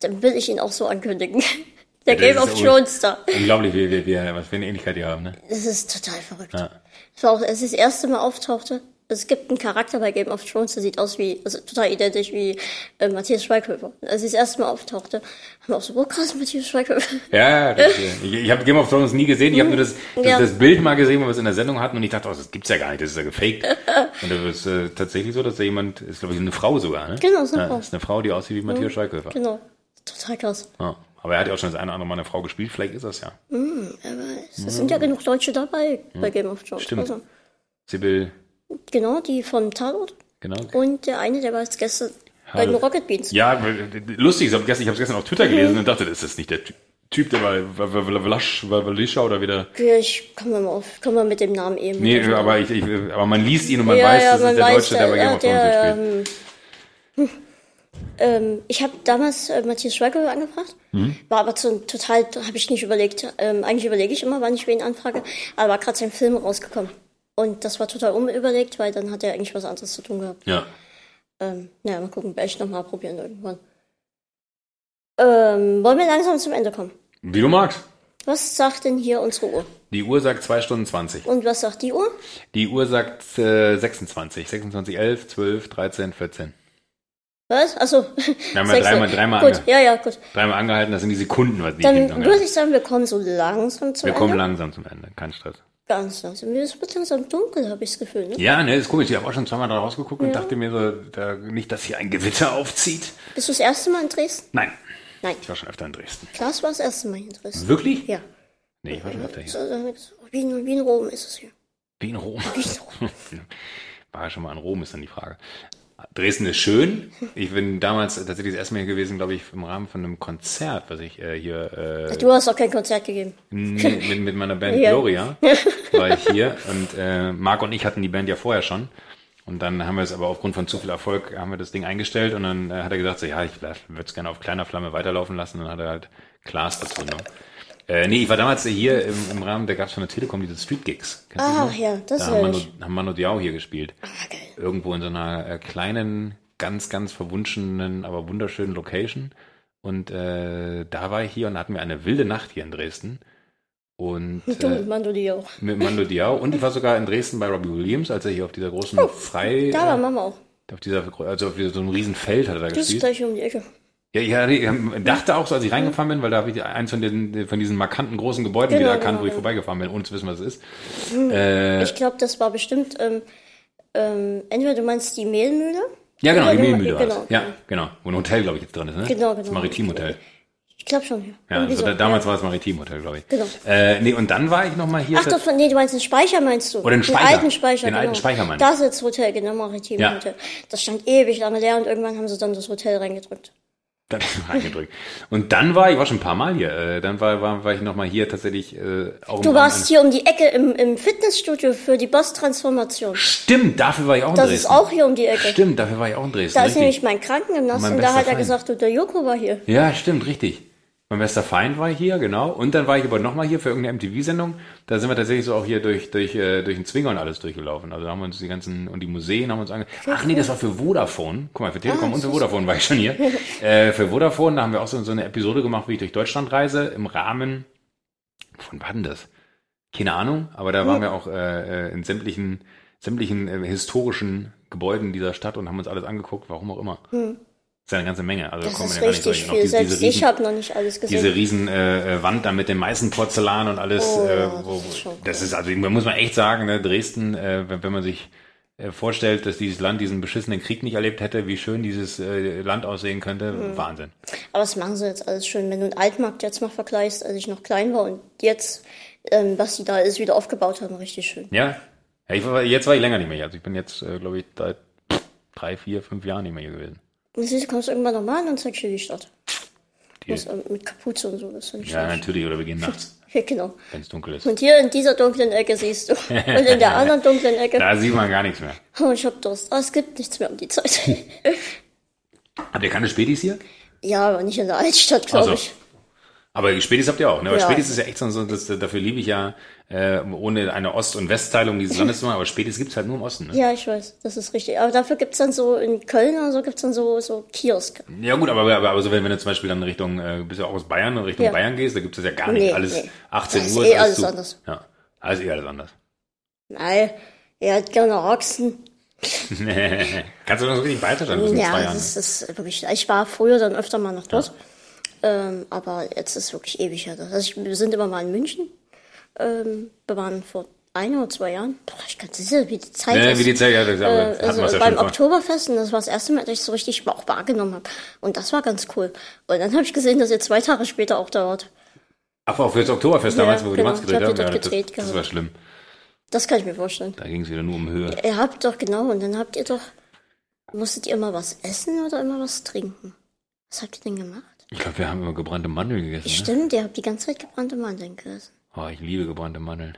dann will ich ihn auch so ankündigen. Der das Game of Thrones Star. Unglaublich, wie, wie, wie, was für eine Ähnlichkeit die haben. Ne? Das ist total verrückt. Ja. Es war auch, als es das erste Mal auftauchte, es gibt einen Charakter bei Game of Thrones, der sieht aus wie, also total identisch wie äh, Matthias Schweighöfer. Als es das erste Mal auftauchte, haben wir auch so, oh krass, Matthias Schweighöfer. Ja, das, ich, ich habe Game of Thrones nie gesehen. Ich habe nur das, das, Ja. das Bild mal gesehen, wo wir es in der Sendung hatten und ich dachte, oh, das gibt's ja gar nicht, das ist ja gefaked. und das ist äh, tatsächlich so, dass da jemand, ist glaube ich eine Frau sogar, ne? Genau, ist eine ja, Frau. Ist eine Frau, die aussieht wie Matthias Schweighöfer. Genau. Total krass. Ja. Aber er hat ja auch schon das eine oder andere Mal eine Frau gespielt, vielleicht ist das ja. Weiß. Es sind ja genug Deutsche dabei bei Game of Thrones. Stimmt. Also, Sibyl, genau, die vom Tatort. genau. Und der eine, der war jetzt gestern bei den Rocket Beans. Ja, lustig, ich habe hab's gestern auf Twitter gelesen und dachte, das ist nicht der Ty- Typ, der bei Vlasch, Valischa oder wieder. Ja, Ich komme mal auf, komme mal mit dem Namen eben. Nee, aber, ich, ich, aber man liest ihn und man ja, weiß, ja, das man ist der weiß, Deutsche, der bei Game of Thrones der, mitspielt. Ähm, ich habe damals äh, Matthias Schweighöfer angefragt, Mhm. war aber zu, total, habe ich nicht überlegt. Ähm, eigentlich überlege ich immer, wann ich wen anfrage, aber war gerade sein Film rausgekommen. Und das war total unüberlegt, weil dann hat er eigentlich was anderes zu tun gehabt. Ja. Ähm, naja, mal gucken, werde ich nochmal probieren irgendwann. Ähm, wollen wir langsam zum Ende kommen? Wie du magst. Was sagt denn hier unsere Uhr? Die Uhr sagt 2 Stunden 20. Und was sagt die Uhr? Die Uhr sagt äh, 26. 26, 11, 12, 13, 14. Was? Achso. Wir haben ja dreimal, dreimal, Gut, ange ja, ja, gut. dreimal angehalten, das sind die Sekunden, was die Dann würde ich sagen, wir kommen so langsam zum Wir Ende. kommen langsam zum Ende, kein Stress. Ganz langsam. Es wird langsam dunkel, habe ich das Gefühl. Ne? Ja, ne, ist komisch. Ich habe auch schon zweimal da rausgeguckt und dachte mir so, da, nicht, dass hier ein Gewitter aufzieht. Bist du das erste Mal in Dresden? Nein, Nein. ich war schon öfter in Dresden. Klaas war das erste Mal in Dresden. Wirklich? Ja. Nee, ich war schon öfter hier. So, so, Wie in, wie in Rom ist es hier. Wie in Rom. Wie in Rom. War ja schon mal in Rom, ist dann die Frage. Dresden ist schön. Ich bin damals tatsächlich das erste Mal hier gewesen, glaube ich, im Rahmen von einem Konzert, was ich äh, hier äh, Du hast auch kein Konzert gegeben. mit, mit meiner Band Ja. Gloria war ich hier und äh, Marc und ich hatten die Band ja vorher schon. Und dann haben wir es aber aufgrund von zu viel Erfolg, haben wir das Ding eingestellt und dann äh, hat er gesagt, so, ja, ich würde es gerne auf kleiner Flamme weiterlaufen lassen. Und dann hat er halt Klaas dazu genommen. Äh, nee, ich war damals hier im, im Rahmen, da gab es von der Telekom diese Street Gigs. Kennst Ah, ja, das Da haben Manu, haben Manu Diao hier gespielt. Ah, geil. Irgendwo in so einer äh, kleinen, ganz, ganz verwunschenen, aber wunderschönen Location. Und äh, da war ich hier und hatten wir eine wilde Nacht hier in Dresden. Und Du äh, und Mando die auch. mit Mando Diao. Und ich war sogar in Dresden bei Robbie Williams, als er hier auf dieser großen Frei, Oh, Da war Mama auch. auf dieser, also auf dieser, so einem riesen Feld hat er da Das ist gespielt. gleich um die Ecke. Ja, ich hatte- ich dachte auch so, als ich reingefahren bin, weil da habe ich eins von, den, von diesen markanten großen Gebäuden Genau, wieder erkannt, genau, wo ich ja. vorbeigefahren bin, ohne zu wissen, was es ist. Äh, Ich glaube, das war bestimmt, ähm, ähm, entweder du meinst die Mehlmühle. ja, genau, Ja, die genau, Mehlmühle war genau, das. Ja, genau. Wo ein Hotel, glaube ich, jetzt drin ist, ne? Genau, Das genau. Maritimhotel. Ich glaube schon, ja. Ja, also so, da, damals ja. war es Maritimhotel, glaube ich. Genau. Äh, nee, und dann war ich noch mal hier. Ach, das von, nee, du meinst den Speicher, meinst du? Oder den Speicher. alten Speicher, Den genau. alten Speicher meine ich. Das ist das Hotel, genau, Maritim Ja. Das stand ewig lange leer und irgendwann haben sie dann das Hotel reingedrückt. Dann reingedrückt. Und dann war ich war schon ein paar Mal hier. Äh, dann war, war, war ich noch mal hier tatsächlich äh, auch Du warst hier um die Ecke im, im Fitnessstudio für die Boss-Transformation. Stimmt, dafür war ich auch in Das Dresden. ist auch hier um die Ecke. Stimmt, dafür war ich auch in Dresden. Da ist richtig. nämlich mein Krankengymnast Mein und da hat er Feind. gesagt, du, der Joko war hier. Ja, stimmt, richtig. Mein bester Feind war hier, genau. Und dann war ich aber noch mal hier für irgendeine MTV-Sendung. Da sind wir tatsächlich so auch hier durch, durch, äh, durch den Zwinger und alles durchgelaufen. Also da haben wir uns die ganzen, und die Museen haben uns ange... Ach nee, das war für Vodafone. Guck mal, für Telekom Ah, und für Vodafone war ich schon hier. äh, für Vodafone, da haben wir auch so, so eine Episode gemacht, wie ich durch Deutschland reise, im Rahmen... Von wann das? Keine Ahnung, aber da waren wir auch äh, äh, in sämtlichen, sämtlichen äh, historischen Gebäuden dieser Stadt und haben uns alles angeguckt, warum auch immer. Das ist ja eine ganze Menge. Also Das ist ja richtig viel. Selbst diese ich habe noch nicht alles gesehen. diese riesen äh, äh, Wand da mit dem Meißenporzellan und alles. Oh, äh, wo, das ist schon das ist also muss man echt sagen, ne, Dresden, äh, wenn, wenn man sich äh, vorstellt, dass dieses Land diesen beschissenen Krieg nicht erlebt hätte, wie schön dieses äh, Land aussehen könnte, Mhm. Wahnsinn. Aber das machen sie jetzt alles schön. Wenn du einen Altmarkt jetzt mal vergleichst, als ich noch klein war und jetzt, ähm, was sie da alles wieder aufgebaut haben, richtig schön. Ja, ja ich jetzt war ich länger nicht mehr hier. Also ich bin jetzt, äh, glaube ich, seit drei, vier, fünf Jahren nicht mehr hier gewesen. Und siehst, du kommst irgendwann nochmal und zeigst dir die Stadt. Die, Das, ähm, mit Kapuze und so, das finde ich ja, schön. natürlich, oder wir gehen nachts, Ja, genau. wenn es dunkel ist. Und hier in dieser dunklen Ecke siehst du. Und in der anderen dunklen Ecke. Da sieht man gar nichts mehr. Oh, ich hab Durst. Ah, es gibt nichts mehr um die Zeit. Habt ihr keine Spätis hier? ja, aber nicht in der Altstadt, glaube Ach so. ich. Aber Spätis habt ihr auch, ne? Aber Ja. Spätis ist ja echt so, so das, dafür liebe ich ja, äh, ohne eine Ost- und Westteilung dieses Landes zu machen, aber Spätis gibt's halt nur im Osten, ne? Ja, ich weiß, das ist richtig. Aber dafür gibt's dann so in Köln oder so gibt's dann so, so Kioske. Ja gut, aber, aber, aber so, wenn, wenn du zum Beispiel dann Richtung, äh, bist ja auch aus Bayern, und Richtung Ja. Bayern gehst, da gibt's das ja gar nicht. Nee, alles nee. 18 Das ist Uhr. eh ist alles zu. anders. Ja, alles eh alles anders. Nein, er hat gerne Ochsen. Kannst du noch so richtig bayerisch sein? Das sind zwei Ja, Jahren. das ist wirklich. Ich war früher dann öfter mal noch dort. Ähm, aber jetzt ist wirklich ewig her. Also ich, wir sind immer mal in München. Ähm, wir waren vor ein oder zwei Jahren. Boah, ich kann sicher, wie die Zeit Ja, ist. wie die Zeit, ja, das, äh, also ja beim. Oktoberfest und das war das erste Mal, dass ich so richtig auch wahrgenommen habe. Und das war ganz cool. Und dann habe ich gesehen, dass ihr zwei Tage später auch da wart. Ach, auch für das Oktoberfest Ja, damals, wo wir die genau. Gedreht haben? Ja, dort das, gedreht das war schlimm. Das kann ich mir vorstellen. Da ging's wieder nur um Höhe. Ihr habt doch, genau, und dann habt ihr doch, musstet ihr immer was essen oder immer was trinken? Was habt ihr denn gemacht? Ich glaube, wir haben immer gebrannte Mandeln gegessen. Ne? Stimmt, ihr habt die ganze Zeit gebrannte Mandeln gegessen. Oh, ich liebe gebrannte Mandeln.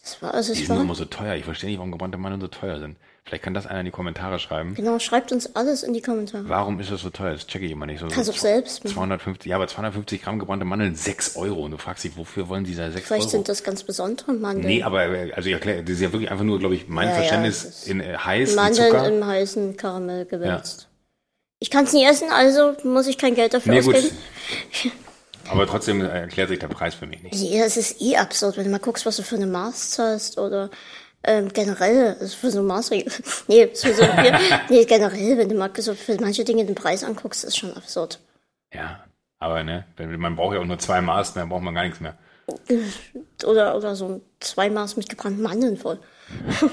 Das war, also Die sind war, immer so teuer. Ich verstehe nicht, warum gebrannte Mandeln so teuer sind. Vielleicht kann das einer in die Kommentare schreiben. genau, schreibt uns alles in die Kommentare. Warum ist das so teuer? Das checke ich immer nicht. So, Kannst so du selbst machen. 250, ja, aber 250 Gramm gebrannte Mandeln, 6 Euro. Und du fragst dich, wofür wollen die da 6 Vielleicht Euro? sind das ganz besondere Mandeln. nee, aber, also ich erkläre, das ist ja wirklich einfach nur, glaube ich, mein Ja, ja, Verständnis ist in äh, heiß, Mandeln Zucker. im heißen Karamell gewälzt. Ich kann es nie essen, also muss ich kein Geld dafür Nee, gut. Aber trotzdem äh, erklärt sich der Preis für mich nicht. Ja, es ist eh absurd, wenn du mal guckst, was du für eine Maß zahlst oder ähm, generell, also für so Maßregel. nee, für so, ja, nee, generell, wenn du mal so für manche Dinge den Preis anguckst, ist schon absurd. Ja, aber ne, man braucht ja auch nur zwei Maß, dann braucht man gar nichts mehr. Oder, oder so ein zwei Maß mit gebrannten Mandeln voll.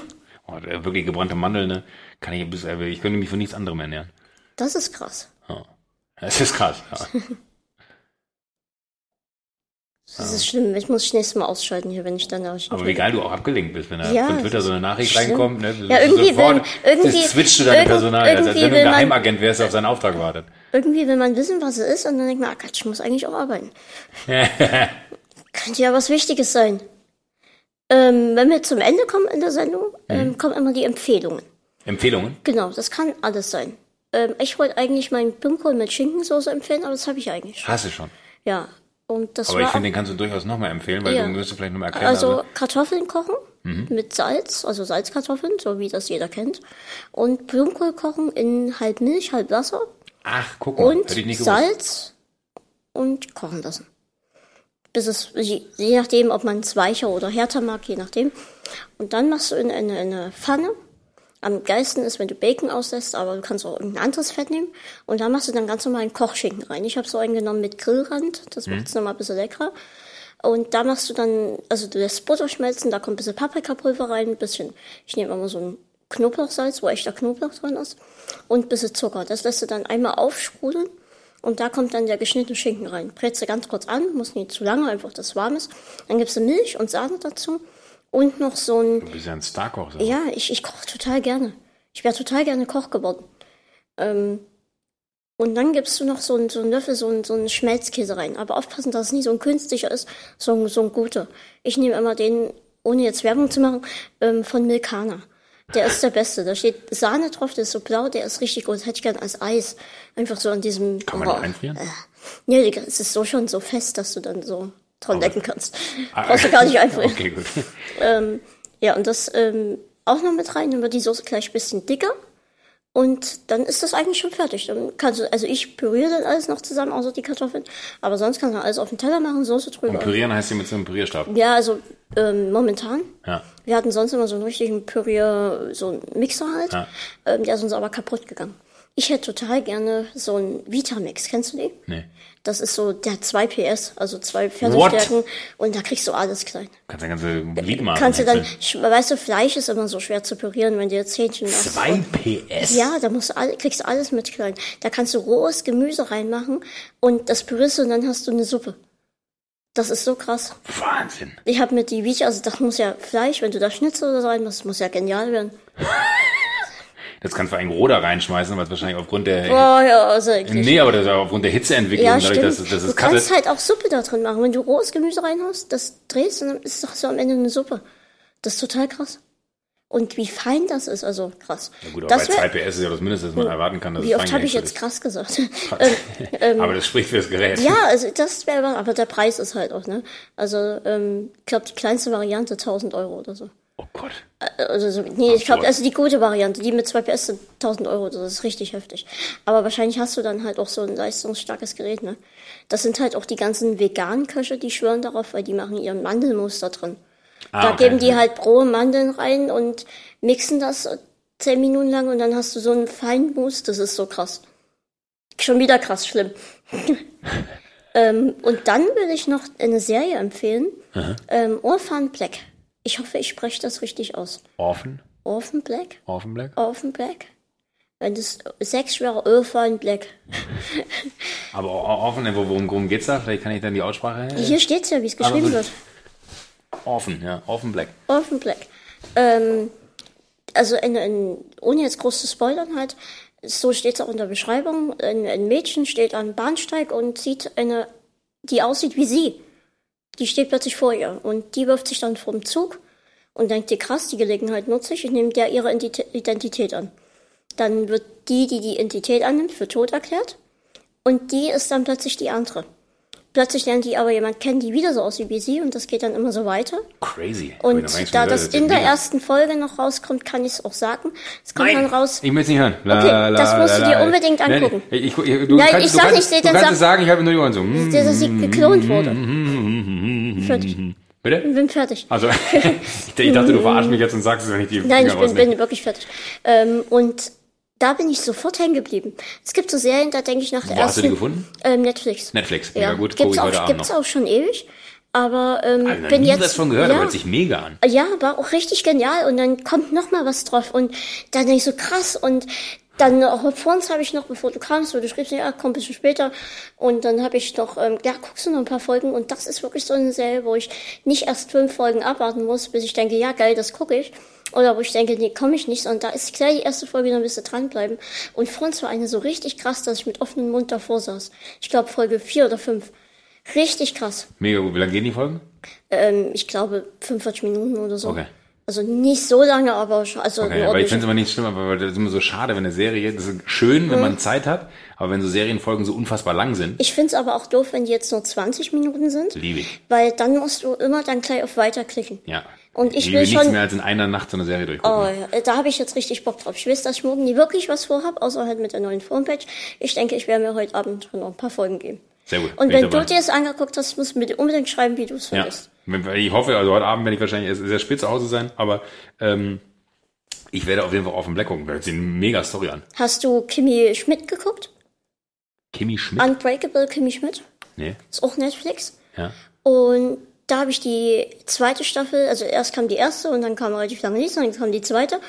Oh, wirklich gebrannte Mandeln, ne, kann ich äh, ich könnte mich von nichts anderem ernähren. Das ist krass. Ja. Das ist krass. Ja. Das ist schlimm. Ich muss nächstes Mal ausschalten hier, wenn ich dann auch Aber geil du auch abgelenkt bist, wenn da Ja, von Twitter so eine Nachricht stimmt. reinkommt, ne? Ja, irgendwie will- irgendwie- das switcht du deine Personal, als irgendwie wenn du ein Geheimagent wärst, der auf seinen Auftrag wartet. Irgendwie will man wissen, was es ist, und dann denkt man, ah Gott, ich muss eigentlich auch arbeiten. Könnte ja was Wichtiges sein. Ähm, wenn wir zum Ende kommen in der Sendung, Mhm. ähm, kommen immer die Empfehlungen. Empfehlungen? Genau, das kann alles sein. Ähm, ich wollte eigentlich meinen Blumenkohl mit Schinkensoße empfehlen, aber das habe ich eigentlich schon. Hast du schon. Ja, und das Aber ich war finde, den kannst du durchaus nochmal empfehlen, weil Ja. du müsstest vielleicht nochmal erklären. Also Kartoffeln kochen mit Salz, also Salzkartoffeln, so wie das jeder kennt. Und Blumenkohl kochen in halb Milch, halb Wasser ach, guck mal, und ich. Salz und kochen lassen. Bis es, je, je nachdem, ob man es weicher oder härter mag, je nachdem. Und dann machst du in eine, in eine Pfanne. Am geilsten ist, wenn du Bacon auslässt, aber du kannst auch irgendein anderes Fett nehmen. Und da machst du dann ganz normal einen Kochschinken rein. Ich habe so einen genommen mit Grillrand, das macht es nochmal ein bisschen leckerer. Und da machst du dann, also du lässt Butter schmelzen, da kommt ein bisschen Paprikapulver rein, ein bisschen, ich nehme immer so ein Knoblauchsalz, wo echter Knoblauch drin ist, und ein bisschen Zucker. Das lässt du dann einmal aufsprudeln und da kommt dann der geschnittene Schinken rein. Brätst du ganz kurz an, muss nicht zu lange, einfach, dass es warm ist. Dann gibst du Milch und Sahne dazu und noch so ein, Du bist ja ein Starkoch. Ja, ich, ich koche total gerne. Ich wäre total gerne Koch geworden. Ähm, und dann gibst du noch so einen, so einen Löffel, so einen, so einen Schmelzkäse rein. Aber aufpassen, dass es nicht so ein künstlicher ist, so ein, so ein guter. Ich nehme immer den, ohne jetzt Werbung zu machen, ähm, von Milkana. Der ist der beste. Da steht Sahne drauf, der ist so blau, der ist richtig gut. Hätte ich gern als Eis. Einfach so an diesem. Kann man oh, den einfrieren? Ja, Digga, es ist so schon so fest, dass du dann so dran lecken kannst. Ah, Brauchst du gar nicht einfrieren. Okay, gut. Ja, und das ähm, auch noch mit rein, dann wird die Soße gleich ein bisschen dicker. Und dann ist das eigentlich schon fertig. Dann kannst du, also ich püriere dann alles noch zusammen, außer die Kartoffeln. Aber sonst kannst du alles auf den Teller machen, Soße drüber. Und pürieren heißt hier mit so einem Pürierstab. Ja, also ähm, momentan. Ja. Wir hatten sonst immer so einen richtigen Pürier, so einen Mixer halt. Ja. Ähm, der ist uns aber kaputt gegangen. Ich hätte total gerne so einen Vitamix. Kennst du die? Nee. Das ist so der 2 PS, also zwei Fertigstärken. Und da kriegst du alles klein. Kannst ja ganze Gliedmaßen Kannst du dann, weißt du, Fleisch ist immer so schwer zu pürieren, wenn du jetzt Hähnchen machst. Zwei PS? Ja, da musst du all, kriegst du alles mit klein. Da kannst du rohes Gemüse reinmachen und das pürierst du und dann hast du eine Suppe. Das ist so krass. Wahnsinn. Ich habe mir die Vita, also das muss ja Fleisch, wenn du da Schnitzel oder so reinmachst, muss ja genial werden. Das kannst du eigentlich roh da reinschmeißen, es wahrscheinlich aufgrund der... Oh ja, also. Nee, aber das ist aufgrund der Hitzeentwicklung, Ja, dadurch, dass, es- dass du es kannst cuttet. halt auch Suppe da drin machen. Wenn du rohes Gemüse reinhaust, das drehst und dann ist doch so am Ende eine Suppe. Das ist total krass. Und wie fein das ist, also krass. Gut, aber das bei 2 wär, PS ist ja das Mindeste, was man erwarten kann. Dass wie es oft habe ich jetzt krass gesagt? ist. aber das spricht fürs Gerät. ja, also das wäre, aber der Preis ist halt auch, ne? Also, ähm, ich glaube, die kleinste Variante 1000 Euro oder so. Oh Gott. Also, so, nee, ich glaube, also die gute Variante, die mit 2 PS sind 1000 Euro, das ist richtig heftig. Aber wahrscheinlich hast du dann halt auch so ein leistungsstarkes Gerät, ne? Das sind halt auch die ganzen veganen Köche, die schwören darauf, weil die machen ihren Mandelmuster drin. Ah, da okay. geben die halt rohe Mandeln rein und mixen das 10 Minuten lang und dann hast du so einen feinen Mousse, das ist so krass. Schon wieder krass, schlimm. ähm, und dann will ich noch eine Serie empfehlen, ähm, Orphan Black. Ich hoffe, ich spreche das richtig aus. Orphan? Orphan Black? Orphan Black? Orphan Black? Wenn das sechs wäre, Orphan Black. Aber Orphan, wo- worum, geht's da? Vielleicht kann ich dann die Aussprache... Hier steht's ja, wie es geschrieben so- wird. Orphan, ja. Orphan Black. Orphan Black. Ähm, also in, in, ohne jetzt groß zu spoilern halt, so steht es auch in der Beschreibung, ein, ein Mädchen steht am Bahnsteig und sieht eine, die aussieht wie sie. Die steht plötzlich vor ihr und die wirft sich dann vom Zug und denkt dir, krass, die Gelegenheit nutze ich, ich nehme der ihre Identi- Identität an. Dann wird die, die die Identität annimmt, für tot erklärt und die ist dann plötzlich die andere. Plötzlich lernt die aber jemand kennen, die wieder so aussieht wie sie und das geht dann immer so weiter. Crazy. Ich Und da von das gehört. in der mega. ersten Folge noch rauskommt, kann ich es auch sagen. Es kommt Nein, dann raus. ich will es nicht hören. La, Okay, la, das musst du la, dir la. unbedingt Nein, angucken. Ich, ich, ich, du Nein, kannst, ich du sag kannst, nicht, du kannst sag- es sagen, ich habe nur die Ohren so. dass sie geklont wurde. Fertig. Bitte? Bin fertig. Also, ich, ich dachte, du verarschst mich jetzt und sagst es, wenn ich die Nein, ich Finger bin, rausnehme. bin wirklich fertig. Ähm, und da bin ich sofort hängen geblieben. Es gibt so Serien, da denke ich nach der Wo hast du ersten. die gefunden? Ähm, Netflix. Netflix, mega Ja, gut, Gibt's auch, gibt's auch schon ewig. Aber ähm, habe bin jetzt. was von gehört, ja, aber hört sich mega an. Ja, war auch richtig genial und dann kommt noch mal was drauf und dann denke ich so krass und dann auch vor uns habe ich noch, bevor du kamst, wo du schriebst, ja, komm ein bisschen später und dann habe ich noch, ähm, ja, guckst du noch ein paar Folgen und das ist wirklich so eine Serie, wo ich nicht erst fünf Folgen abwarten muss, bis ich denke, ja, geil, das gucke ich. Oder wo ich denke, nee, komme ich nicht. Und da ist gleich die erste Folge, dann bist du dranbleiben. Und vor uns war eine so richtig krass, dass ich mit offenem Mund davor saß. Ich glaube Folge vier oder fünf. Richtig krass. Mega gut. Wie lange gehen die Folgen? Ähm, ich glaube 45 Minuten oder so. Okay. Also nicht so lange, aber schon, also Okay, aber ich finde es immer nicht schlimm, aber das ist immer so schade, wenn eine Serie, das ist schön, wenn man Zeit hat, aber wenn so Serienfolgen so unfassbar lang sind, ich finde es aber auch doof, wenn die jetzt nur 20 Minuten sind, liebe ich. weil dann musst du immer dann gleich auf Weiter klicken. Ja. Und ich liebe will nichts schon- mehr als in einer Nacht so eine Serie durchgucken. Oh, ja, da habe ich jetzt richtig Bock drauf. Ich weiß, dass ich morgen nie wirklich was vorhab, außer halt mit der neuen Homepage. Ich denke, ich werde mir heute Abend noch ein paar Folgen geben. Sehr gut. Und ich wenn du dir es angeguckt hast, musst du mir unbedingt schreiben, wie du es Ja. findest. Ich hoffe, also heute Abend werde ich wahrscheinlich sehr spät zu Hause sein, aber ähm, ich werde auf jeden Fall auf den Black gucken. Hört sich eine mega Story an. Hast du Kimi Schmidt geguckt? Kimi Schmidt? Unbreakable Kimi Schmidt? nee. Ist auch Netflix. Ja. Und da habe ich die zweite Staffel, also erst kam die erste und dann kam relativ lange nichts, dann kam die zweite.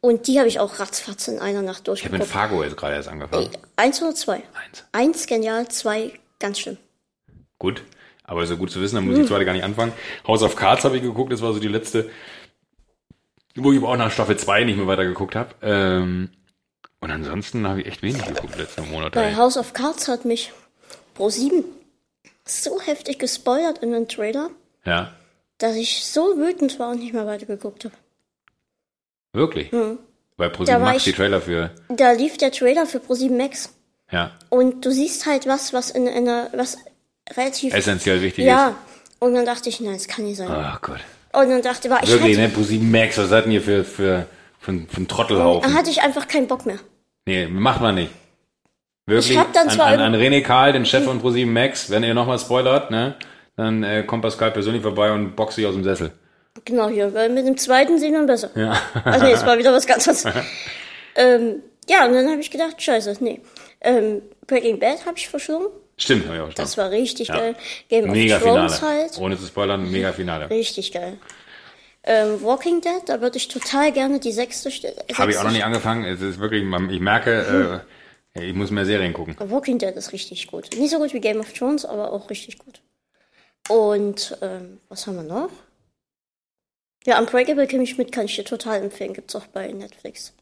Und die habe ich auch ratzfatz in einer Nacht Ich habe mit durchgeguckt. Fargo jetzt gerade erst angefangen. Eins oder zwei? Eins. Eins genial, zwei ganz schlimm. Gut. Aber ist ja gut zu wissen, dann muss ich zweite gar nicht anfangen. House of Cards habe ich geguckt, das war so die letzte, wo ich aber auch nach Staffel 2 nicht mehr weiter geguckt habe. Ähm, und ansonsten habe ich echt wenig geguckt letzten Monat. Bei ey. House of Cards hat mich Pro 7 so heftig gespoilert in den Trailer, Ja. dass ich so wütend war und nicht mehr weitergeguckt habe. Wirklich? Weil Hm. Da ProSieben macht ich- die Trailer für, Da lief der Trailer für Pro 7 Max ja, und du siehst halt was, was in einer, was relativ, essentiell wichtig ja. Und dann dachte ich, nein, das kann nicht sein. ist. Ach Gott. Und dann dachte war ich Wirklich, hatte, ne? ProSieben Max, was seid ihr für, für, für, für einen Trottelhaufen? dann hatte ich einfach keinen Bock mehr. Nee, macht man nicht. Wirklich, Ich hab dann an, zwar an, an René Karl, den Chef von Pro7 Max, wenn ihr nochmal spoilert, ne, dann äh, kommt Pascal persönlich vorbei und boxt sich aus dem Sessel. Genau, hier, weil mit dem zweiten sehen wir besser. Ja. Also nee, es war wieder was ganz anderes. ähm, ja, und dann habe ich gedacht, scheiße, nee. Ähm, Breaking Bad habe ich verschlungen. Stimmt, hab ich auch schon. Das war richtig Ja. geil. Game Mega of Thrones Finale. halt. Ohne zu spoilern, mega Finale. Richtig geil. Ähm, Walking Dead, da würde ich total gerne die sechste Stelle. Habe ich auch noch nicht angefangen. Es ist wirklich, ich merke, äh, ich muss mehr Serien gucken. Walking Dead ist richtig gut. Nicht so gut wie Game of Thrones, aber auch richtig gut. Und ähm, was haben wir noch? Ja, Unbreakable Kimmy Schmidt kann ich dir total empfehlen. Gibt's auch bei Netflix.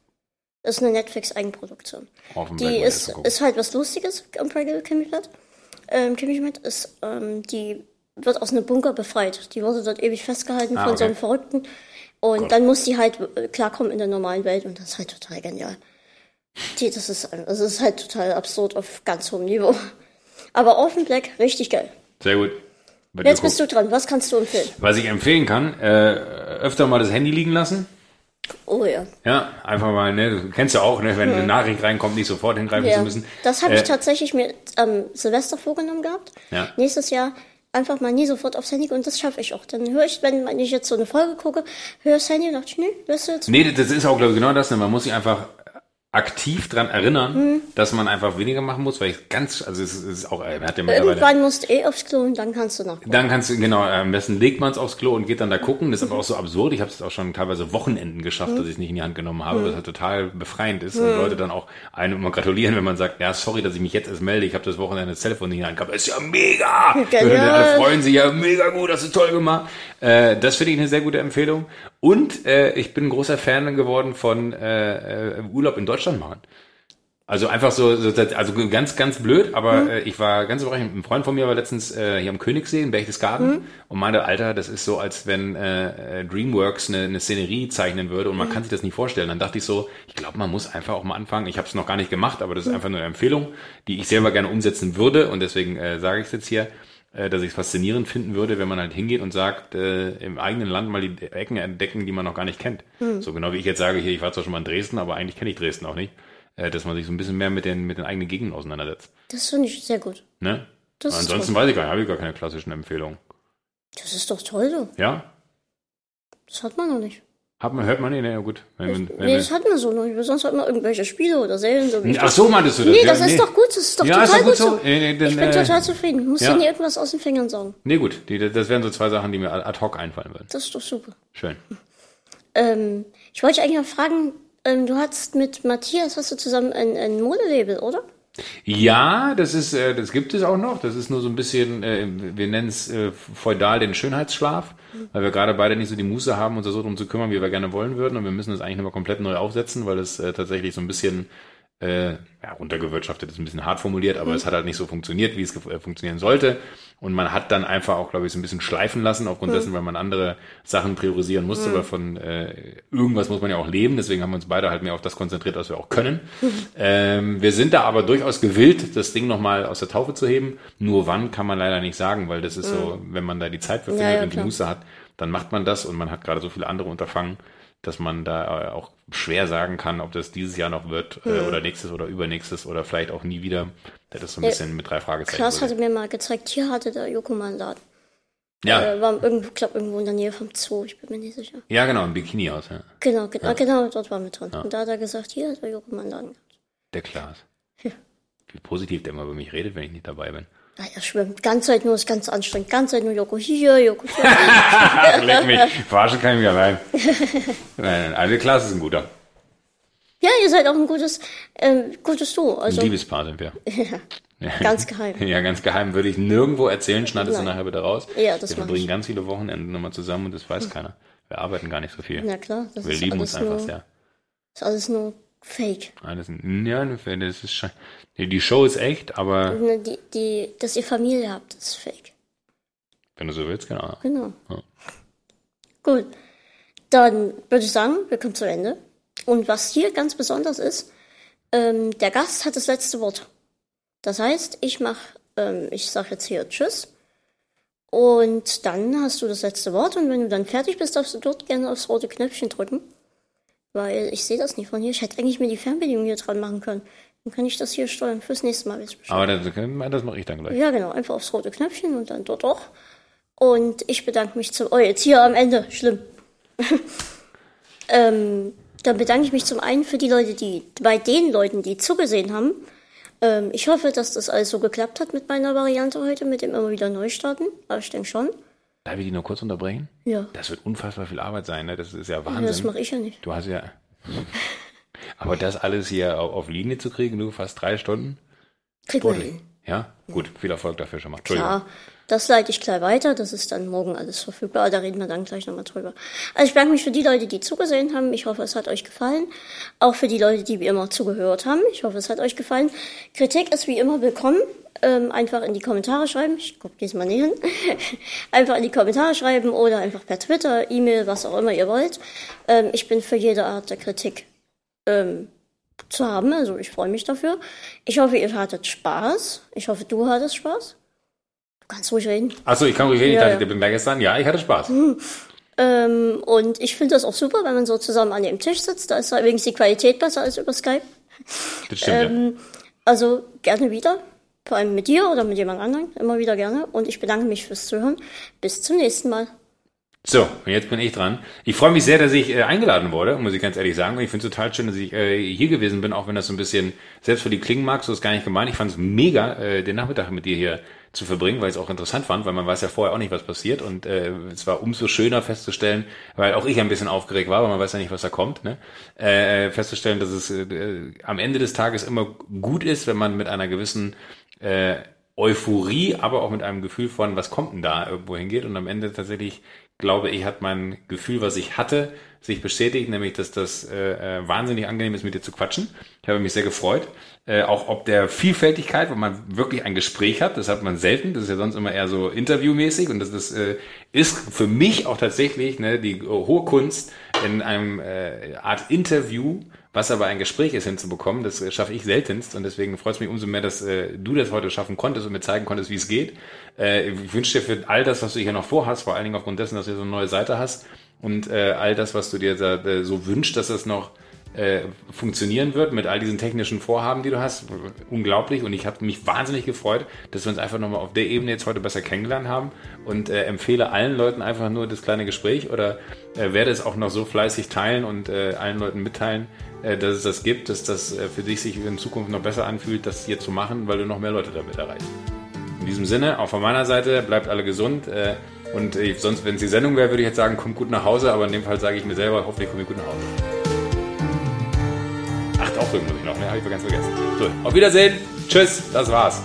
Das ist eine Netflix-Eigenproduktion. Dem Die ist, ist halt was Lustiges, Unbreakable Kimmy Schmidt. Ähm, Kimmy Schmidt ist, ähm, die wird aus einem Bunker befreit. Die wurde dort ewig festgehalten Ah, von so okay. einem Verrückten. Und dann muss die halt äh, klarkommen in der normalen Welt und das ist halt total genial. Die, das ist, das ist halt total absurd auf ganz hohem Niveau. Aber Orphan Black, richtig geil. Sehr gut. Jetzt bist du dran. Was kannst du empfehlen? Was ich empfehlen kann, äh, öfter mal das Handy liegen lassen. Oh ja. Ja, einfach mal, ne, du kennst ja auch, ne, wenn eine Nachricht reinkommt, nicht sofort hingreifen ja. zu müssen. Das habe ich Äh, tatsächlich mir am Silvester vorgenommen gehabt. Ja. Nächstes Jahr einfach mal nie sofort aufs Handy und das schaffe ich auch. Dann höre ich, wenn ich jetzt so eine Folge gucke, höre ich das Handy und dachte ich, nee, wirst du jetzt. Nee, das ist auch, glaube ich, genau das. Ne? Man muss sich einfach aktiv dran erinnern, Hm. dass man einfach weniger machen muss, weil ich ganz, also es ist, ist auch, er hat ja mittlerweile. Irgendwann musst du eh aufs Klo und dann kannst du noch. Dann kannst du, genau, am besten legt man es aufs Klo und geht dann da gucken. Das ist aber auch so absurd. Ich habe es auch schon teilweise Wochenenden geschafft, dass ich es nicht in die Hand genommen habe, was halt total befreiend ist. Und Leute dann auch einem immer gratulieren, wenn man sagt, ja, sorry, dass ich mich jetzt erst melde. Ich habe das Wochenende das Telefon nicht in die Hand gehabt. Ist ja mega! Genial. Und alle freuen sich, ja, mega gut, hast du toll gemacht. Äh, das finde ich eine sehr gute Empfehlung. Und äh, ich bin ein großer Fan geworden von äh, äh, Urlaub in Deutschland machen. Also einfach so, so also ganz, ganz blöd, aber äh, ich war ganz überraschend. Ein Freund von mir war letztens äh, hier am Königssee in Berchtesgaden und meinte, Alter, das ist so, als wenn äh, äh, Dreamworks eine, eine Szenerie zeichnen würde und man kann sich das nicht vorstellen. Dann dachte ich so, ich glaube, man muss einfach auch mal anfangen. Ich habe es noch gar nicht gemacht, aber das ist einfach nur eine Empfehlung, die ich selber gerne umsetzen würde und deswegen äh, sage ich es jetzt hier, äh, dass ich es faszinierend finden würde, wenn man halt hingeht und sagt, äh, im eigenen Land mal die Ecken entdecken, die man noch gar nicht kennt. So genau wie ich jetzt sage, hier, ich war zwar schon mal in Dresden, aber eigentlich kenne ich Dresden auch nicht. Äh, dass man sich so ein bisschen mehr mit den, mit den eigenen Gegenden auseinandersetzt. Das finde ich sehr gut. Ne? Das Ansonsten weiß ich gar nicht, habe ich gar keine klassischen Empfehlungen. Das ist doch toll, so. Ja? Das hat man noch nicht. Hat man, hört man nicht? Ja, gut. Wenn, wenn, wenn, Nee, das hat man so noch nicht. Sonst hat man irgendwelche Spiele oder Serien, so wie Ach so, meintest du das? Nee, ja, das ist doch gut, das ist doch Ja, ist total doch gut gut so. Nee, nee, dann, ich bin äh, total zufrieden. Ich muss ja. dir nie irgendwas aus den Fingern sagen. Nee, gut. Die, das wären so zwei Sachen, die mir ad hoc einfallen würden. Das ist doch super. Schön. Ähm, ich wollte eigentlich noch fragen, ähm, du hast mit Matthias, hast du zusammen ein, ein Modelabel, oder? Ja, das ist, äh, das gibt es auch noch. Das ist nur so ein bisschen, äh, wir nennen es äh, feudal den Schönheitsschlaf, weil wir gerade beide nicht so die Muße haben, uns da so drum zu kümmern, wie wir gerne wollen würden. Und wir müssen das eigentlich nochmal komplett neu aufsetzen, weil es äh, tatsächlich so ein bisschen äh, ja, runtergewirtschaftet ist ein bisschen hart formuliert, aber es hat halt nicht so funktioniert, wie es äh, funktionieren sollte. Und man hat dann einfach auch, glaube ich, so ein bisschen schleifen lassen, aufgrund dessen, weil man andere Sachen priorisieren musste, weil von äh, irgendwas muss man ja auch leben. Deswegen haben wir uns beide halt mehr auf das konzentriert, was wir auch können. ähm, wir sind da aber durchaus gewillt, das Ding nochmal aus der Taufe zu heben. Nur wann kann man leider nicht sagen, weil das ist so, wenn man da die Zeit für Ja, findet ja, und die. Muße hat, dann macht man das und man hat gerade so viele andere Unterfangen, dass man da äh, auch schwer sagen kann, ob das dieses Jahr noch wird äh, oder nächstes oder übernächstes oder vielleicht auch nie wieder. Das ist so ein Ja. bisschen mit drei Fragezeichen. Klaas hatte mir mal gezeigt, hier hatte der Joko mal einen Laden. ja, Äh, war irgendwo, glaub, irgendwo in der Nähe vom Zoo, ich bin mir nicht sicher. ja, genau, ein Bikini aus, ja. Genau, genau, genau dort war mit drin. Und da hat er gesagt, hier hat der Joko mal einen Laden. Der Klaas. Wie positiv der immer über mich redet, wenn ich nicht dabei bin. Ja, er schwimmt. Ganz Zeit nur, ist ganz anstrengend. Ganz Zeit nur Joko hier, Joko da. Leck mich, verarschen kann ich mich allein. Nein, nein, der Klaas ist ein guter. ja, ihr seid auch ein gutes, ähm, gutes. Ein Also Liebespaar sind wir. ganz geheim. Ja, ganz geheim würde ich nirgendwo erzählen, schneidest du nachher bitte raus. Ja, das wir verbringen ganz viele Wochenenden nochmal zusammen und das weiß keiner. Wir arbeiten gar nicht so viel. Na klar, das wir ist lieben uns einfach nur, sehr. ist alles nur Fake. Alles, ja, das ist schon, nee, die Show ist echt, aber Ne, Die, die, dass ihr Familie habt, das ist Fake. wenn du so willst, genau. Genau. Ja. Gut. Dann würde ich sagen, wir kommen zu Ende. Und was hier ganz besonders ist, ähm, der Gast hat das letzte Wort. Das heißt, ich mach, ähm, ich sag jetzt hier Tschüss. Und dann hast du das letzte Wort und wenn du dann fertig bist, darfst du dort gerne aufs rote Knöpfchen drücken. Weil ich sehe das nicht von hier. Ich hätte eigentlich mir die Fernbedienung hier dran machen können. Dann kann ich das hier steuern. Fürs nächste Mal weiß ich Bescheid. Aber das, das mache ich dann gleich. Ja, genau, einfach aufs rote Knöpfchen und dann dort auch. Und ich bedanke mich zum. Oh, jetzt hier am Ende, schlimm. ähm, dann bedanke ich mich zum einen für die Leute, die, bei den Leuten, die zugesehen haben. Ähm, ich hoffe, dass das alles so geklappt hat mit meiner Variante heute, mit dem immer wieder Neustarten. Aber ich denke schon. Darf ich die nur kurz unterbrechen? Ja. Das wird unfassbar viel Arbeit sein, ne? Das ist ja ja Wahnsinn. das mache ich ja nicht. Du hast ja. Aber das alles hier auf, Linie zu kriegen, du fast drei Stunden? Krieg Sportlich. hin. Ja? Gut, viel Erfolg dafür schon mal. Entschuldigung. Klar, das leite ich gleich weiter. Das ist dann morgen alles verfügbar. Da reden wir dann gleich nochmal drüber. Also ich bedanke mich für die Leute, die zugesehen haben. Ich hoffe, es hat euch gefallen. Auch für die Leute, die wie immer zugehört haben. Ich hoffe, es hat euch gefallen. Kritik ist wie immer willkommen. Ähm, einfach in die Kommentare schreiben. Ich gucke diesmal nicht hin. einfach in die Kommentare schreiben oder einfach per Twitter, E-Mail, was auch immer ihr wollt. Ähm, ich bin für jede Art der Kritik ähm, zu haben. Also ich freue mich dafür. Ich hoffe, ihr hattet Spaß. Ich hoffe, du hattest Spaß. Kannst ruhig reden. Achso, ich kann ruhig reden, ich Ja, dachte, ja. ich bin gleich gestern. Ja, ich hatte Spaß. Ähm, und ich finde das auch super, wenn man so zusammen an dem Tisch sitzt. Da ist wenigstens die Qualität besser als über Skype. Das stimmt, ja. Ähm, also gerne wieder. Vor allem mit dir oder mit jemand anderem. Immer wieder gerne. Und ich bedanke mich fürs Zuhören. Bis zum nächsten Mal. So, und jetzt bin ich dran. Ich freue mich sehr, dass ich äh, eingeladen wurde, muss ich ganz ehrlich sagen. Und ich finde es total schön, dass ich äh, hier gewesen bin, auch wenn das so ein bisschen selbst für die klingen mag, so ist gar nicht gemeint. Ich fand es mega, äh, den Nachmittag mit dir hier zu verbringen, weil ich es auch interessant fand, weil man weiß ja vorher auch nicht, was passiert. Und äh, es war umso schöner festzustellen, weil auch ich ein bisschen aufgeregt war, weil man weiß ja nicht, was da kommt, ne? äh, festzustellen, dass es äh, am Ende des Tages immer gut ist, wenn man mit einer gewissen äh, Euphorie, aber auch mit einem Gefühl von, was kommt denn da irgendwo hingeht. Und am Ende tatsächlich, glaube ich, hat mein Gefühl, was ich hatte, sich bestätigt, nämlich, dass das äh, äh, wahnsinnig angenehm ist, mit dir zu quatschen. Ich habe mich sehr gefreut. Äh, auch ob der Vielfältigkeit, wo man wirklich ein Gespräch hat, das hat man selten. Das ist ja sonst immer eher so interviewmäßig. Und das, das äh, ist für mich auch tatsächlich ne, die hohe Kunst in einem äh, Art Interview was aber ein Gespräch ist hinzubekommen, das äh, schaffe ich seltenst und deswegen freut es mich umso mehr, dass äh, du das heute schaffen konntest und mir zeigen konntest, wie es geht. Äh, ich wünsche dir für all das, was du hier noch vorhast, vor allen Dingen aufgrund dessen, dass du so eine neue Seite hast und äh, all das, was du dir da, äh, so wünschst, dass es noch äh, funktionieren wird mit all diesen technischen Vorhaben, die du hast. Unglaublich. Und ich habe mich wahnsinnig gefreut, dass wir uns einfach nochmal auf der Ebene jetzt heute besser kennengelernt haben und äh, empfehle allen Leuten einfach nur das kleine Gespräch oder äh, werde es auch noch so fleißig teilen und äh, allen Leuten mitteilen, äh, dass es das gibt, dass das für dich sich in Zukunft noch besser anfühlt, das hier zu machen, weil du noch mehr Leute damit erreichst. In diesem Sinne, auch von meiner Seite, bleibt alle gesund. Und sonst, wenn es die Sendung wäre, würde ich jetzt sagen, kommt gut nach Hause, aber in dem Fall sage ich mir selber, hoffentlich komme ich gut nach Hause. Aufdrücken muss ich noch, ne? Habe ich vergessen. So, auf Wiedersehen. Tschüss, das war's.